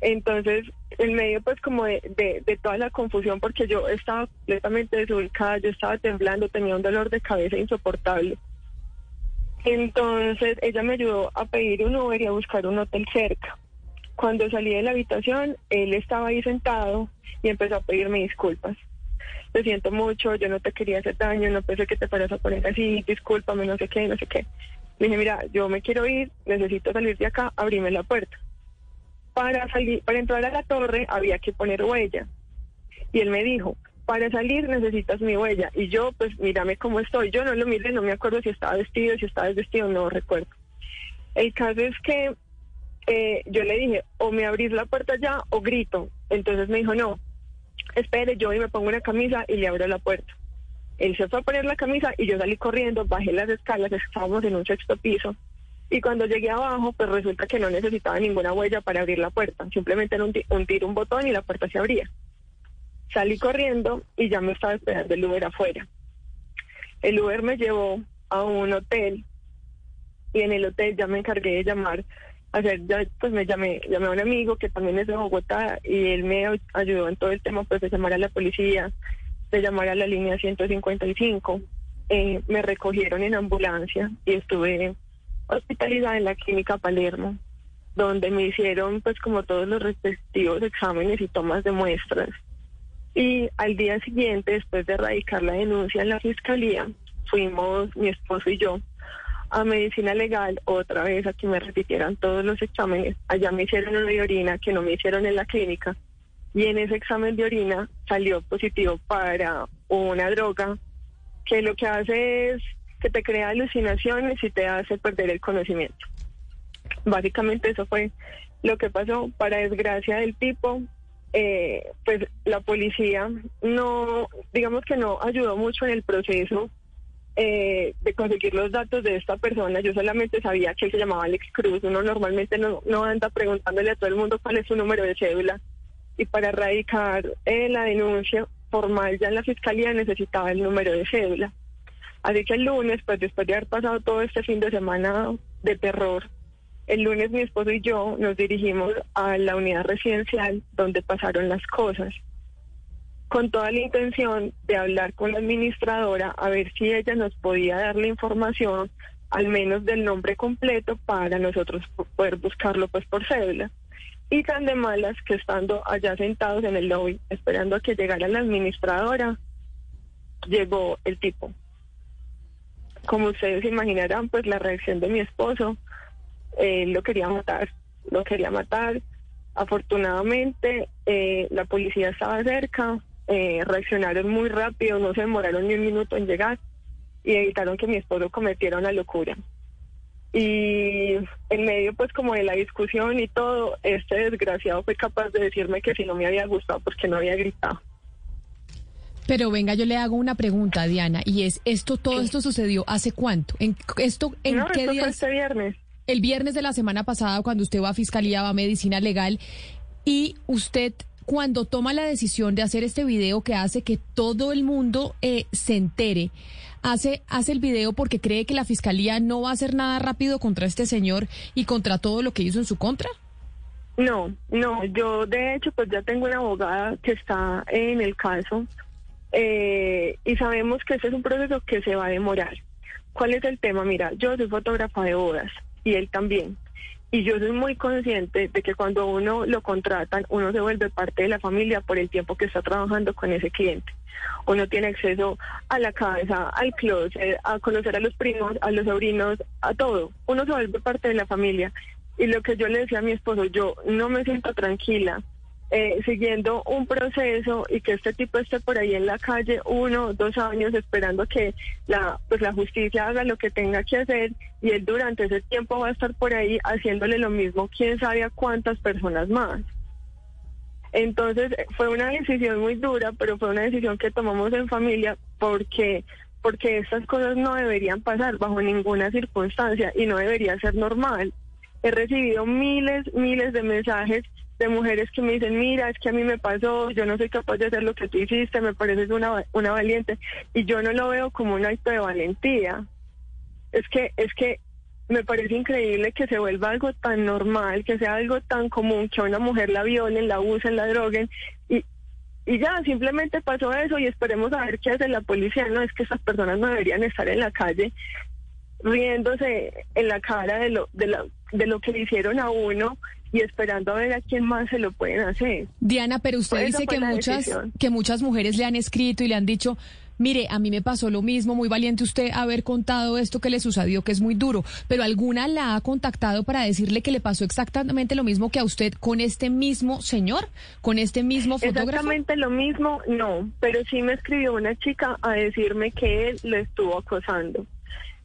Entonces, en medio pues como de, de, de toda la confusión, porque yo estaba completamente desubicada, yo estaba temblando, tenía un dolor de cabeza insoportable. Entonces ella me ayudó a pedir un Uber y a buscar un hotel cerca. Cuando salí de la habitación, él estaba ahí sentado y empezó a pedirme disculpas. Te siento mucho, yo no te quería hacer daño, no pensé que te fueras a poner así, discúlpame, no sé qué, no sé qué. Le dije, mira, yo me quiero ir, necesito salir de acá, abrime la puerta. Para salir, para entrar a la torre había que poner huella. Y él me dijo, para salir necesitas mi huella. Y yo, pues, mírame cómo estoy. Yo no lo miré, no me acuerdo si estaba vestido, si estaba desvestido, no recuerdo. El caso es que eh, yo le dije, o me abrís la puerta ya o grito. Entonces me dijo, no, espere, yo y me pongo una camisa y le abro la puerta. Él se fue a poner la camisa y yo salí corriendo, bajé las escalas, estábamos en un sexto piso. Y cuando llegué abajo, pues resulta que no necesitaba ninguna huella para abrir la puerta. Simplemente era un, ti- un botón y la puerta se abría. Salí corriendo y ya me estaba esperando el Uber afuera. El Uber me llevó a un hotel y en el hotel ya me encargué de llamar, hacer, ya, pues me llamé, llamé a un amigo que también es de Bogotá y él me ay- ayudó en todo el tema pues de llamar a la policía, de llamar a la línea 155. Eh, me recogieron en ambulancia y estuve hospitalizada en la clínica Palermo, donde me hicieron pues como todos los respectivos exámenes y tomas de muestras. Y al día siguiente, después de radicar la denuncia en la fiscalía, fuimos mi esposo y yo a medicina legal otra vez a que me repitieran todos los exámenes. Allá me hicieron una de orina que no me hicieron en la clínica y en ese examen de orina salió positivo para una droga que lo que hace es que te crea alucinaciones y te hace perder el conocimiento. Básicamente eso fue lo que pasó. Para desgracia del tipo, eh, pues la policía no, digamos que no ayudó mucho en el proceso eh, de conseguir los datos de esta persona. Yo solamente sabía que él se llamaba Alex Cruz. Uno normalmente no, no anda preguntándole a todo el mundo cuál es su número de cédula. Y para erradicar eh, la denuncia formal ya en la fiscalía necesitaba el número de cédula. Así que el lunes, pues después de haber pasado todo este fin de semana de terror, el lunes mi esposo y yo nos dirigimos a la unidad residencial donde pasaron las cosas. con toda la intención de hablar con la administradora a ver si ella nos podía dar la información, al menos del nombre completo, para nosotros poder buscarlo pues por cédula. Y tan de malas que estando allá sentados en el lobby, esperando a que llegara la administradora, llegó el tipo. Como ustedes imaginarán, pues la reacción de mi esposo, él lo quería matar, lo quería matar. Afortunadamente, eh, la policía estaba cerca, eh, reaccionaron muy rápido, no se demoraron ni un minuto en llegar y evitaron que mi esposo cometiera una locura. Y en medio pues como de la discusión y todo, este desgraciado fue capaz de decirme que si no me había gustado porque no había gritado. Pero venga, yo le hago una pregunta, Diana, y es, esto, todo esto sucedió hace cuánto? ¿En esto en No, qué esto fue días? este viernes. El viernes de la semana pasada, cuando usted va a fiscalía, va a medicina legal, y usted cuando toma la decisión de hacer este video que hace que todo el mundo eh, se entere, hace, hace el video porque cree que la fiscalía no va a hacer nada rápido contra este señor y contra todo lo que hizo en su contra. No, no, yo de hecho pues ya tengo una abogada que está en el caso eh, y sabemos que ese es un proceso que se va a demorar. ¿Cuál es el tema? Mira, yo soy fotógrafa de bodas y él también. Y yo soy muy consciente de que cuando uno lo contratan, uno se vuelve parte de la familia por el tiempo que está trabajando con ese cliente. Uno tiene acceso a la casa, al closet, a conocer a los primos, a los sobrinos, a todo. Uno se vuelve parte de la familia. Y lo que yo le decía a mi esposo, yo no me siento tranquila eh, siguiendo un proceso y que este tipo esté por ahí en la calle uno, dos años esperando que la, pues la justicia haga lo que tenga que hacer y él durante ese tiempo va a estar por ahí haciéndole lo mismo, quién sabe a cuántas personas más. Entonces eh, fue una decisión muy dura, pero fue una decisión que tomamos en familia porque porque estas cosas no deberían pasar bajo ninguna circunstancia y no debería ser normal. He recibido miles, miles de mensajes de mujeres que me dicen, mira, es que a mí me pasó, yo no soy capaz de hacer lo que tú hiciste, me pareces una, una valiente. Y yo no lo veo como un acto de valentía. Es que, es que me parece increíble que se vuelva algo tan normal, que sea algo tan común, que a una mujer la violen, la usen, la droguen. Y, y ya, simplemente pasó eso y esperemos a ver qué hace la policía. No, es que esas personas no deberían estar en la calle riéndose en la cara de lo, de, la, de lo que le hicieron a uno y esperando a ver a quién más se lo pueden hacer. Diana, pero usted dice que muchas, decisión. que muchas mujeres le han escrito y le han dicho, mire, a mí me pasó lo mismo, muy valiente usted haber contado esto que le sucedió, que es muy duro, pero alguna la ha contactado para decirle que le pasó exactamente lo mismo que a usted con este mismo señor, con este mismo fotógrafo. Exactamente lo mismo, no, pero sí me escribió una chica a decirme que él le estuvo acosando.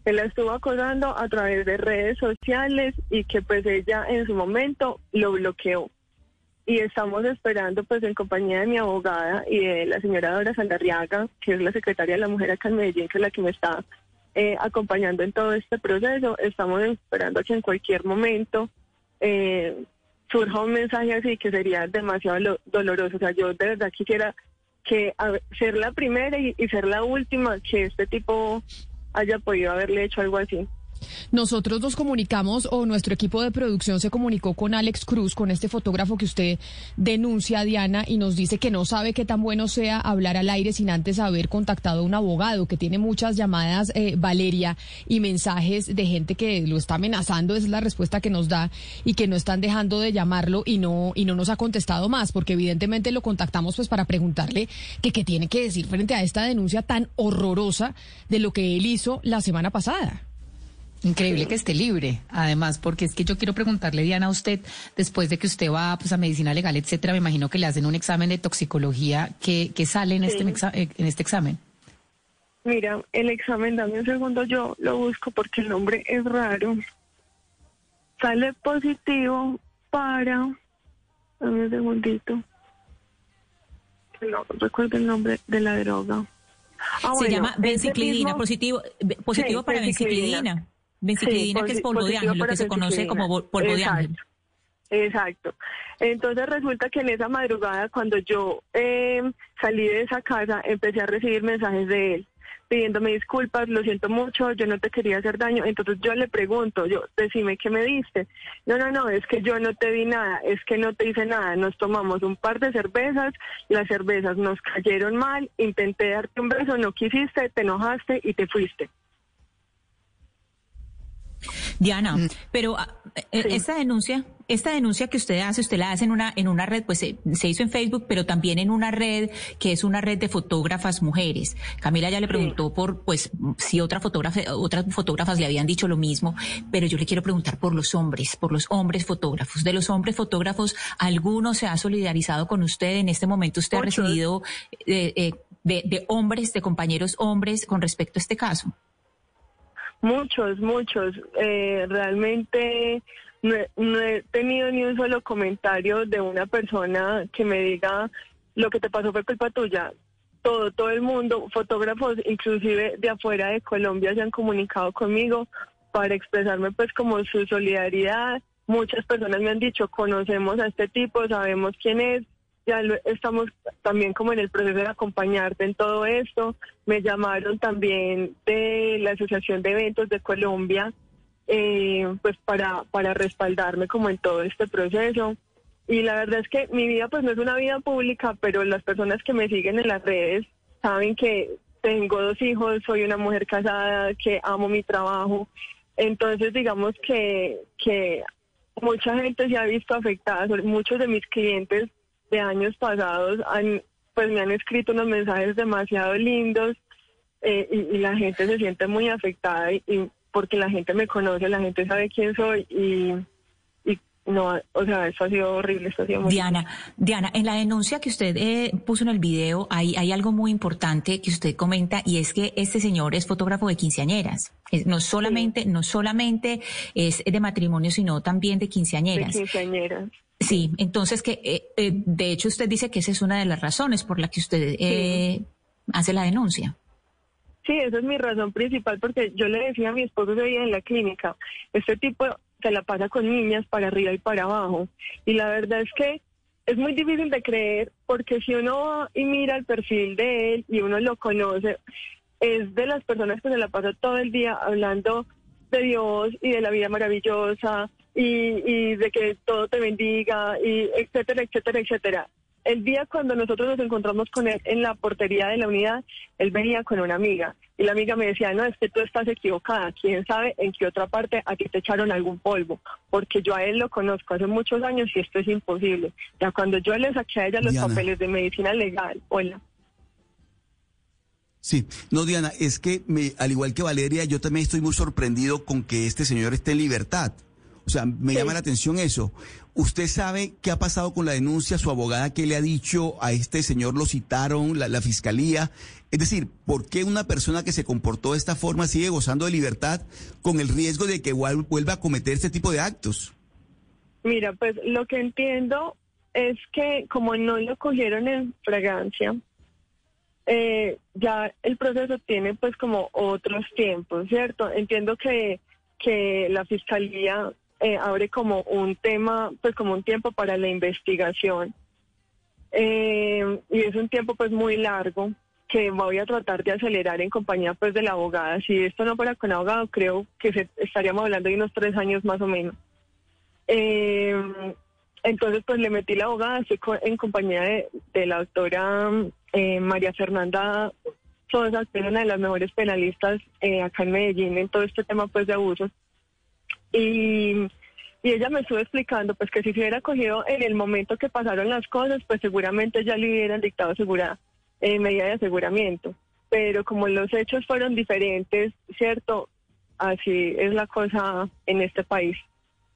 Él la estuvo acosando a través de redes sociales y que pues ella en su momento lo bloqueó. Y estamos esperando pues en compañía de mi abogada y de la señora Dora Saldarriaga, que es la secretaria de la mujer acá en Medellín, que es la que me está eh, acompañando en todo este proceso. Estamos esperando que en cualquier momento eh, surja un mensaje así que sería demasiado lo- doloroso. O sea, yo de verdad quisiera que ser la primera y ser la última que este tipo haya podido haberle hecho algo así. Nosotros nos comunicamos o nuestro equipo de producción se comunicó con Alex Cruz, con este fotógrafo que usted denuncia, Diana, y nos dice que no sabe qué tan bueno sea hablar al aire sin antes haber contactado a un abogado, que tiene muchas llamadas, eh, Valeria, y mensajes de gente que lo está amenazando, esa es la respuesta que nos da, y que no están dejando de llamarlo y no, y no nos ha contestado más, porque evidentemente lo contactamos pues para preguntarle qué tiene que decir frente a esta denuncia tan horrorosa de lo que él hizo la semana pasada. Increíble que esté libre, además, porque es que yo quiero preguntarle, Diana, a usted, después de que usted va pues, a medicina legal, etcétera, me imagino que le hacen un examen de toxicología que, que sale en, este, Sí. eh, en este examen. Mira, el examen, dame un segundo, yo lo busco porque el nombre es raro. Sale positivo para... Dame un segundito. No recuerdo el nombre de la droga. Ah, Se bueno, llama benciclidina, mismo- positivo, positivo Sí, para benciclidina. benciclidina. Benciclidina, Sí, que es polvo de positivo ángel, lo que se conoce como polvo de ángel. Exacto. Exacto. Entonces resulta que en esa madrugada, cuando yo eh, salí de esa casa, empecé a recibir mensajes de él. pidiéndome disculpas, lo siento mucho, yo no te quería hacer daño. Entonces yo le pregunto, yo, decime qué me diste. No, no, no, es que yo no te di nada, es que no te hice nada. Nos tomamos un par de cervezas, las cervezas nos cayeron mal, intenté darte un beso, no quisiste, te enojaste y te fuiste. Diana, pero ah, eh, esta denuncia, esta denuncia que usted hace, usted la hace en una en una red, pues se, se hizo en Facebook, pero también en una red que es una red de fotógrafas mujeres. Camila ya le preguntó por, pues, si otra fotógrafa, otras fotógrafas le habían dicho lo mismo, pero yo le quiero preguntar por los hombres, por los hombres fotógrafos. De los hombres fotógrafos, ¿alguno se ha solidarizado con usted? En este momento usted ha recibido eh, eh, de, de hombres, de compañeros hombres con respecto a este caso. Muchos, muchos. Eh, realmente no he, no he tenido ni un solo comentario de una persona que me diga lo que te pasó fue culpa tuya. Todo, todo el mundo, fotógrafos inclusive de afuera de Colombia se han comunicado conmigo para expresarme pues como su solidaridad. Muchas personas me han dicho, conocemos a este tipo, sabemos quién es, ya estamos también como en el proceso de acompañarte en todo esto. Me llamaron también de la Asociación de Eventos de Colombia, eh, pues para, para respaldarme como en todo este proceso. Y la verdad es que mi vida pues no es una vida pública, pero las personas que me siguen en las redes saben que tengo dos hijos, soy una mujer casada, que amo mi trabajo. Entonces digamos que, que mucha gente se ha visto afectada, muchos de mis clientes de años pasados han, pues me han escrito unos mensajes demasiado lindos eh, y, y la gente se siente muy afectada y, y porque la gente me conoce, la gente sabe quién soy y, y no, o sea, eso ha sido horrible, eso ha sido muy Diana, Diana, en la denuncia que usted eh, puso en el video hay, hay algo muy importante que usted comenta y es que este señor es fotógrafo de quinceañeras. Es- no solamente, no solamente es de matrimonio, sino también de de quinceañeras. Sí, entonces que eh, eh, de hecho usted dice que esa es una de las razones por la que usted eh, hace la denuncia. Sí, esa es mi razón principal porque yo le decía a mi esposo ese día en la clínica, este tipo se la pasa con niñas para arriba y para abajo. Y la verdad es que es muy difícil de creer porque si uno va y mira el perfil de él y uno lo conoce, es de las personas que se la pasa todo el día hablando de Dios y de la vida maravillosa y, y de que todo te bendiga y etcétera, etcétera, etcétera. El día cuando nosotros nos encontramos con él en la portería de la unidad, él venía con una amiga y la amiga me decía, no, es que tú estás equivocada, quién sabe en qué otra parte a ti te echaron algún polvo, porque yo a él lo conozco hace muchos años y esto es imposible. Ya cuando yo le saqué a ella los Diana. papeles de medicina legal, hola. Sí, no Diana, es que me, al igual que Valeria, yo también estoy muy sorprendido con que este señor esté en libertad. O sea, me llama la atención eso. ¿Usted sabe qué ha pasado con la denuncia? ¿Su abogada qué le ha dicho a este señor? ¿Lo citaron? ¿La, la fiscalía? Es decir, ¿por qué una persona que se comportó de esta forma sigue gozando de libertad con el riesgo de que igual vuelva a cometer este tipo de actos? Mira, pues lo que entiendo es que como no lo cogieron en fragancia, eh, ya el proceso tiene pues como otros tiempos, ¿cierto? Entiendo que, que la fiscalía eh, abre como un tema, pues como un tiempo para la investigación. Eh, y es un tiempo pues muy largo que voy a tratar de acelerar en compañía pues de la abogada. Si esto no fuera con abogado, creo que se- estaríamos hablando de unos tres años más o menos. Eh, entonces, pues le metí la abogada, estoy en compañía de, de la doctora María Fernanda Sosa, que es una de las mejores penalistas acá en Medellín en todo este tema pues de abusos. Y, y ella me estuvo explicando pues que si se hubiera cogido en el momento que pasaron las cosas, pues seguramente ya le hubieran dictado segura, eh, medida de aseguramiento. Pero como los hechos fueron diferentes, ¿cierto? Así es la cosa en este país,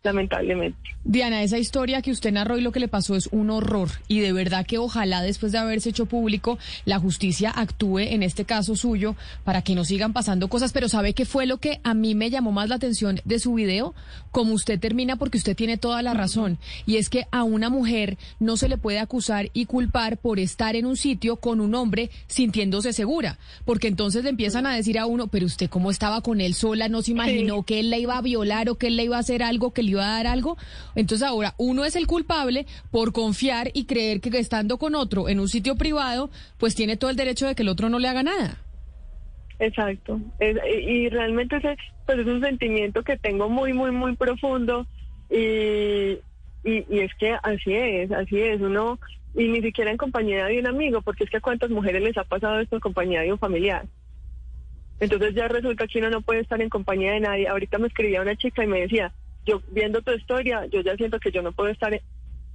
lamentablemente. Diana, esa historia que usted narró y lo que le pasó es un horror. Y de verdad que ojalá después de haberse hecho público la justicia actúe en este caso suyo para que no sigan pasando cosas, pero ¿sabe qué fue lo que a mí me llamó más la atención de su video? Como usted termina porque usted tiene toda la razón. Y es que a una mujer no se le puede acusar y culpar por estar en un sitio con un hombre sintiéndose segura, porque entonces le empiezan a decir a uno, pero usted cómo estaba con él sola, no se imaginó que él la iba a violar o que él le iba a hacer algo, que le iba a dar algo. Entonces ahora uno es el culpable por confiar y creer que estando con otro en un sitio privado, pues tiene todo el derecho de que el otro no le haga nada. Exacto. Es- y realmente ese pues es un sentimiento que tengo muy, muy, muy profundo y, y, y es que así es, así es. Uno, y ni siquiera en compañía de un amigo, porque es que a cuántas mujeres les ha pasado esto en compañía de un familiar. Entonces ya resulta que uno no puede estar en compañía de nadie. Ahorita me escribía una chica y me decía, yo viendo tu historia, yo ya siento que yo no puedo estar,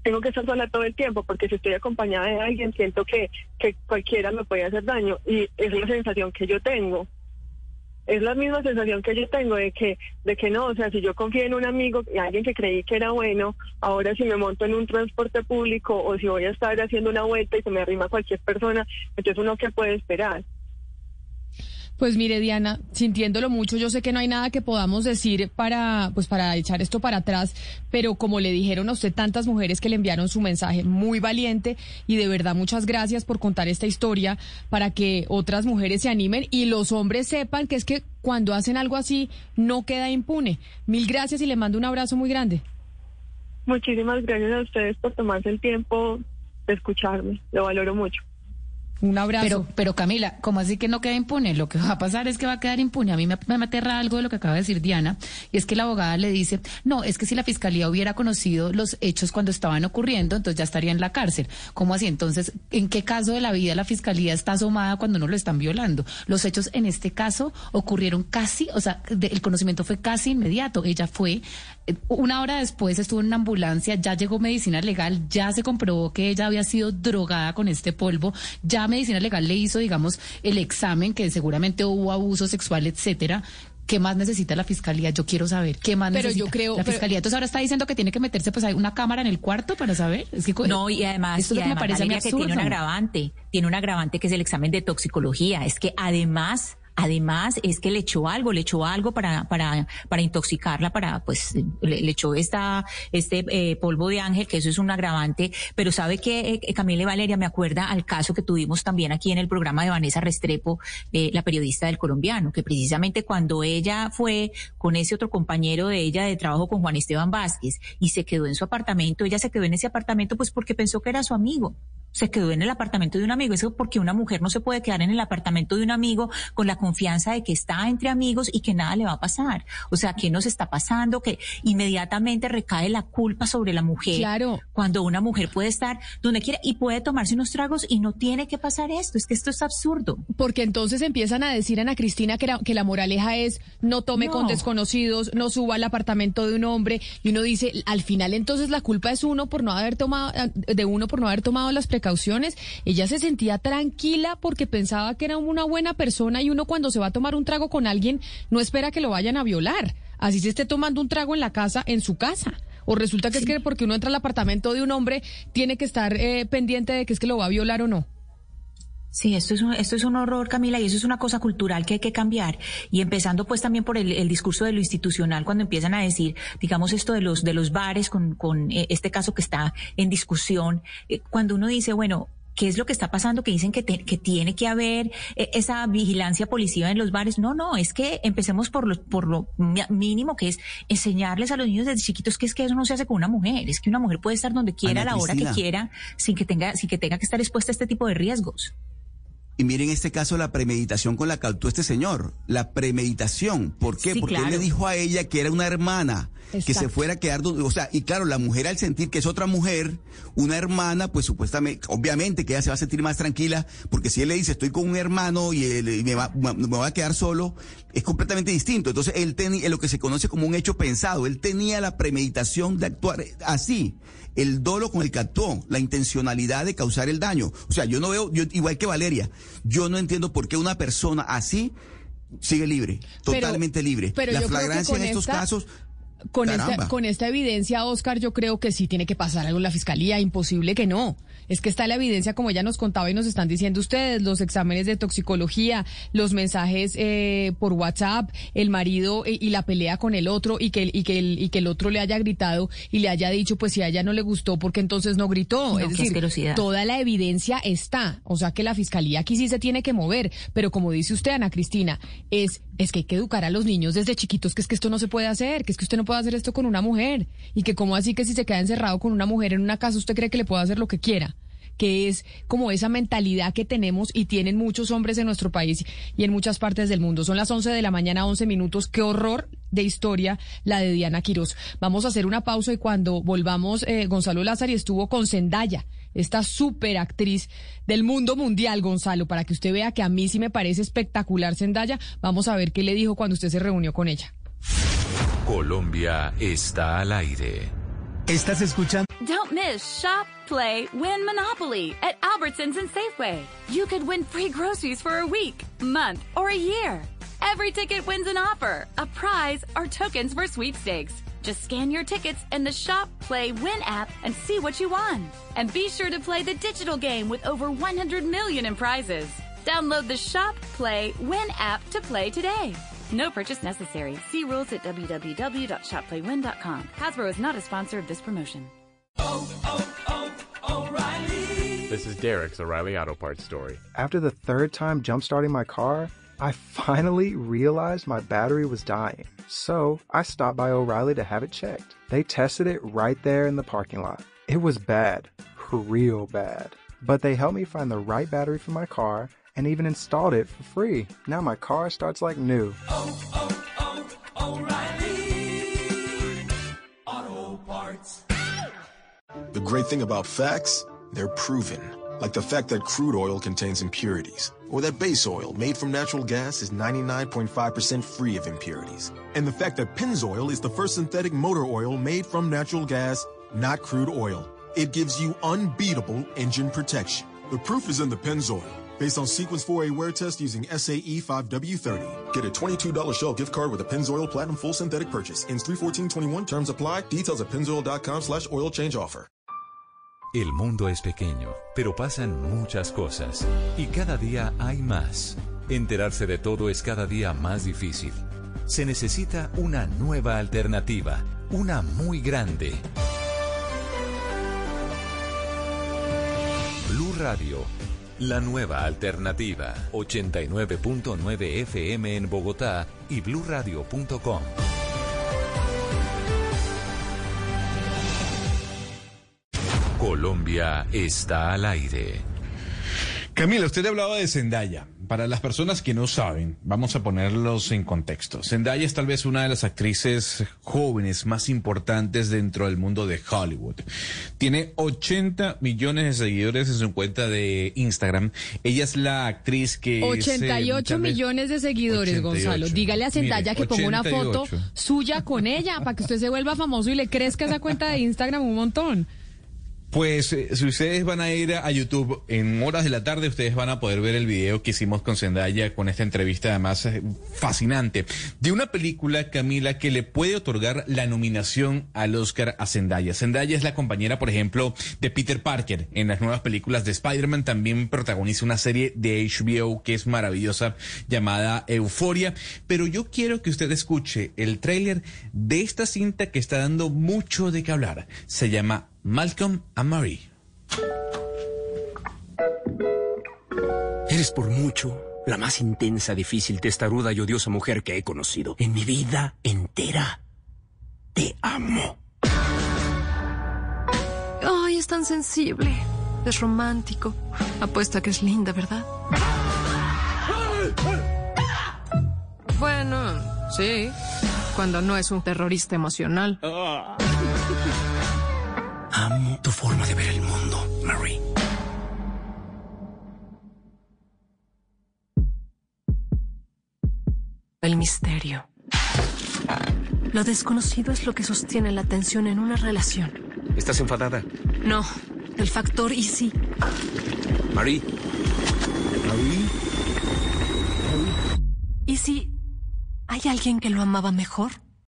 tengo que estar sola todo el tiempo, porque si estoy acompañada de alguien, siento que, que cualquiera me puede hacer daño. Y es la sensación que yo tengo. Es la misma sensación que yo tengo de que, de que no, o sea, si yo confío en un amigo y alguien que creí que era bueno, ahora si me monto en un transporte público o si voy a estar haciendo una vuelta y se me arrima cualquier persona, entonces uno qué puede esperar. Pues mire, Diana, sintiéndolo mucho, yo sé que no hay nada que podamos decir para, pues para echar esto para atrás, pero como le dijeron a usted tantas mujeres que le enviaron su mensaje, muy valiente y de verdad muchas gracias por contar esta historia para que otras mujeres se animen y los hombres sepan que es que cuando hacen algo así no queda impune. Mil gracias y le mando un abrazo muy grande. Muchísimas gracias a ustedes por tomarse el tiempo de escucharme, lo valoro mucho. Un abrazo. Pero, pero Camila, ¿cómo así que no queda impune? Lo que va a pasar es que va a quedar impune. A mí me, me aterra algo de lo que acaba de decir Diana, y es que la abogada le dice, no, es que si la fiscalía hubiera conocido los hechos cuando estaban ocurriendo, entonces ya estaría en la cárcel. ¿Cómo así? Entonces, ¿en qué caso de la vida la fiscalía está asomada cuando no lo están violando? Los hechos en este caso ocurrieron casi, o sea, de- el conocimiento fue casi inmediato. Ella fue, una hora después estuvo en una ambulancia, ya llegó medicina legal, ya se comprobó que ella había sido drogada con este polvo, ya medicina legal le hizo, digamos, el examen que seguramente hubo abuso sexual, etcétera. ¿Qué más necesita la fiscalía? Yo quiero saber. ¿Qué más Pero yo necesita creo- la pero- fiscalía? Entonces ahora está diciendo que tiene que meterse, pues hay una cámara en el cuarto para saber. Es que No, y además, esto es y que me parece a mí Valeria, que tiene un agravante, tiene un agravante que es el examen de toxicología. Es que además, además es que le echó algo, le echó algo para, para, para intoxicarla, para, pues, le, echó esta, este eh, polvo de ángel, que eso es un agravante. Pero sabe que, eh, Camila y Valeria, me acuerda al caso que tuvimos también aquí en el programa de Vanessa Restrepo, eh, la periodista del colombiano, que precisamente cuando ella fue con ese otro compañero de ella de trabajo con Juan Esteban Vázquez y se quedó en su apartamento, ella se quedó en ese apartamento pues porque pensó que era su amigo. Se quedó en el apartamento de un amigo. Eso porque una mujer no se puede quedar en el apartamento de un amigo con la confianza de que está entre amigos y que nada le va a pasar. O sea, ¿qué nos está pasando? Que inmediatamente recae la culpa sobre la mujer. Claro. Cuando una mujer puede estar donde quiera y puede tomarse unos tragos y no tiene que pasar esto. Es que esto es absurdo. Porque entonces empiezan a decir Ana Cristina que la, que la moraleja es no tome No. con desconocidos, no suba al apartamento de un hombre y uno dice, al final entonces la culpa es uno por no haber tomado de uno por no haber tomado las precauciones. Ella se sentía tranquila porque pensaba que era una buena persona y uno cuando se va a tomar un trago con alguien no espera que lo vayan a violar. Así se esté tomando un trago en la casa, en su casa. O resulta que es que porque uno entra al apartamento de un hombre tiene que estar eh, pendiente de que es que lo va a violar o no. Sí, esto es, un, esto es un horror, Camila, y eso es una cosa cultural que hay que cambiar. Y empezando pues también por el, el discurso de lo institucional, cuando empiezan a decir, digamos, esto de los, de los bares con, con eh, este caso que está en discusión, eh, cuando uno dice, bueno, ¿Qué es lo que está pasando? Que dicen que, te- que tiene que haber eh, esa vigilancia policía en los bares. No, no, es que empecemos por lo, por lo mínimo que es enseñarles a los niños desde chiquitos que es que eso no se hace con una mujer. Es que una mujer puede estar donde quiera, a la hora que quiera, sin que tenga, sin que tenga que estar expuesta a este tipo de riesgos. Y miren este caso, la premeditación con la que actuó este señor. La premeditación. ¿Por qué? Sí, Porque él le dijo a ella que era una hermana, que se fuera a quedar o sea, y claro, la mujer al sentir que es otra mujer, una hermana, pues supuestamente, obviamente que ella se va a sentir más tranquila, porque si él le dice estoy con un hermano y, él- y me, va, me voy a quedar solo, es completamente distinto. Entonces él tenía lo que se conoce como un hecho pensado, él tenía la premeditación de actuar así. El dolo con el que actuó, la intencionalidad de causar el daño. O sea, yo no veo, yo, igual que Valeria, yo no entiendo por qué una persona así sigue libre, Pero- totalmente libre. pero la flagrancia en estos esta- casos, Con esta, con esta evidencia, Oscar, yo creo que sí tiene que pasar algo en la fiscalía. Imposible que no. Es que está la evidencia, como ella nos contaba y nos están diciendo ustedes, los exámenes de toxicología, los mensajes eh, por WhatsApp, el marido eh, y la pelea con el otro y que, el- y, que el, y que el otro le haya gritado y le haya dicho, pues si a ella no le gustó, porque entonces no gritó. No, es decir, toda la evidencia está. O sea que la fiscalía aquí sí se tiene que mover. Pero como dice usted, Ana Cristina, es, es que hay que educar a los niños desde chiquitos, que es que esto no se puede hacer, que es que usted no puede hacer esto con una mujer. Y que como así que si se queda encerrado con una mujer en una casa, usted cree que le puede hacer lo que quiera. que es como esa mentalidad que tenemos y tienen muchos hombres en nuestro país y en muchas partes del mundo. Son las 11 de la mañana, 11 minutos. Qué horror de historia la de Diana Quiroz. Vamos a hacer una pausa y cuando volvamos, eh, Gonzalo Lázaro estuvo con Zendaya esta super actriz del mundo mundial, Gonzalo, para que usted vea que a mí sí me parece espectacular Zendaya. Vamos a ver qué le dijo cuando usted se reunió con ella. Colombia está al aire. Estás escuchando. Don't miss Shop, Play, Win Monopoly at Albertsons and Safeway. You could win free groceries for a week, month, or a year. Every ticket wins an offer, a prize, or tokens for sweepstakes. Just scan your tickets in the Shop, Play, Win app and see what you won. And be sure to play the digital game with over 100 million in prizes. Download the Shop, Play, Win app to play today. No purchase necessary. See rules at www.shopplaywin.com. Hasbro is not a sponsor of this promotion. This is Derek's O'Reilly Auto Parts story. After the third time jump starting my car, I finally realized my battery was dying. So I stopped by O'Reilly to have it checked. They tested it right there in the parking lot. It was bad, real bad. But they helped me find the right battery for my car and even installed it for free. Now my car starts like new. Auto Parts. The great thing about facts, they're proven. Like the fact that crude oil contains impurities, or that base oil made from natural gas is 99.5% free of impurities. And the fact that Pennzoil is the first synthetic motor oil made from natural gas, not crude oil. It gives you unbeatable engine protection. The proof is in the Pennzoil. Based on Sequence 4A wear test using SAE 5W30. Get a $22 Shell gift card with a Pennzoil Platinum Full Synthetic purchase. Ends 31421. Terms apply. Details at pennzoil.com slash oil change offer. El mundo es pequeño, pero pasan muchas cosas. Y cada día hay más. Enterarse de todo es cada día más difícil. Se necesita una nueva alternativa. Una muy grande. Blue Radio. La nueva alternativa. 89.9 FM en Bogotá y bluradio.com. Colombia está al aire. Camila, usted hablaba de Zendaya. Para las personas que no saben, vamos a ponerlos en contexto. Zendaya es tal vez una de las actrices jóvenes más importantes dentro del mundo de Hollywood. Tiene 80 millones de seguidores en su cuenta de Instagram. Ella es la actriz que... 88 es, millones de seguidores, 88. Gonzalo. Dígale a Zendaya Mire, que ponga una 88. foto suya con ella para que usted se vuelva famoso y le crezca esa cuenta de Instagram un montón. Pues eh, si ustedes van a ir a YouTube en horas de la tarde, ustedes van a poder ver el video que hicimos con Zendaya con esta entrevista además eh, fascinante de una película, Camila, que le puede otorgar la nominación al Oscar a Zendaya. Zendaya es la compañera, por ejemplo, de Peter Parker en las nuevas películas de Spider-Man. También protagoniza una serie de HBO que es maravillosa llamada Euforia. Pero yo quiero que usted escuche el tráiler de esta cinta que está dando mucho de qué hablar. Se llama Malcolm and Marie. Eres por mucho la más intensa, difícil, testaruda y odiosa mujer que he conocido en mi vida entera. Te amo. Ay, es tan sensible. Es romántico. Apuesto a que es linda, ¿verdad? Bueno, sí. Cuando no es un terrorista emocional. *laughs* Amo tu forma de ver el mundo, Marie. El misterio. Lo desconocido es lo que sostiene la tensión en una relación. ¿Estás enfadada? No, el factor easy. Marie. Marie. ¿Y si hay alguien que lo amaba mejor?